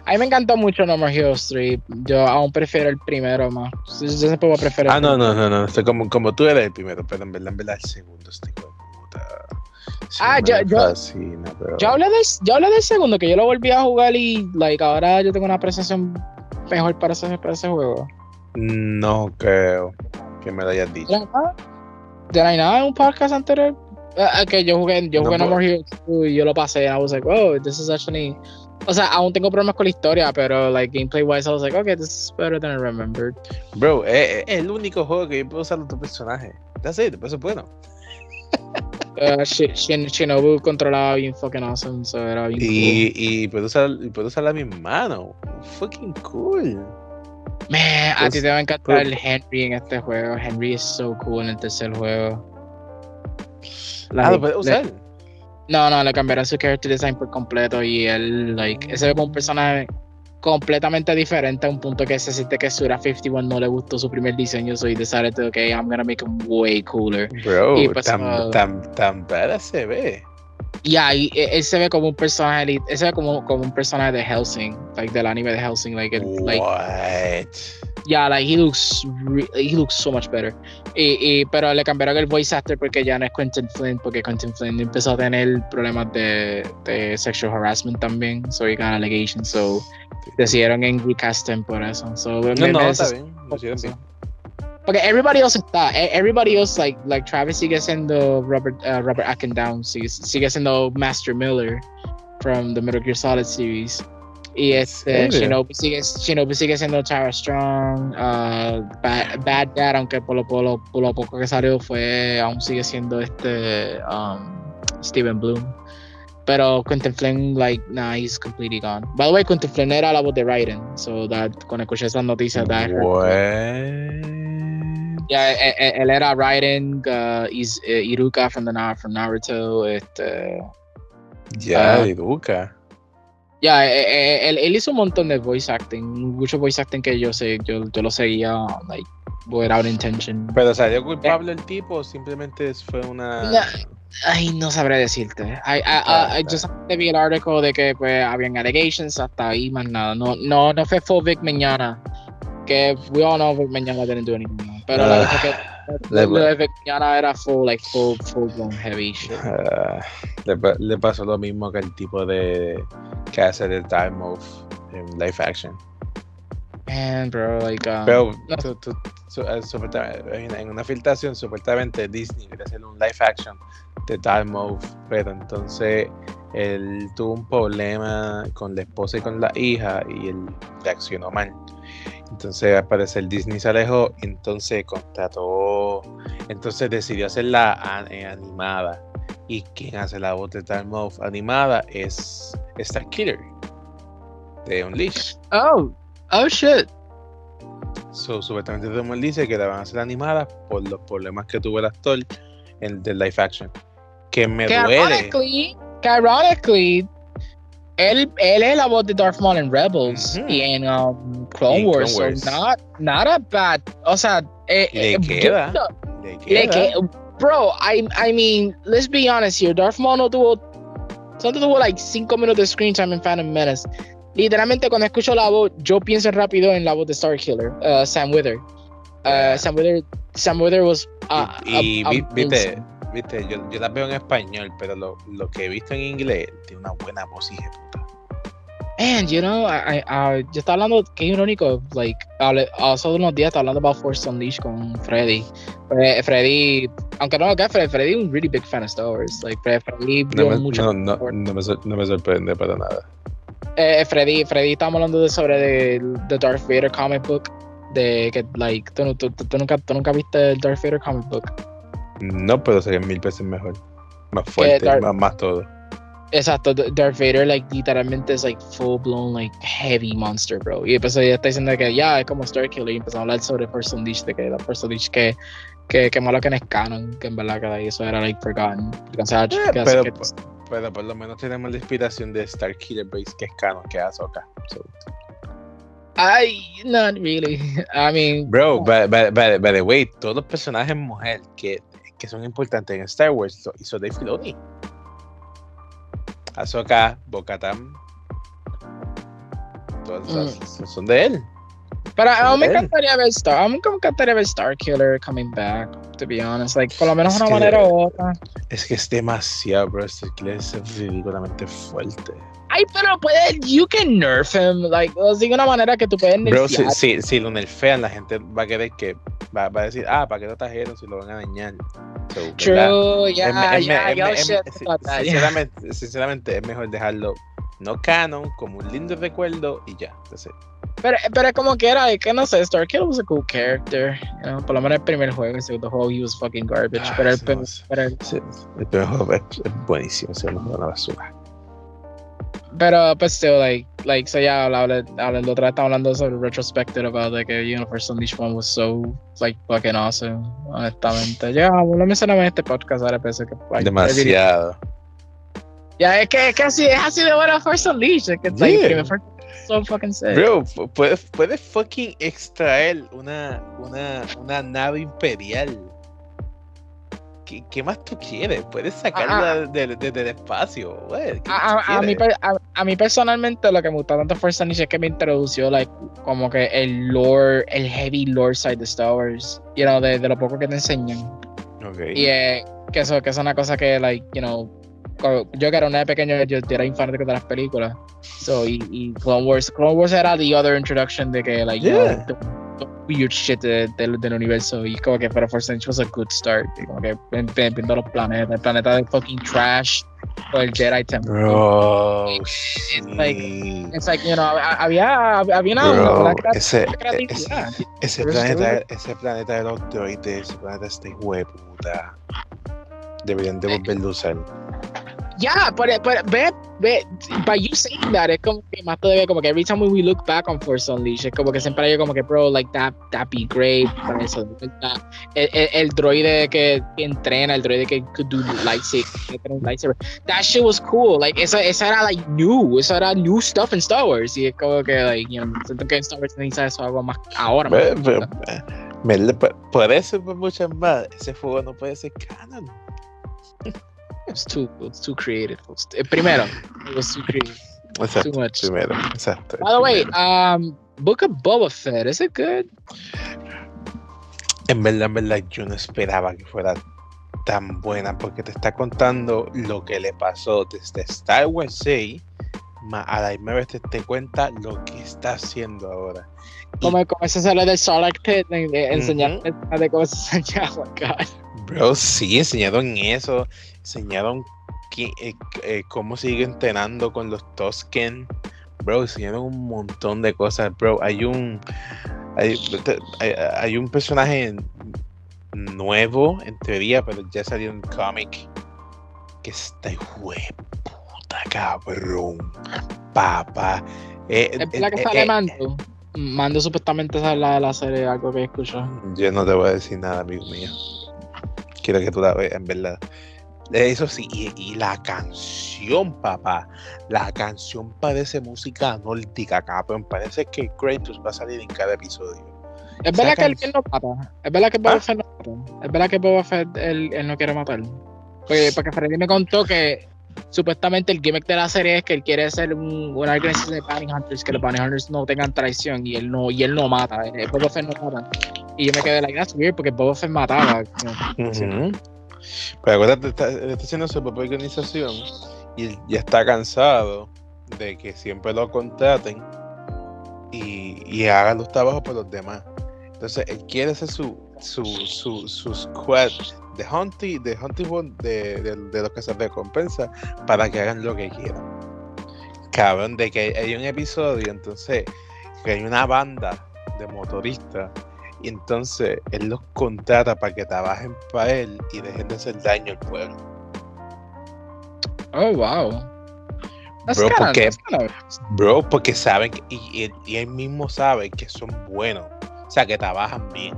B: A mí me encantó mucho No More Heroes 3. Yo aún prefiero el primero más. Yo siempre voy a preferir.
A: Ah, no, no, no, no. Estoy como, como tú eres el primero, pero en verdad, en verdad, el segundo estoy como puta.
B: ah, yo, yo,
A: fascina, pero...
B: yo, hablé de, yo hablé del segundo, que yo lo volví a jugar y, like, ahora yo tengo una apreciación mejor para ese, para ese juego.
A: No creo que me lo hayas dicho.
B: ¿Ya no hay nada en un podcast anterior? Uh, que yo jugué, yo jugué no, No More Heroes y yo lo pasé. I was like, oh, this is actually. O sea, aún tengo problemas con la historia, pero like gameplay wise, I was like, okay, this is better than I remembered.
A: Bro, es, es el único juego que yo puedo usar otro personaje. That's it, eso es bueno.
B: uh, Shin, Shinobu controlaba bien fucking awesome, so era bien
A: y, cool. Y puedo usar, puedo usar mi mano. Fucking cool.
B: Man, a ti te va a encantar el Henry en este juego. Henry es so cool en el tercer juego.
A: La, ah, lo puedes usar. Le,
B: no, no, le cambiaron su character design por completo y él, like, ese ve como un personaje completamente diferente a un punto que se siente que Sura 51 no le gustó su primer diseño, so he decided okay, I'm gonna make him way cooler.
A: Bro, y pues, tan, uh, tan, tan badass se ve.
B: Yeah, y él se ve como un personaje, él se ve como, como un personaje de Helsing, like del anime de Helsing, like, it, like
A: What?
B: Yeah, like he looks, he looks so much better. Y, y, pero le cambiaron el voice actor porque ya no es Quentin Flynn, porque Quentin Flynn empezó a tener problemas de, de sexual harassment también, so he got allegations, so decidieron en recast por eso. So,
A: no, me, no, me está bien, bien.
B: Porque everybody else está, e, everybody else like like Travis sigue siendo Robert uh, Robert Down sigue, sigue siendo Master Miller from the Metal Gear Solid series. Y este Shinobi sigue, Shinobi sigue siendo Tara Strong, uh, Bad, Bad, Dad, aunque por lo, por, lo, por lo, poco que salió fue, aún sigue siendo este um, Steven Bloom. Pero Quentin Flynn, like, nah, he's completely gone. By the way, Quentin Flynn era la voz de Raiden, so that, cuando escuché esa noticia, that Yeah, él era Raiden, uh, Iruka from, the, from Naruto. Este,
A: ya, yeah, uh, Iruka.
B: Ya, yeah, él, él, hizo un montón de voice acting, mucho voice acting que yo sé, yo, yo lo seguía, like, without intention.
A: Pero salió culpable eh. el tipo o simplemente fue una.
B: Ay, no sabré decirte. I, I,
A: Ah,
B: I, I just vi el artículo de que pues habían allegations hasta ahí más nada. No, no, no fue full Vic Mañana. Que we all know Vic Mañana didn't do anything. Pero la
A: Ah,
B: de era full, like full, full blown heavy shit.
A: Ah, le, pa- le pasó lo mismo que el tipo de que hace de Time of en live action.
B: Man, bro, like, um,
A: Pero
B: no.
A: tú- tú- su- eh, supuestamente- en, una filtración, supuestamente Disney quería hacer un live action de Time of, pero entonces él tuvo un problema con la esposa y con la hija y él reaccionó mal. Entonces al parecer Disney se alejó, entonces contrató, entonces decidió hacerla eh, animada. Y quien hace la voz de Time of animada es Star Killer de Unleash.
B: oh, oh shit.
A: So, supuestamente el mundo dice que la van a hacer animada por los problemas que tuvo el actor en el live action. Que me
B: Que
A: duele.
B: ironically, que ironically, él, él es la voz de Darth Maul en Rebels
A: Ujú.
B: y en um, Clone
A: Y en Clone
B: Wars. so
A: Wars.
B: not, not a bad. O sea, eh,
A: Le
B: eh,
A: queda,
B: yo-
A: Le
B: le
A: queda.
B: que- bro, I, I mean, let's be honest here. Darth Maul no tuvo. Solo tuvo like 5 minutos de screen time en Phantom Menace. Literalmente, cuando escucho la voz, yo pienso rápido en la voz de Starkiller, uh, Sam Wither. Uh,
A: Yeah.
B: Sam Wither. Sam Wither was. Uh,
A: y, y
B: a-
A: vi- viste. Viste, yo, yo la veo en español, pero lo, lo que he visto en inglés tiene una buena voz, hija puta.
B: Man, you know, I, I, I- yo estaba hablando, qué irónico, like, hace unos días estaba hablando about Force Unleashed con Freddy. Fre- Freddy, aunque no lo Freddy, Freddy es un really big fan of Star Wars. Like, Fre- Freddy
A: No me,
B: mucho.
A: no, no, no me, sor- no me sorprende para nada.
B: Eh, Freddy, Freddy, estábamos hablando de, sobre de, the Darth Vader comic book. De que, like, tú, tú, tú, tú nunca, tú nunca viste el Darth Vader comic book.
A: No, pero sería mil veces mejor. Más fuerte,
B: Darth-
A: más, más todo.
B: Exacto, Darth Vader, like, literalmente es, like, full blown, like, heavy monster, bro. Y después ella está diciendo que ya es como Starkiller y empezamos a hablar sobre Force Unleashed, de que la Force Unleashed que, que, que malo que no es canon, que en verdad que eso era, like, forgotten. O sea, que-
A: pero,
B: que-
A: pero por lo menos tenemos la inspiración de Star Killer Base, que es canon, que es Ahsoka. So,
B: Ay, not really. I mean,
A: Bro, by, by- by- by the way, todos los personajes mujer que, que son importantes en Star Wars lo hizo Dave Filoni. Ahsoka, Bo-Katan, todas esas son de él.
B: pero a mí me encantaría ver Star, a mí me encantaría ver Starkiller coming back, to be honest. Like, por lo menos
A: Es
B: una
A: que-
B: manera u otra.
A: Es que es demasiado, bro. Star Killer es ridículamente fuerte.
B: Ay, pero puede, you can nerf him, like, o sea, de una manera que tú puedes
A: Bro, si,
B: nerfear.
A: si, si lo nerfean, la gente va a querer que. Va, va a decir, ah, ¿para qué lo trajeron si lo van a dañar? So.
B: True,
A: Es es es es-
B: that, yeah.
A: sinceramente, sinceramente, es mejor dejarlo no canon, como un lindo recuerdo y ya. Entonces,
B: Pero, pero como que era, que no sé, Starkiller was a cool character, you know, por lo menos el primer juego, el segundo juego, he was fucking garbage,
A: Ah,
B: pero el,
A: no
B: pero el-
A: sí, el primer juego es, es buenísimo, se da una basura.
B: Pero, but still, like, like, so ya, hablando, otra vez hablando sobre retrospective about, like, know, First Unleashed one was so, like, fucking awesome, honestamente. Ya, lo mencionamos en este podcast ahora, pensé que, like,
A: Demasiado.
B: Ya, es que, es que así, es así de First Unleashed, es que, like,
A: Yeah.
B: First so fucking sick.
A: Bro, pu- puedes, puedes fucking extraer una, una, una nave imperial. ¿Qué, qué más tú quieres? Puedes sacarla de- de- del espacio. güey. ¿Qué
B: A, a- a mí, a, a mí personalmente lo que me gustó tanto de First Unleashed es que me introdució like, como que el lore, el heavy lore side de Star Wars, you know, de, de lo poco que te enseñan.
A: Ok.
B: Y eh, que, eso, que es una cosa que, like, you know, yo que era una de pequeño, yo era fanático de las películas. So, y, y Clone Wars, Clone Wars era the other introduction de que, like, you know,
A: Yeah.
B: Weird shit de- del del universo. Y como que para First Unleashed was a good start. Y como que viendo los planetas, el planeta de fucking trash, o el Jedi Temple.
A: Bro,
B: like-
A: sí.
B: It's like, you know, ha- había, había una,
A: Bro,
B: una crea-
A: ese,
B: creatividad.
A: ese, ese
B: Pero es
A: planeta, ese planeta de los droides, ese planeta está hijo de puta. Deberían de volverlo a usar.
B: Ya, pero, pero ve, ve, by you saying that, es como que más todavía, como que every time we look back on Force Unleashed, es como que siempre hay como que, bro, like that, that be great, para eso, that- el, el, el droide que, que entrena, el droide que could do lightsaber, that shit was cool, like, esa, esa era, like, new, eso era new stuff in Star Wars, y es como que, like, you know, siento que en Star Wars necesita eso algo más ahora, más
A: ve- me le- por- Por eso, por muchas más, ese juego no puede ser canon.
B: It's too, it's too creative. Eh, primero, it was too creative.
A: Exacto,
B: Too much.
A: primero, exacto.
B: By the way, um, Book of Boba Fett, is it good?
A: En verdad, en verdad, yo no esperaba que fuera tan buena porque te está contando lo que le pasó desde Star Wars 6 ma- a la misma vez te, te cuenta lo que está haciendo ahora.
B: Como, como Sarlacc Pit, de, de enseñar
A: Ujú.
B: de cómo se enseñaba.
A: Bro, sí, enseñaron eso, enseñaron que- eh, eh, cómo sigue entrenando con los Tosken. Bro, enseñaron un montón de cosas, bro. Hay un hay, hay, hay un personaje nuevo en teoría, pero ya salió en cómic que está de puta cabrón. Papá. Eh,
B: Es verdad que sale
A: eh,
B: Mando. Supuestamente sale la de la serie, algo que escucho.
A: Yo no te voy a decir nada, amigo mío. Quiero que tú la veas, en verdad. Eso sí, y, y la canción, papá. La canción parece música nórdica, cabrón. Parece que Kratos va a salir en cada episodio.
B: Es verdad que él, él no mata. Es verdad que Boba
A: ¿Ah?
B: Fett no mata. Es verdad que Boba Fett él, él no quiere matar. Porque, porque Freddy me contó que supuestamente el gimmick de la serie es que él quiere ser un, una organización de bounty hunters, que los bounty hunters no tengan traición y él no, y él no mata. eh, Boba Fett no mata. Y yo me quedé like, that's weird porque Boba Fett mataba. Sí.
A: Pero acuérdate, está, está haciendo su propia organización y ya está cansado de que siempre lo contraten y, y hagan los trabajos por los demás. Entonces, él quiere hacer su, su, su, su squad de hunting, de hunting one de, de, de los que se recompensa para que hagan lo que quieran. Cabrón, de que hay un episodio, entonces, que hay una banda de motoristas y entonces él los contrata para que trabajen para él y dejen de hacer daño al pueblo.
B: Oh, wow.
A: Bro, porque- Bro, porque saben que, y, y- y él mismo sabe que son buenos, o sea, que trabajan bien.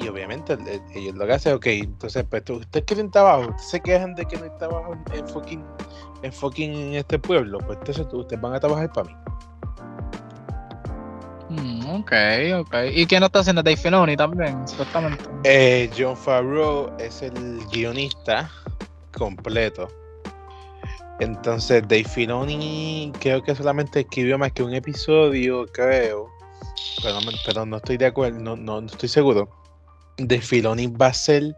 A: Y obviamente el- el- ellos lo que hacen, ok, entonces, pues ustedes quieren trabajo, ustedes se quejan de que no hay trabajo en, fucking, en fucking en este pueblo, pues entonces ustedes van a trabajar para mí.
B: Mm, ok, ok. ¿Y quién no está haciendo Dave Filoni también, supuestamente?
A: Eh, John Favreau es el guionista completo. Entonces, Dave Filoni creo que solamente escribió más que un episodio, creo. Pero pero no estoy de acuerdo, no, no, no estoy seguro. Dave Filoni va a ser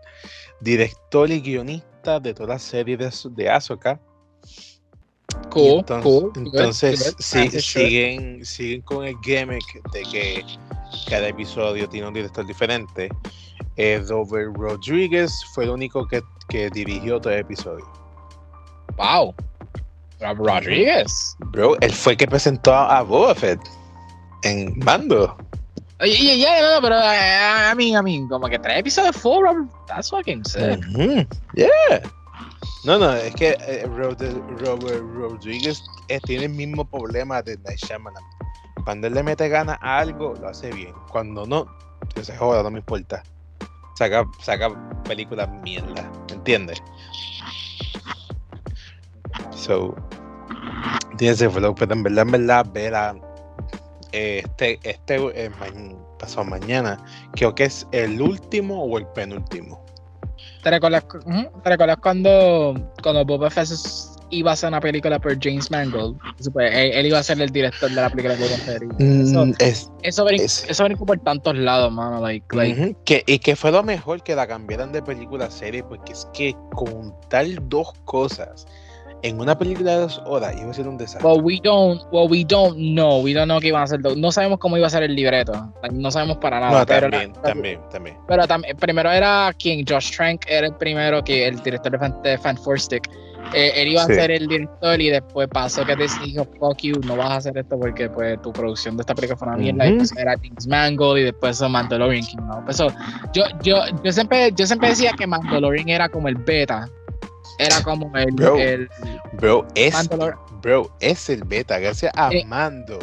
A: director y guionista de toda la serie de, de Ahsoka.
B: Cool,
A: entonces,
B: cool. good,
A: entonces
B: good.
A: sí,
B: As it should.
A: siguen, siguen con el gimmick de que cada episodio tiene un director diferente. Eh, Robert Rodriguez fue el único que, que dirigió todo el episodio.
B: Wow. Rob Rodriguez.
A: Bro, él fue el que presentó a, a Boba Fett en Mando.
B: Oye, yeah, yeah, no, pero eh, I mean, I mean, como que tres episodios full, Robert. That's fucking sick.
A: Yeah. No, no, es que eh, Rod- Robert Rodriguez eh, tiene el mismo problema de Night Shyamalan. Cuando él le mete ganas a algo, lo hace bien. Cuando no, que se joda, no me importa. Saca, saca películas mierda, ¿entiendes? So, tiene ese flow, pero en verdad, en verdad, ver a eh, este, este eh, ma- pasado mañana, creo que es el último o el penúltimo.
B: ¿Te recuerdas, cu- ujú, ¿te recuerdas cuando, cuando Boba Fett iba a hacer una película por James Mangold? Él, él iba a ser el director de la película de Boba Fett. y Eso,
A: Mm, es,
B: eso,
A: es-
B: eso brincó por tantos lados, mano. Like, like,
A: que, y que fue lo mejor que la cambiaran de película a serie, porque es que contar dos cosas en una película de dos horas iba a ser un desastre.
B: Well, we don't, well, we don't know. We don't know qué iban a hacer. No sabemos cómo iba a ser el libreto. No sabemos para nada.
A: no,
B: pero,
A: también,
B: la-
A: también, también.
B: pero también, primero era quien, Josh Trank era el primero que el director de Fan, de Fan Four Stick. Eh, él iba
A: Sí.
B: a ser el director y después pasó que Disney dijo, fuck you, no vas a hacer esto porque pues tu producción de esta película fue una mierda. Y
A: Ujú.
B: pues era James Mangold y después Mandalorian King. ¿no? Pues, so, yo, yo, yo, siempre, yo siempre decía que Mandalorian era como el beta. Era como el,
A: Bro,
B: el
A: Bro, es,
B: Mandalor-
A: bro, es el beta, gracias a
B: Eh,
A: Mando.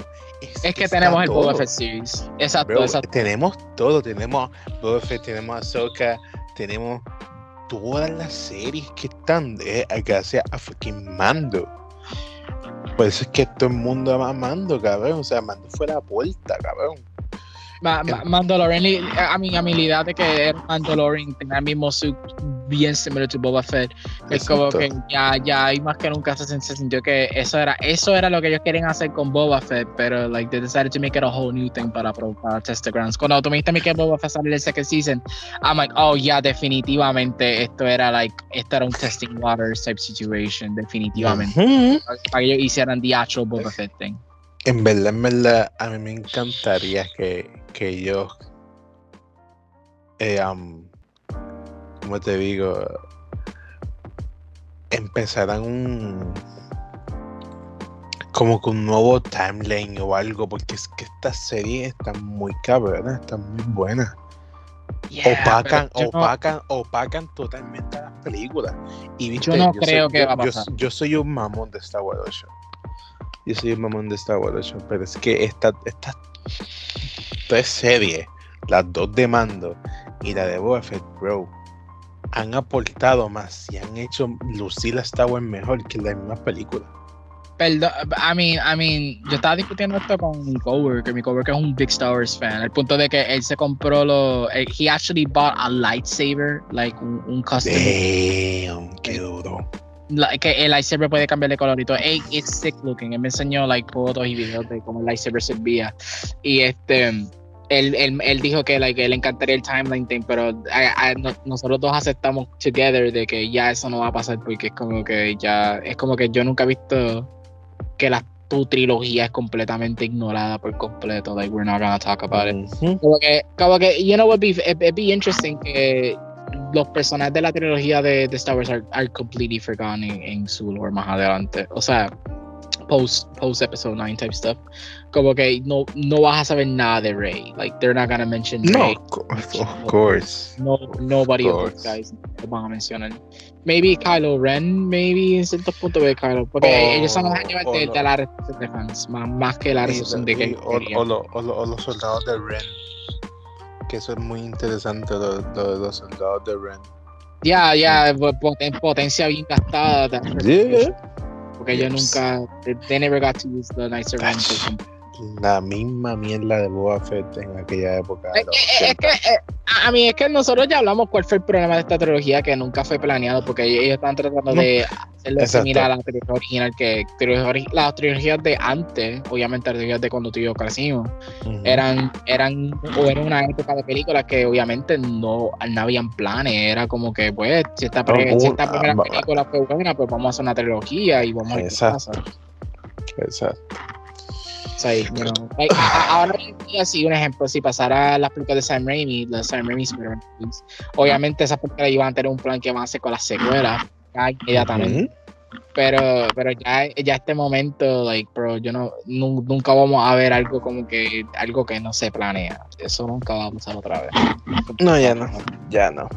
B: es que tenemos el Boba. Fett series. Exacto,
A: Bro,
B: exacto.
A: tenemos todo, tenemos Boba Fett, tenemos Ahsoka, tenemos todas las series que están de, gracias a fucking Mando. Por eso es que todo el mundo ama Mando, cabrón. O sea, Mando fue la puerta, cabrón.
B: Ma- ma- Mandalorian, a mi, a idea de que Mandalorian tenía el mismo suit bien similar to Boba Fett. Es como que ya, ya hay más que nunca se, se, sintió que eso era, eso era lo que ellos querían hacer con Boba Fett, pero like they decided to make it a whole new thing para, para test the grounds. Cuando tú me dijiste que Boba Fett salió el second season, I'm like, oh yeah, definitivamente esto era like, esto era un testing waters type situation, definitivamente. Uh -huh. Para que ellos hicieran the actual Boba Fett thing.
A: En verdad, en verdad, a mí me encantaría que, que ellos eh, um, como te digo, empezarán un como que un nuevo timeline o algo, porque es que esta serie está muy cabrona, está muy buena. Yeah, opacan, opacan, no... opacan totalmente las películas. Y viste,
B: yo no yo creo soy, que
A: yo,
B: va a pasar.
A: Yo, yo, soy un mamón de Star Wars 8. Yo soy un mamón de Star Wars 8, pero es que esta, esta tres series, las dos de mando y la de Boba Fett, bro, han aportado más y han hecho lucir a Star Wars mejor que las mismas películas.
B: Perdón, I mean, I mean, yo estaba discutiendo esto con mi coworker, mi coworker es un big Star Wars fan, al punto de que él se compró lo, he actually bought a lightsaber, like un, un custom.
A: Damn, qué duro.
B: Like, que el lightsaber puede cambiar de color y todo. Hey, it's sick looking. Él me enseñó like fotos y videos de cómo el lightsaber servía. Y este él, él, él, dijo que like, él encantaría el timeline thing, pero I, I, no, nosotros dos aceptamos together de que ya eso no va a pasar porque es como que ya es como que yo nunca he visto que la tu trilogía es completamente ignorada por completo like we're not gonna talk about it mm -hmm. como que como que you know what be it, it be interesting que los personajes de la trilogía de, de Star Wars are, are completely forgotten en, su lore más adelante o sea post post episode 9 type stuff como que no no vas a saber nada de Rey like they're not gonna mention
A: no
B: Rey.
A: of course, of course.
B: no nobody of, of those guys lo van a mencionar maybe Kylo Ren maybe en ciertos puntos de Kylo porque oh, ellos son los años de,
A: no.
B: de la recepción de fans más, más que la recepción de que
A: o, o, lo, o, lo, o, los soldados de Ren que eso es muy interesante lo, lo, los soldados de Ren.
B: Ya yeah, ya yeah, en potencia bien gastada
A: yeah
B: porque yes. ellos nunca they never got to use the nicer run
A: la misma mierda de Boba Fett en aquella época.
B: Es que, es que eh, a mí es que nosotros ya hablamos cuál fue el problema de esta trilogía que nunca fue planeado porque ellos estaban tratando no. de hacerlo similar a la trilogía original que las trilogías de antes, obviamente las trilogías de cuando tú y yo crecimos, uh -huh. eran, eran, o era una época de películas que obviamente no, no habían planes, era como que pues si esta, pre, no, si esta primera uh, película fue buena, pues vamos a hacer una trilogía y vamos a ver qué pasa.
A: Exacto.
B: You know, like, ahora así un ejemplo, si pasara las películas de Sam Raimi, las Sam Raimi obviamente esas películas iban a tener un plan que van a hacer con las secuelas ya inmediatamente. Pero, pero ya, ya este momento, like, bro, yo no, nunca vamos a ver algo como que, algo que no se planea. Eso nunca va a pasar otra vez.
A: No, ya no, ya no.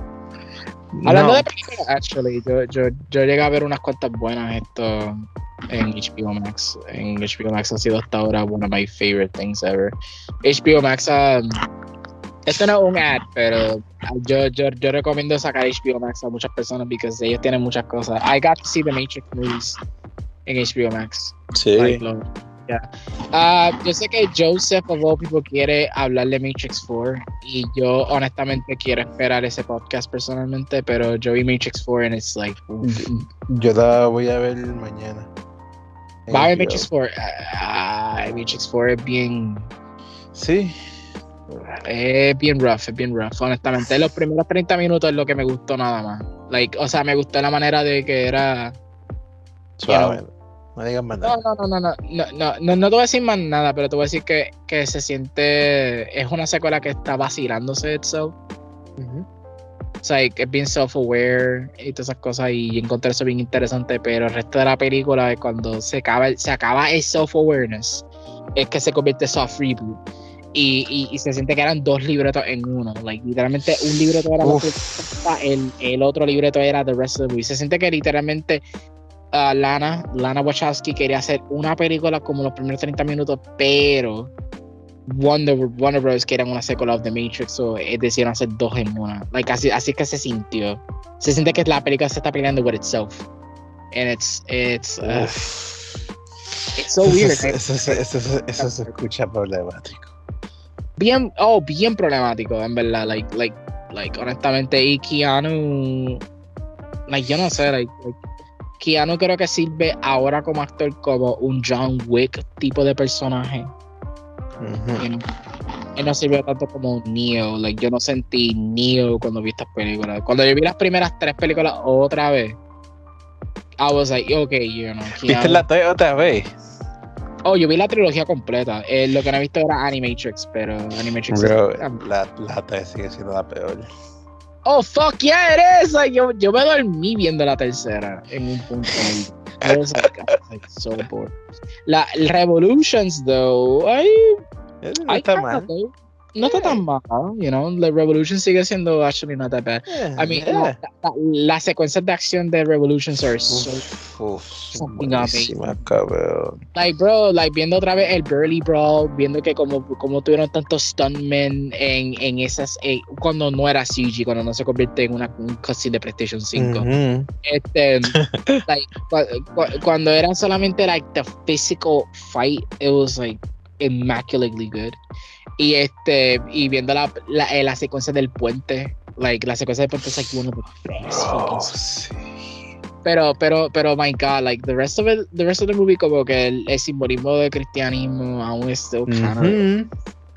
B: Hablando no. de películas, actually, yo, yo, yo llegué a ver unas cuantas buenas esto en HBO Max. En HBO Max ha sido hasta ahora one of my favorite things ever. HBO Max, um, esto no es un ad, pero yo, yo, yo recomiendo sacar HBO Max a muchas personas porque ellos tienen muchas cosas. I got to see the Matrix movies en HBO Max.
A: Sí.
B: Like, yeah. uh, yo sé que Joseph of all people quiere hablar de Matrix 4 y yo honestamente quiero esperar ese podcast personalmente, pero yo vi Matrix 4 and it's like... Oof.
A: Yo la voy a ver mañana.
B: Va a ver Matrix 4. Uh, Matrix 4 es bien.
A: Sí.
B: Es bien rough, es bien rough. Honestamente, los primeros 30 minutos es lo que me gustó nada más. Like, o sea, me gustó la manera de que era.
A: Suave. You know, no digas más nada.
B: No, no, no, no, no, no, no, no te voy a decir más nada, pero te voy a decir que, que se siente. Es una secuela que está vacilándose itself. Uh -huh. O sea, es bien self-aware y todas esas cosas y encontré eso bien interesante, pero el resto de la película es cuando se acaba, se acaba el self-awareness, es que se convierte en soft reboot. Y, y, y, se siente que eran dos libretos en uno. Like, literalmente un libreto era el, el otro libreto era The Rest of the Movie. Se siente que literalmente uh, Lana, Lana Wachowski quería hacer una película como los primeros 30 minutos, pero Wonder, Wonder Bros. que eran una secuela of The Matrix, o eh, decidieron hacer dos en una. Like, así, así que se sintió. Se siente que la película se está peleando with itself. And it's, it's, uh, it's so weird.
A: Eso, eso, eso, eso, eso se escucha problemático.
B: Bien, oh, bien problemático, en verdad. Like, like, like, honestamente, y Keanu, like, yo no sé, like, like, Keanu creo que sirve ahora como actor como un John Wick tipo de personaje.
A: Ujú.
B: you know. Él no sirvió tanto como un Neo. Like, yo no sentí Neo cuando vi estas películas. Cuando yo vi las primeras tres películas otra vez, I was like, okay, you know.
A: ¿Viste la tres otra vez?
B: Oh, yo vi la trilogía completa. Eh, lo que no he visto era Animatrix, pero Animatrix.
A: Bro, la, la sigue siendo la peor.
B: Oh, fuck yeah, it is. Like, yo, yo me dormí viendo la tercera en un punto. I was like, I was like so bored. La Revolutions, though, I,
A: I
B: kinda though. No está tan mal, you know. La Revolution sigue siendo actually not that bad.
A: Eh,
B: I mean,
A: eh.
B: la- la- las secuencias de acción de Revolutions are so
A: Uf, cabrón.
B: Like, bro, like viendo otra vez el Burly Brawl, viendo que como, como tuvieron tantos stuntmen en, en esas, eh, cuando no era CG, cuando no se convierte en una, un cutscene de PlayStation 5.
A: Ujú.
B: Este, like, cu- cu- cuando eran solamente like the physical fight, it was like immaculately good. Y este, y viendo la, la, eh, la secuencia del puente, like la secuencia del puente es fucking
A: Oh, sí.
B: pero, pero, pero, my God, like the rest of it, the rest of the movie, como que el, el simbolismo del cristianismo aún es still kind of a
A: Ujú.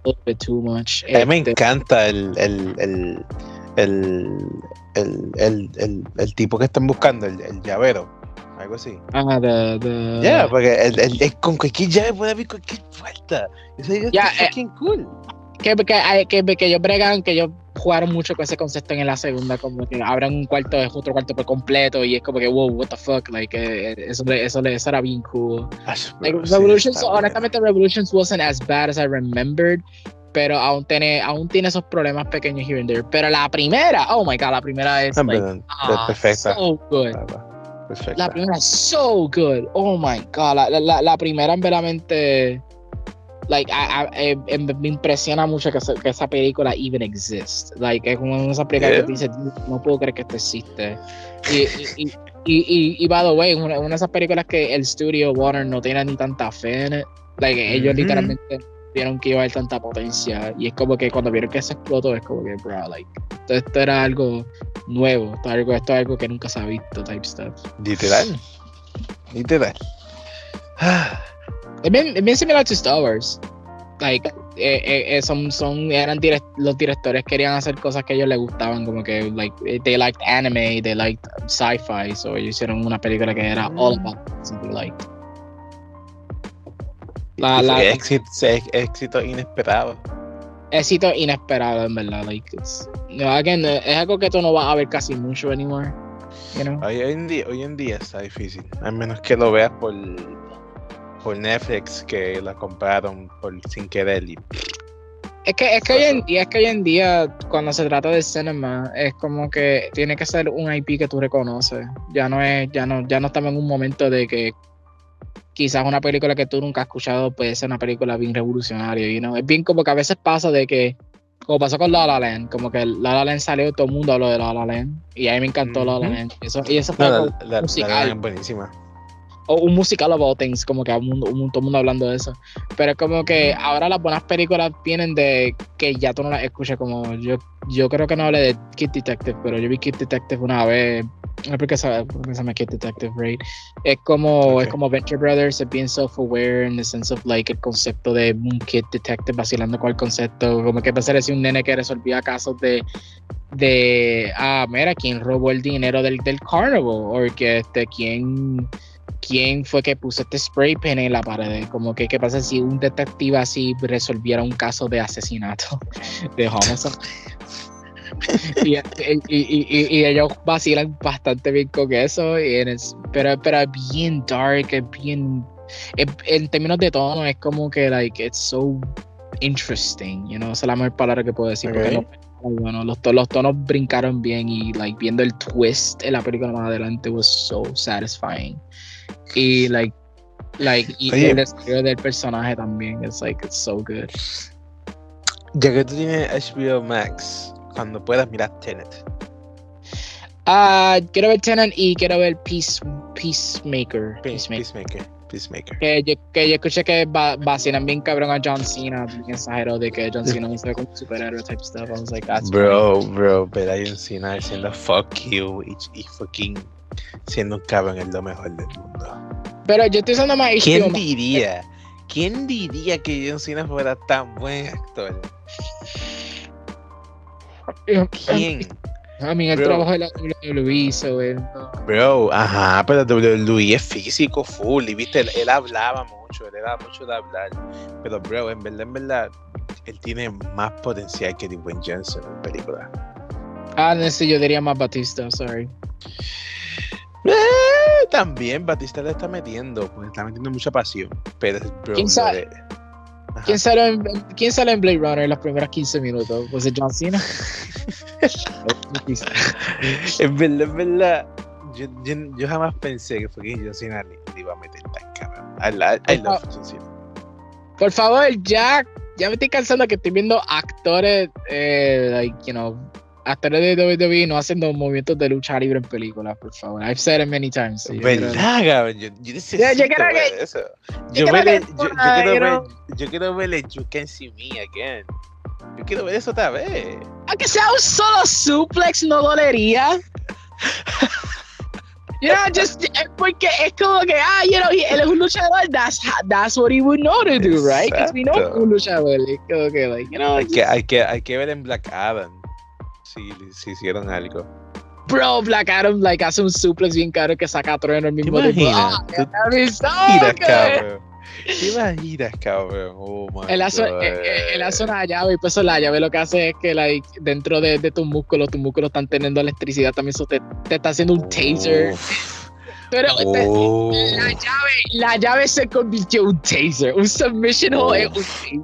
B: little bit too much.
A: A mí me
B: Este,
A: encanta el, el, el, el, el, el, el, el tipo que están buscando, el, el llavero, algo así.
B: ah, the, the,
A: Ya, porque el, el, el- con cualquier llave puede abrir cualquier puerta. Eso es
B: Ya, eh,
A: fucking cool.
B: que, que, que, que ellos bregan, que ellos jugaron mucho con ese concepto en la segunda, como que abran un cuarto, es otro cuarto por completo, y es como que, wow, what the fuck, like, eh, eso, le- eso, eso era bien cool.
A: Ay,
B: Like,
A: sí,
B: Revolutions, honestamente, Revolutions wasn't as bad as I remembered, pero aún tiene, aún tiene esos problemas pequeños here and there. Pero la primera, oh my god, la primera es
A: Ah,
B: like, ah,
A: perfecta.
B: so good.
A: Perfecta.
B: La primera es so good. Oh my god, la, la- la, primera en veramente, like, I- I- eh, me impresiona mucho que, esa- que esa película even exist. Like, es como esa película
A: Yeah.
B: que tú dices, no puedo creer que esto existe. Y, y, y, y, by the way, una, una de esas películas que el estudio Warner no tiene ni tanta fe en it. Like, ellos
A: Ujú.
B: literalmente vieron que iba a haber tanta potencia. Y es como que cuando vieron que se explotó, es como que, bro, like, esto, esto era algo nuevo. Esto, es algo, esto es algo que nunca se ha visto, type stuff.
A: Literal. Literal.
B: Es bien, es bien similar to Star Wars. Like, eh, eh, eh, son, son, eran direct- los directores querían hacer cosas que a ellos les gustaban, como que, like, eh, they liked anime, they liked sci-fi, so ellos hicieron una película que era all about something liked. La, la,
A: éxito, éxito inesperado.
B: Éxito inesperado, en verdad, like, it's, no, again, es algo que tú no vas a ver casi mucho anymore, you know?
A: Hoy en día, hoy en día está difícil. A menos que lo veas por, por Netflix, que la compraron por sin querer. Y,
B: Es que, es que hoy en día, es que hoy en día, cuando se trata de cinema, es como que tiene que ser un IP que tú reconoces. Ya no es, ya no, ya no estamos en un momento de que quizás una película que tú nunca has escuchado puede ser una película bien revolucionaria, you know? Es bien como que a veces pasa de que, como pasó con La La Land, como que La La Land salió, todo el mundo habló de La La Land, y a mí me encantó La La
A: Ujú.
B: Land. Eso, y eso fue
A: no, la, la, la,
B: musical.
A: es buenísima.
B: o un musical of all things, como que un un- todo el mundo hablando de eso. Pero es como que ahora las buenas películas vienen de que ya tú no las escuchas, como yo, yo creo que no hablé de Kid Detective, pero yo vi Kid Detective una vez. Se, por qué se llama Kid Detective, right? Es como, es
A: Ok.
B: como Venture Brothers, es bien self-aware in the sense of like el concepto de un Kid Detective vacilando con el concepto, como que pasar así un nene que resolvía casos de de ah mira quién robó el dinero del, del carnival o que este quién quién fue que puso este spray pen en la pared como que qué pasa si un detective así resolviera un caso de asesinato de homicide y, y, y, y- ellos vacilan bastante bien con eso y es- pero, pero es bien dark es bien es- en términos de tono es como que like it's so interesting you know esa es la mejor palabra que puedo decir porque
A: Ok.
B: no- bueno, los, los tonos brincaron bien y like viendo el twist en la película más adelante was so satisfying. Y like like y
A: Oye.
B: el desarrollo del personaje también it's like it's so good.
A: Ya que tú tienes HBO Max, cuando puedas mirar Tenet.
B: Ah, quiero ver Tenant y quiero ver Peace Peacemaker.
A: Pe-
B: Peacemaker.
A: Peacemaker. Peacemaker.
B: Que yo, que yo escuché que va, vacilan bien cabrón a John Cena, bien exagero de que John Cena hizo como superhéroe type stuff. I was like, that's
A: Bro, bro, ver a John Cena diciendo fuck you y, y fucking siendo un cabrón es lo mejor del mundo.
B: Pero yo estoy usando más
A: ¿Quién
B: HBO,
A: diría? ¿Quién diría que John Cena fuera tan buen actor? ¿Quién?
B: I mean, el
A: Bro.
B: trabajo de la WWE, so no-
A: Bro, ajá, pero WWE es físico full y viste, él, él hablaba mucho, él era mucho de hablar. Pero bro, en verdad, en verdad, él tiene más potencial que Dwayne Johnson en película.
B: Ah, no sé, yo diría más Batista, sorry.
A: Eh, también Batista le está metiendo, pues está metiendo mucha pasión. Pero, bro,
B: ¿Quién
A: lo
B: sabe? ¿Quién sale, en, ¿Quién sale en Blade Runner en los primeros 15 minutos? ¿Was it John Cena?
A: En verdad, en verdad, yo, yo, yo jamás pensé que fue que John Cena le, le iba a meter tan cabrón. I, love John Cena.
B: Por favor, ya, ya me estoy cansando que estoy viendo actores, eh, like, you know, actores de WWE no haciendo movimientos de lucha libre en películas, por favor. I've said it many times. yo creo-
A: ¿Verdad, cabrón? Yo, yo necesito
B: Ya, yo creo
A: ver
B: que-
A: eso.
B: yo
A: Yo, verle-
B: que-
A: yo, yo quiero ver, yo quiero verle You Can See Me Again. Yo quiero ver eso otra vez.
B: Aunque sea un solo suplex, no dolería. You know, just, porque es como que, ah, you know, él es un luchador, that's, that's what he would know to do, right? Because we know un luchador. Es como que, like, you know,
A: Hay que, hay que, hay que ver en Black Adam si, si hicieron algo.
B: bro, Black Adam, like, hace un suplex bien caro que saca a trueno el
A: ¿Te
B: mismo tiempo.
A: imaginas?
B: Ah,
A: ¿Tú-
B: that is so
A: Mira,
B: good.
A: cabrón. ¿Te imaginas, cabrón? Oh my
B: Él hace,
A: God.
B: eh, eh, él hace una llave y pues la llave lo que hace es que like, dentro de, de tus músculos, tus músculos están teniendo electricidad también, eso te, te está haciendo un taser.
A: Uf.
B: Pero te-
A: Oh.
B: la, llave, la llave se convirtió en un taser. Un submission hold es un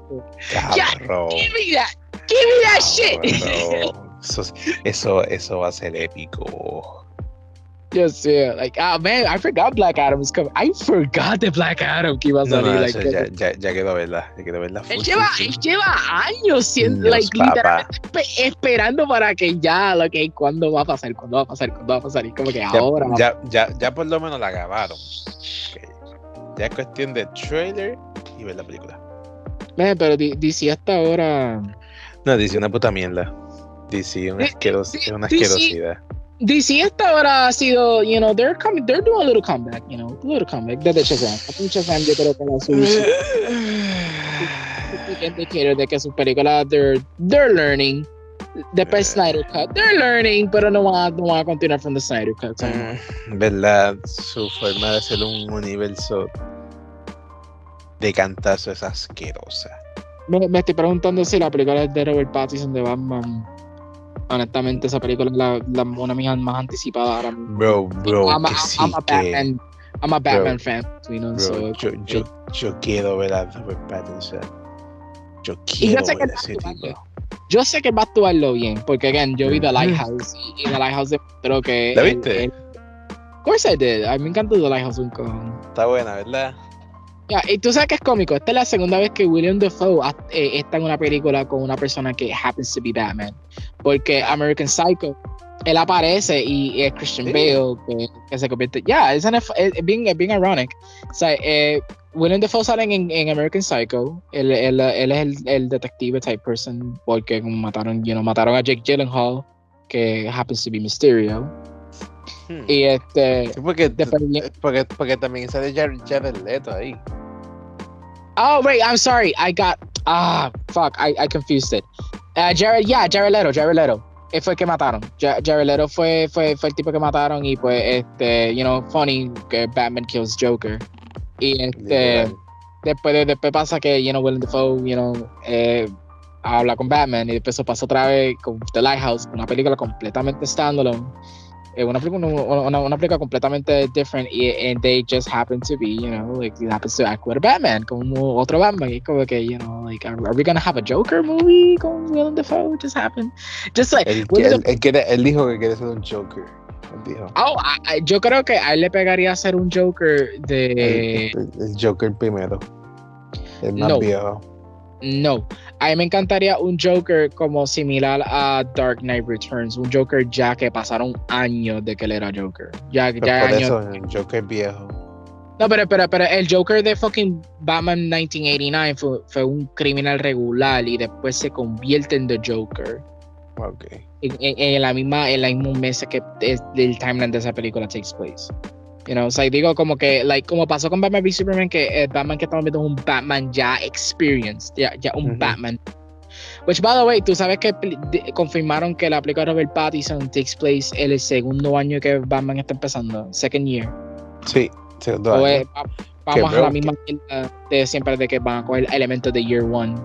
B: taser.
A: Cabrón.
B: Give me that. Give me that shit.
A: Eso, eso, eso va a ser épico.
B: Yo sé, like, ah, man, I forgot Black Adam is coming. I forgot the Black Adam que iba a
A: No,
B: salir.
A: no,
B: like,
A: eso ya, ya, ya quiero verla. Ya quiero verla.
B: Él lleva, él lleva años siendo,
A: Dios,
B: like, literalmente espe- esperando para que ya, lo que, ¿cuándo va a pasar? ¿Cuándo va a pasar? ¿Cuándo va a pasar? Y como que
A: Ya,
B: ahora.
A: ya, ya, ya por lo menos la grabaron. Ok. Ya es cuestión de trailer y ver la película.
B: Man, pero DC hasta ahora.
A: No, dice una puta mierda. DC una asqueros- una asquerosidad.
B: DC hasta ahora ha sido, you know, they're coming, they're doing a little comeback, you know, a little comeback desde Shazam. I think Shazam yo creo que la su indicator de que sus películas they're they're learning. Después
A: Eh.
B: Snyder Cut, they're learning, pero no van, a- no van a continuar from the Snyder Cut. so-
A: Mm, ¿Verdad? Su forma de hacer un universo de cantazo es asquerosa.
B: Me, me estoy preguntando si la película de Robert Pattinson de Batman. Honestamente, esa película es la, la- una de mis más anticipadas ahora mismo.
A: Bro, bro,
B: I'm, a,
A: que sí,
B: I'm a
A: que-
B: Batman. I'm a Batman
A: Bro,
B: fan, you know,
A: bro,
B: so-
A: yo, yo, yo quiero ver a Robert Pattinson. Yo
B: Y yo
A: quiero
B: sé que
A: ver a ese tipo.
B: Yo sé que va a actuarlo bien, porque again, yo vi The
A: Ujú.
B: Lighthouse y, y The Lighthouse demostró que.
A: ¿La
B: él-
A: viste?
B: él- of course I did. A mí me encantó The Lighthouse un cojón.
A: Está buena, ¿verdad?
B: Y tú sabes que es cómico. Esta es la segunda vez que William Dafoe ha- eh, está en una película con una persona que happens to be Batman. Porque American Psycho, él aparece y es Christian
A: Sí.
B: Bale que, que se convierte. Ya, es, bien, ironic. O sea, eh, William Dafoe sale en, en American Psycho. Él, él- él es el, el detective type person porque como mataron, you know, mataron a Jake Gyllenhaal, que happens to be Mysterio.
A: Hmm.
B: Y este.
A: Sí, porque,
B: viene-
A: porque, porque también sale Jared, Jared Leto ahí.
B: Oh wait, I'm sorry. I got ah fuck. I, I confused it. Uh, Jared, yeah, Jared Leto, Jared Leto. Él fue el que mataron. Ja- Jared Leto fue, fue, fue el tipo que mataron y pues este, you know, funny que Batman kills Joker. Y este, después, de- después pasa que, you know, Willem Dafoe, you know, eh, habla con Batman y después eso pasa otra vez con The Lighthouse, una película completamente standalone. Eh, una, película, una, una, película completamente different y and they just happen to be, you know, like he happens to act with a Batman, como otro Batman. Y como que, you know, like, are, are we gonna have a Joker movie con Willem Dafoe? Just happen. Just like,
A: Él, él- él él dijo que quiere ser un Joker.
B: Oh, I- I- yo creo que a él le pegaría hacer un Joker de...
A: El, el- el Joker primero. El más
B: No.
A: viejo.
B: No, a mí me encantaría un Joker como similar a Dark Knight Returns, un Joker ya que pasaron años de que él era Joker. Ya,
A: Pero
B: ya
A: por
B: años.
A: eso, el Joker viejo.
B: No, pero, pero, pero el Joker de fucking Batman 1989 fue, fue un criminal regular y después se convierte en The Joker.
A: Ok.
B: En, en- en la misma, en la misma mes que del timeline de esa película takes place. You know, o sea, digo como que, like, como pasó con Batman v Superman, que el Batman que estamos viendo es un Batman ya experienced, ya, ya un. Batman. Which, by the way, tú sabes que confirmaron que la película de Robert Pattinson takes place el segundo año que Batman está empezando, second year.
A: Sí, segundo año.
B: es- vamos
A: Que,
B: a la misma mierda de siempre de que van a coger elementos de Year One.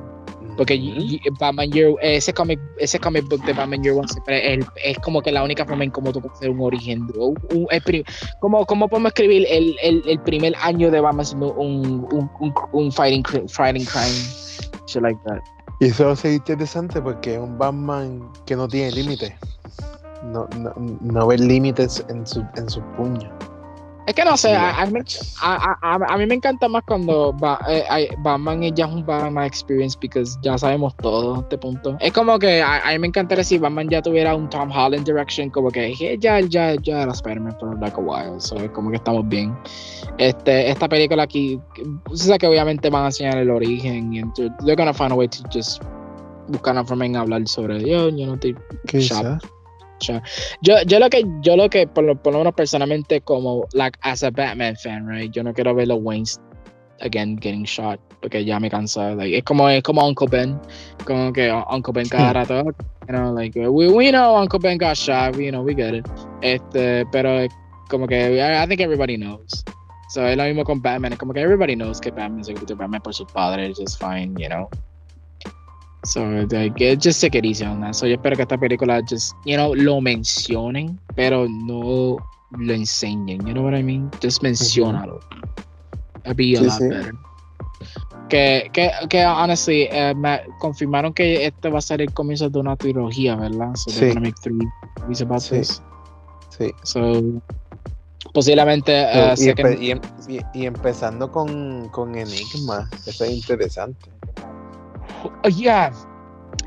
B: Porque Batman Year, ese comic, ese comic book de Batman Year One siempre es, es como que la única forma en cómo tú puedes hacer un origen. un- un- el prim- ¿cómo, ¿Cómo podemos escribir el, el, el primer año de Batman siendo un, un, fighting, fighting crime? Shit like that.
A: Y eso ser interesante porque es un Batman que no tiene límites. No, no, no ve límites en su, en su puño.
B: Es que no sé, a, a mí, a, a- mí me encanta más cuando Ba- eh, Batman es ya un Batman experience porque ya sabemos todo este punto. Es como que a, a mí me encantaría si Batman ya tuviera un Tom Holland direction, como que ya, ya, ya era Spider-Man for like a while, so es como que estamos bien. Este, esta película aquí, o sea que obviamente van a enseñar el origen y they're gonna find a way to just buscar una forma en hablar sobre yo, yo no yo, yo lo que, yo lo que, por lo, por lo menos personalmente, como, like, as a Batman fan, right, yo no quiero ver los Waynes again getting shot, porque ya me cansa, like, es como, es como Uncle Ben, como que Uncle Ben cada rato, you know, like, we, we know Uncle Ben got shot, you know, we get it, este, pero como que, I, think everybody knows, so es lo mismo con Batman, es como que everybody knows que Batman es el Batman por sus padres, just fine, you know, So, like, it- just easy on that. So, yo espero que esta película just, you know, lo mencionen, pero no lo enseñen. You know what I mean? Just mencionalo. It'd be a
A: Sí,
B: lot
A: sí.
B: better. Que, que, que, honestly, eh, me confirmaron que este va a ser el comienzo de una trilogía, ¿verdad? So, they're
A: Sí.
B: gonna make three movies about
A: Sí.
B: this.
A: Sí.
B: So, posiblemente, eh,
A: y,
B: second-
A: empe- y em- y empezando con, con Enigma. Eso es interesante.
B: Oh, yeah.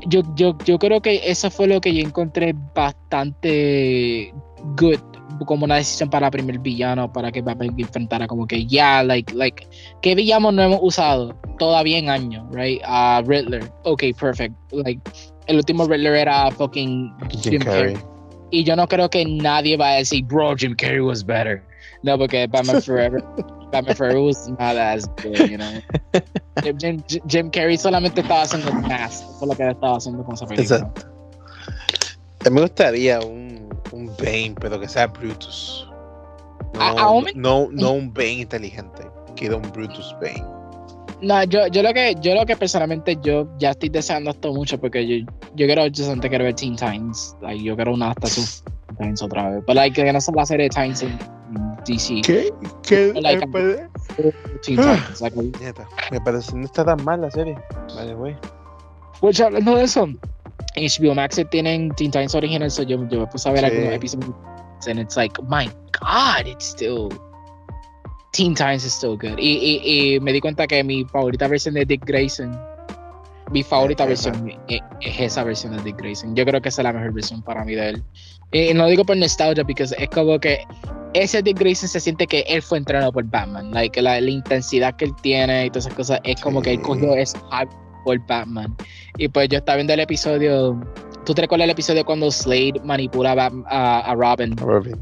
B: Yo, yo, yo creo que eso fue lo que yo encontré bastante good como una decisión para el primer villano para que Batman enfrentara como que ya like like qué villano no hemos usado todavía en años right a Riddler ok perfect like el último Riddler era fucking
A: Jim,
B: Jim
A: Carrey.
B: Carrey. y yo no creo que nadie va a decir bro Jim Carrey was better no porque Batman Forever Batman Forever was not as good you know Jim, Jim- Jim Carrey solamente estaba haciendo mask eso es lo que estaba haciendo con esa película
A: Exacto. A mí me gustaría un, un Bane, pero que sea Brutus. No,
B: A-
A: no, no un Bane inteligente. Quiero un Brutus Bane.
B: No, yo, yo lo que yo lo que personalmente yo ya estoy deseando esto mucho porque yo, yo quiero yo solamente quiero ver Teen Titans. Like, yo quiero una de Teen Titans otra vez. Pero like que no sea la serie de Titans en, en DC.
A: ¿Qué? ¿Qué?
B: Like,
A: me, Nieta, me parece no está tan mal la serie. Vale, güey.
B: which, hablando de eso, HBO Max tienen Teen Titans Original, so yo, yo me puse a ver
A: Sí.
B: algunos episodios and it's like, my God, it's still Teen Titans is still good. Y, y, y me di cuenta que mi favorita versión de Dick Grayson, mi favorita
A: Ajá.
B: versión es, es esa versión de Dick Grayson. Yo creo que esa es la mejor versión para mí de él. Y, no digo por nostalgia, porque es como que ese Dick Grayson se siente que él fue entrenado por Batman. Like, la, la intensidad que él tiene y todas esas cosas, es como que él cogió ese hype por Batman. Y pues yo estaba viendo el episodio. ¿Tú te recuerdas el episodio cuando Slade manipula a, a- a Robin?
A: Robin.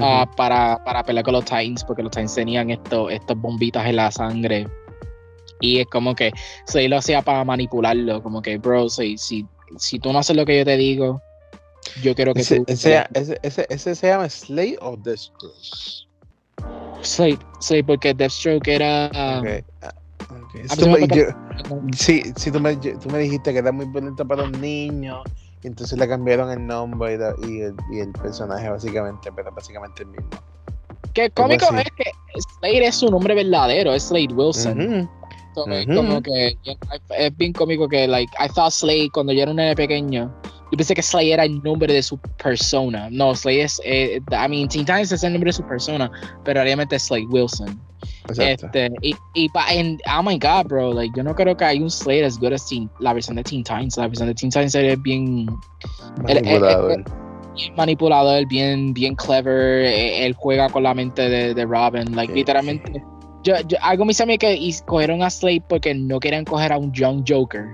B: ah, para, para pelear con los Titans, porque los Titans tenían esto, estos bombitas en la sangre. Y es como que Slade lo hacía para manipularlo, como que, bro, si, si, si tú no haces lo que yo te digo, yo quiero que
A: Ese,
B: tú...
A: ese, ese, ese, ese se llama Slay o Deathstroke.
B: Slade, Slade, porque Deathstroke era... ah,
A: Ok, ah, ok.
B: a
A: Si tú
B: mí
A: me-
B: me
A: yo- Sí, sí, tú me, yo- tú me dijiste que era muy bonito para un niño, y entonces le cambiaron el nombre y, la- y el, y el personaje básicamente, pero básicamente el mismo.
B: Que cómico es que Slade es su nombre verdadero, es Slade Wilson.
A: Ujú.
B: como que es bien cómico que like I thought Slade cuando yo era un nene pequeño yo pensé que Slade era el nombre de su persona no Slade es eh, I mean Teen Titans es el nombre de su persona pero realmente es Slade Wilson
A: Exacto.
B: este y, y and, oh my god bro like yo no creo que hay un Slade as good as Teen, la versión de Teen Titans la versión de Teen Titans es bien el- el-
A: Manipulador.
B: bien manipulador, bien, bien clever. eh, Él juega con la mente de, de Robin. Like,
A: Sí.
B: literalmente. Yo, yo, algo me dice a mí que cogieron a Slade porque no querían coger a un young Joker.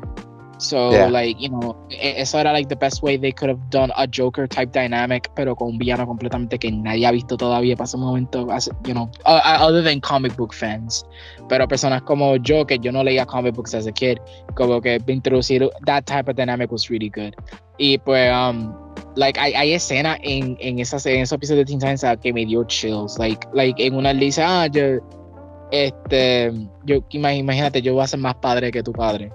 B: So,
A: Yeah.
B: like, you know, e- eso era like the best way they could have done a Joker type dynamic, pero con un villano completamente que nadie ha visto todavía para ese momento, you know, other than comic book fans. Pero personas como yo, que yo no leía comic books as a kid, como que introducir that type of dynamic was really good. Y pues, um, like, hay, hay escenas en, en, esas, en esos episodios de Teen Titans que me dio chills. Like, like en una él dice, ah, yo, este, yo, ima- imagínate, yo voy a ser más padre que tu padre.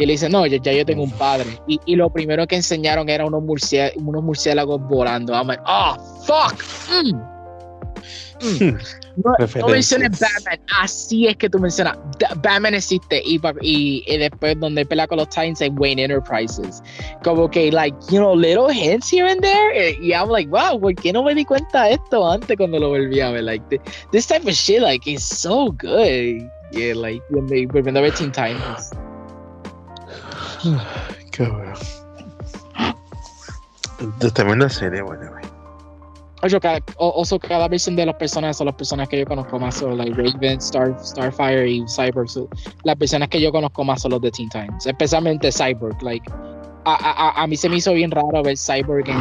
B: Y él dice, no, ya, ya yo tengo un padre. Y, y lo primero que enseñaron era unos, murcia- unos murciélagos volando. I'm like, oh, fuck. Mm. Mm. No, no
A: Referencias.
B: menciones Batman. Así es que tú mencionas. Batman existe. Y, y, y después, donde pelea con los Titans en Wayne Enterprises. Como que, like, you know, little hints here and there. Eh, Y I'm like, wow, ¿por qué no me di cuenta de esto antes cuando lo volví a ver? Like, th- this type of shit, like, is so good. Yeah, like, when they, volviendo a ver Teen Titans.
A: Cabrón. Entonces, También una serie, bueno, güey.
B: Oye, cada, also, cada versión de los personajes son las personas que yo conozco más, son like Raven, Star, Starfire y Cyborg. So, las personas que yo conozco más son los de Teen Titans, especialmente Cyborg. Like, a, a, a- a mí se me hizo bien raro ver Cyborg en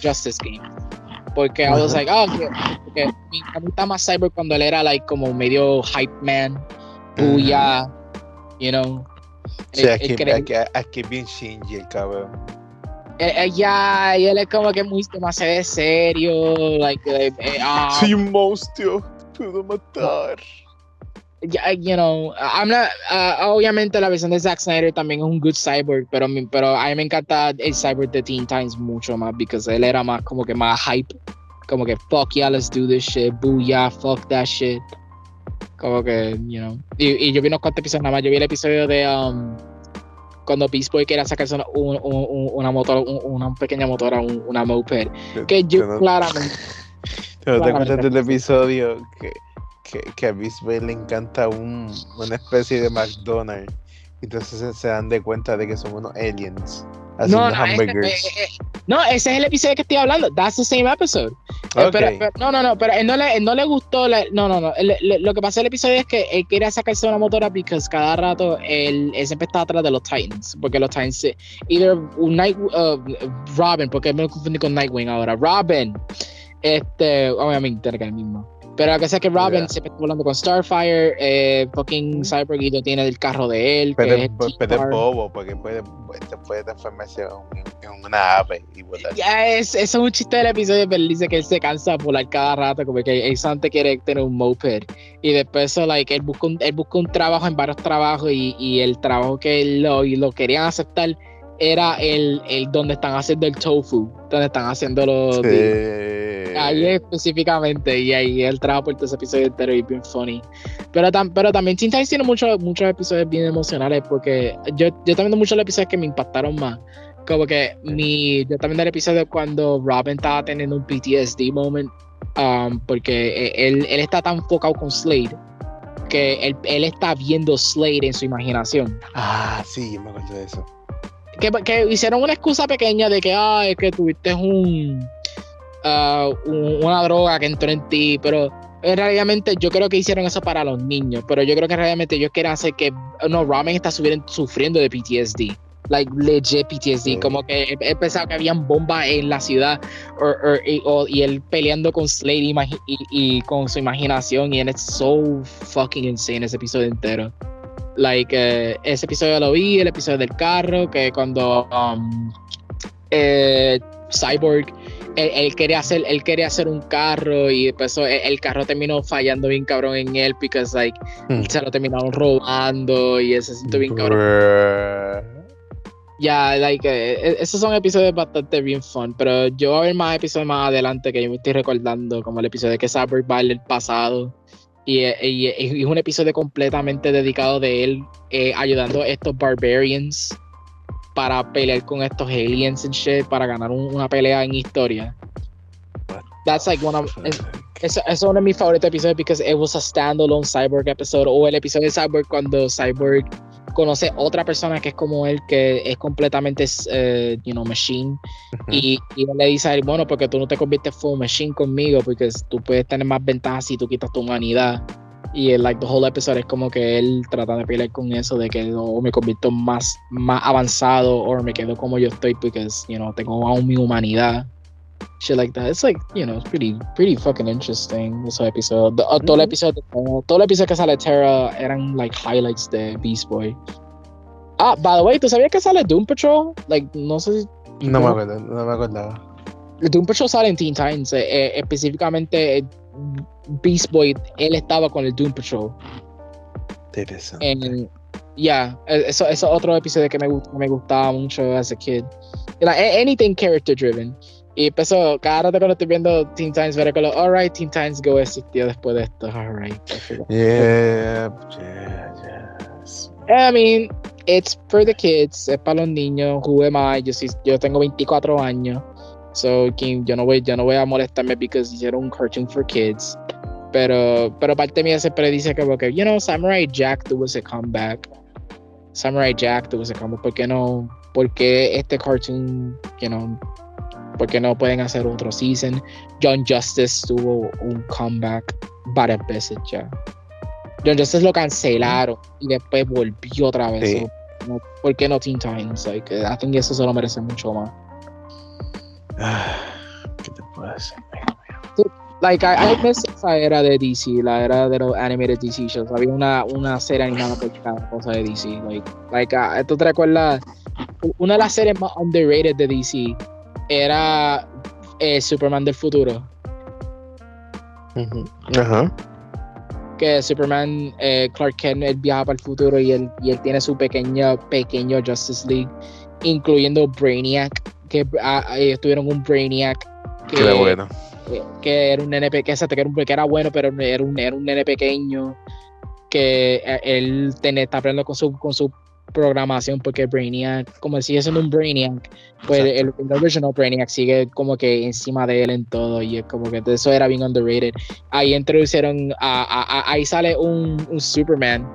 B: Justice Game. Porque I was like, oh, okay, me me gusta más Cyborg cuando él era like como medio hype man, bulla, you know.
A: Sí, aquí, aquí, aquí es bien Shinji el cabrón.
B: eh, eh, ya, y él es como que muy demasiado serio, like, eh, eh, ah,
A: Soy un monstruo, puedo matar.
B: ya, you know, I'm not, uh, obviamente la versión de Zack Snyder también es un good cyborg, pero, pero a mí me encanta el cyborg de Teen Titans mucho más, porque él era más como que más hype, como que fuck yeah, let's do this shit, booyah, fuck that shit. Como que, you know, y, y yo vi unos cuantos episodios nada más, yo vi el episodio de um, cuando Beast Boy quería sacarse una, un- un- un- una motor, un- una pequeña motora, un- una moped, que yo
A: no-
B: claramente
A: ¿Te acuerdas del episodio que, que, que a Beast Boy le encanta un, una especie de McDonald's? Entonces se, se dan de cuenta de que son unos aliens
B: No, no, ese,
A: hamburgers.
B: eh, eh, no, ese es el episodio que estoy hablando. That's the same episode. Eh,
A: Ok.
B: pero, pero- no, no, no, pero él no le, él no le gustó. la- no, no, no. Le- lo que pasa en el episodio es que él quería sacarse una motora porque cada rato él, él siempre estaba atrás de los Titans. Porque los Titans, eh, either Night, uh, Robin, porque me confundí con Nightwing ahora. Robin, este, obviamente era el mismo. Pero la cosa es que Robin
A: Yeah.
B: siempre está hablando con Starfire, eh, fucking Cyborg y lo tiene el carro de él.
A: Pero, es- bobo, porque puede, puede, puede transformarse en, en una ave y volar.
B: Ya, es, eso es un chiste del episodio, pero él dice que él se cansa de volar cada rato, como que él solamente quiere tener un moped. Y después, eso, like, él, busca un, él busca un trabajo en varios trabajos y, y el trabajo que él lo, y lo querían aceptar era el, el donde están haciendo el tofu, donde están haciendo los...
A: Sí.
B: Ahí específicamente, y ahí él trabaja por todo ese episodio entero y bien funny. Pero, tam- pero también Teen Titans tiene muchos muchos episodios bien emocionales porque yo, yo también muchos los episodios que me impactaron más. Como que mi, yo también del episodio cuando Robin estaba teniendo un PTSD moment, um, porque eh, él, él está tan enfocado con Slade que él, él está viendo Slade en su imaginación.
A: Ah, sí, me acuerdo de eso.
B: Que, que hicieron una excusa pequeña de que, ah, es que tuviste un, ah, un- una droga que entró en ti, pero eh, realmente yo creo que hicieron eso para los niños, pero yo creo que realmente ellos quieren hacer que, no, Ramen está sufriendo de PTSD. Like legit PTSD,
A: Sí.
B: como que él pensaba que habían bombas en la ciudad or- or- y, o- y él peleando con Slade imagi- y, y con su imaginación y él es so fucking insane ese episodio entero. Like, eh, ese episodio lo vi, el episodio del carro, que cuando um, eh, Cyborg, él, él quería hacer, él quería hacer un carro y después eso, el, el carro terminó fallando bien cabrón en él, porque like,
A: Hmm.
B: se lo terminaron robando y eso se sintió bien cabrón. Ya, like, eh, eh, esos son episodios bastante bien fun, pero yo voy a ver más episodios más adelante que yo me estoy recordando, como el episodio de que Cyborg va al pasado. Y, y- y es un episodio completamente dedicado de él eh, ayudando a estos barbarians para pelear con estos aliens and shit, para ganar un- una pelea en historia. That's like one of, es- es uno de mis favoritos episodios because it was a standalone Cyborg episode o el episodio de Cyborg cuando Cyborg conoce otra persona que es como él, que es completamente, uh, you know, machine. y, y, él le dice a él, bueno, porque tú no te conviertes full machine conmigo, porque tú puedes tener más ventajas si tú quitas tu humanidad. Y el, like, the whole episode es como que él trata de pelear con eso, de que o me convierto más, más avanzado, o me quedo como yo estoy, porque, you know, tengo aún mi humanidad shit like that. It's like, you know, it's pretty, pretty fucking interesting. This episode. The, uh, todo el episodio, uh, todo el episodio que sale Terra eran like highlights de Beast Boy. Ah, by the way, ¿tú sabías que sale Doom Patrol? Like, no sé si.
A: No, me acuerdo, no me acordaba.
B: Doom Patrol sale en Teen Titans. Eh, eh, específicamente, Beast Boy, él estaba con el Doom Patrol.
A: Interesante.
B: yeah, eso, eso es otro episodio que me, me gustaba mucho as a kid. Like, anything character driven. Y empezó, cada rato cuando estoy viendo Teen Times, veré que lo, alright, Teen Times Go existió después de esto, alright.
A: Yeah, yeah, yes.
B: I mean, it's for the kids, es para los niños, who am I? Yo, yo tengo 24 años, so yo no voy, yo no voy a molestarme because hicieron un cartoon for kids. Pero, pero parte mía siempre dice que, porque, you know, Samurai Jack tuvo ese comeback. Samurai Jack tuvo ese comeback. ¿Por qué no? Porque este cartoon, you know, porque no pueden hacer otro season. John Justice tuvo un comeback varias veces ya. John Justice lo cancelaron y después volvió otra vez. Sí. No, ¿Por qué no Teen Titans? Like, I think eso se lo merece mucho más.
A: ¿Qué te puedo decir?
B: Like, I, I miss esa era de DC, la era de los animated DC shows. Había una, una serie animada por cada cosa de DC. Like, like uh, ¿tú te recuerdas? Una de las series más underrated de DC era eh, Superman del futuro.
A: Ajá.
B: Que Superman, eh, Clark Kent, él viaja para el futuro y él, y él tiene su pequeño, pequeño Justice League, incluyendo Brainiac, que ah, ellos tuvieron un Brainiac.
A: Que, era bueno.
B: Que, era un nene que, que, era, que era bueno, pero era un, era un nene pequeño. Que eh, él tiene, está aprendiendo con su, con su programación porque Brainiac, como sigue siendo un Brainiac, pues el, el, original Brainiac sigue como que encima de él en todo y es como que eso era bien underrated. Ahí introdujeron, a, a, a, ahí sale un, un, Superman,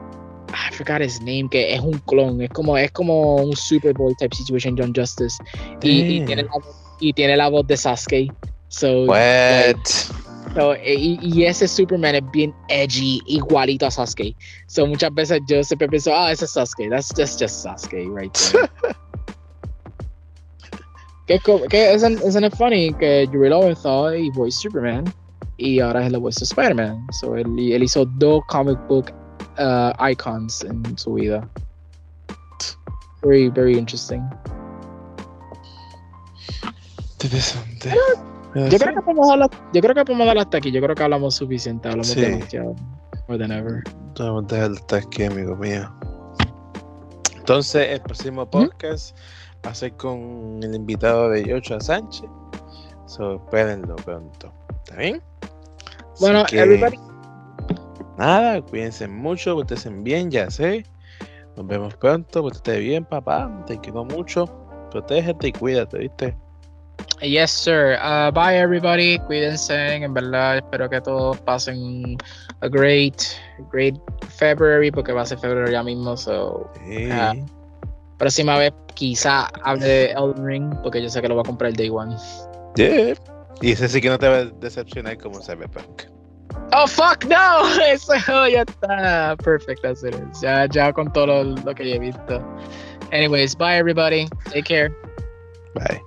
B: I forgot his name, que es un clon, es como, es como un Superboy type situation, John Justice, y, y, tiene la, y tiene la voz de Sasuke. So,
A: What?
B: So, y, y, ese Superman es bien edgy, igualito a Sasuke. So, muchas veces yo siempre pienso, ah, ese es Sasuke. That's just, just Sasuke right there. que, que isn't, isn't it funny que Yuri Lowenthal y voice Superman y ahora es la voz de Spider-Man. So, él, él, hizo dos comic book uh, icons en su vida. Very, very interesting.
A: Interesante.
B: Yo creo, que podemos hablar, yo creo que podemos hablar hasta aquí. Yo creo que hablamos suficiente. Hablamos sí. demasiado. More than ever.
A: Vamos a dejar hasta aquí, amigo mío. Entonces, el próximo podcast ¿Mm? va a ser con el invitado de Yocho Sánchez. So, espérenlo pronto. ¿Está bien?
B: Bueno, que, everybody.
A: Nada, cuídense mucho, que estén bien, ya sé. Nos vemos pronto, que estés bien, papá. Te quiero mucho. Protégete y cuídate, ¿viste?
B: Yes, sir. Uh, bye, everybody. Cuídense. En verdad, espero que todos pasen a great, great February, porque va a ser febrero ya mismo. So, uh, próxima vez, quizá hable de Elden Ring, porque yo sé que lo va a comprar el Day One.
A: Yeah. Y ese sí que no te va a decepcionar como Cyberpunk.
B: Oh, fuck, no. Eso ya está. Perfect, that's it. Ya, ya con todo lo, lo que ya he visto. Anyways, bye, everybody. Take care.
A: Bye.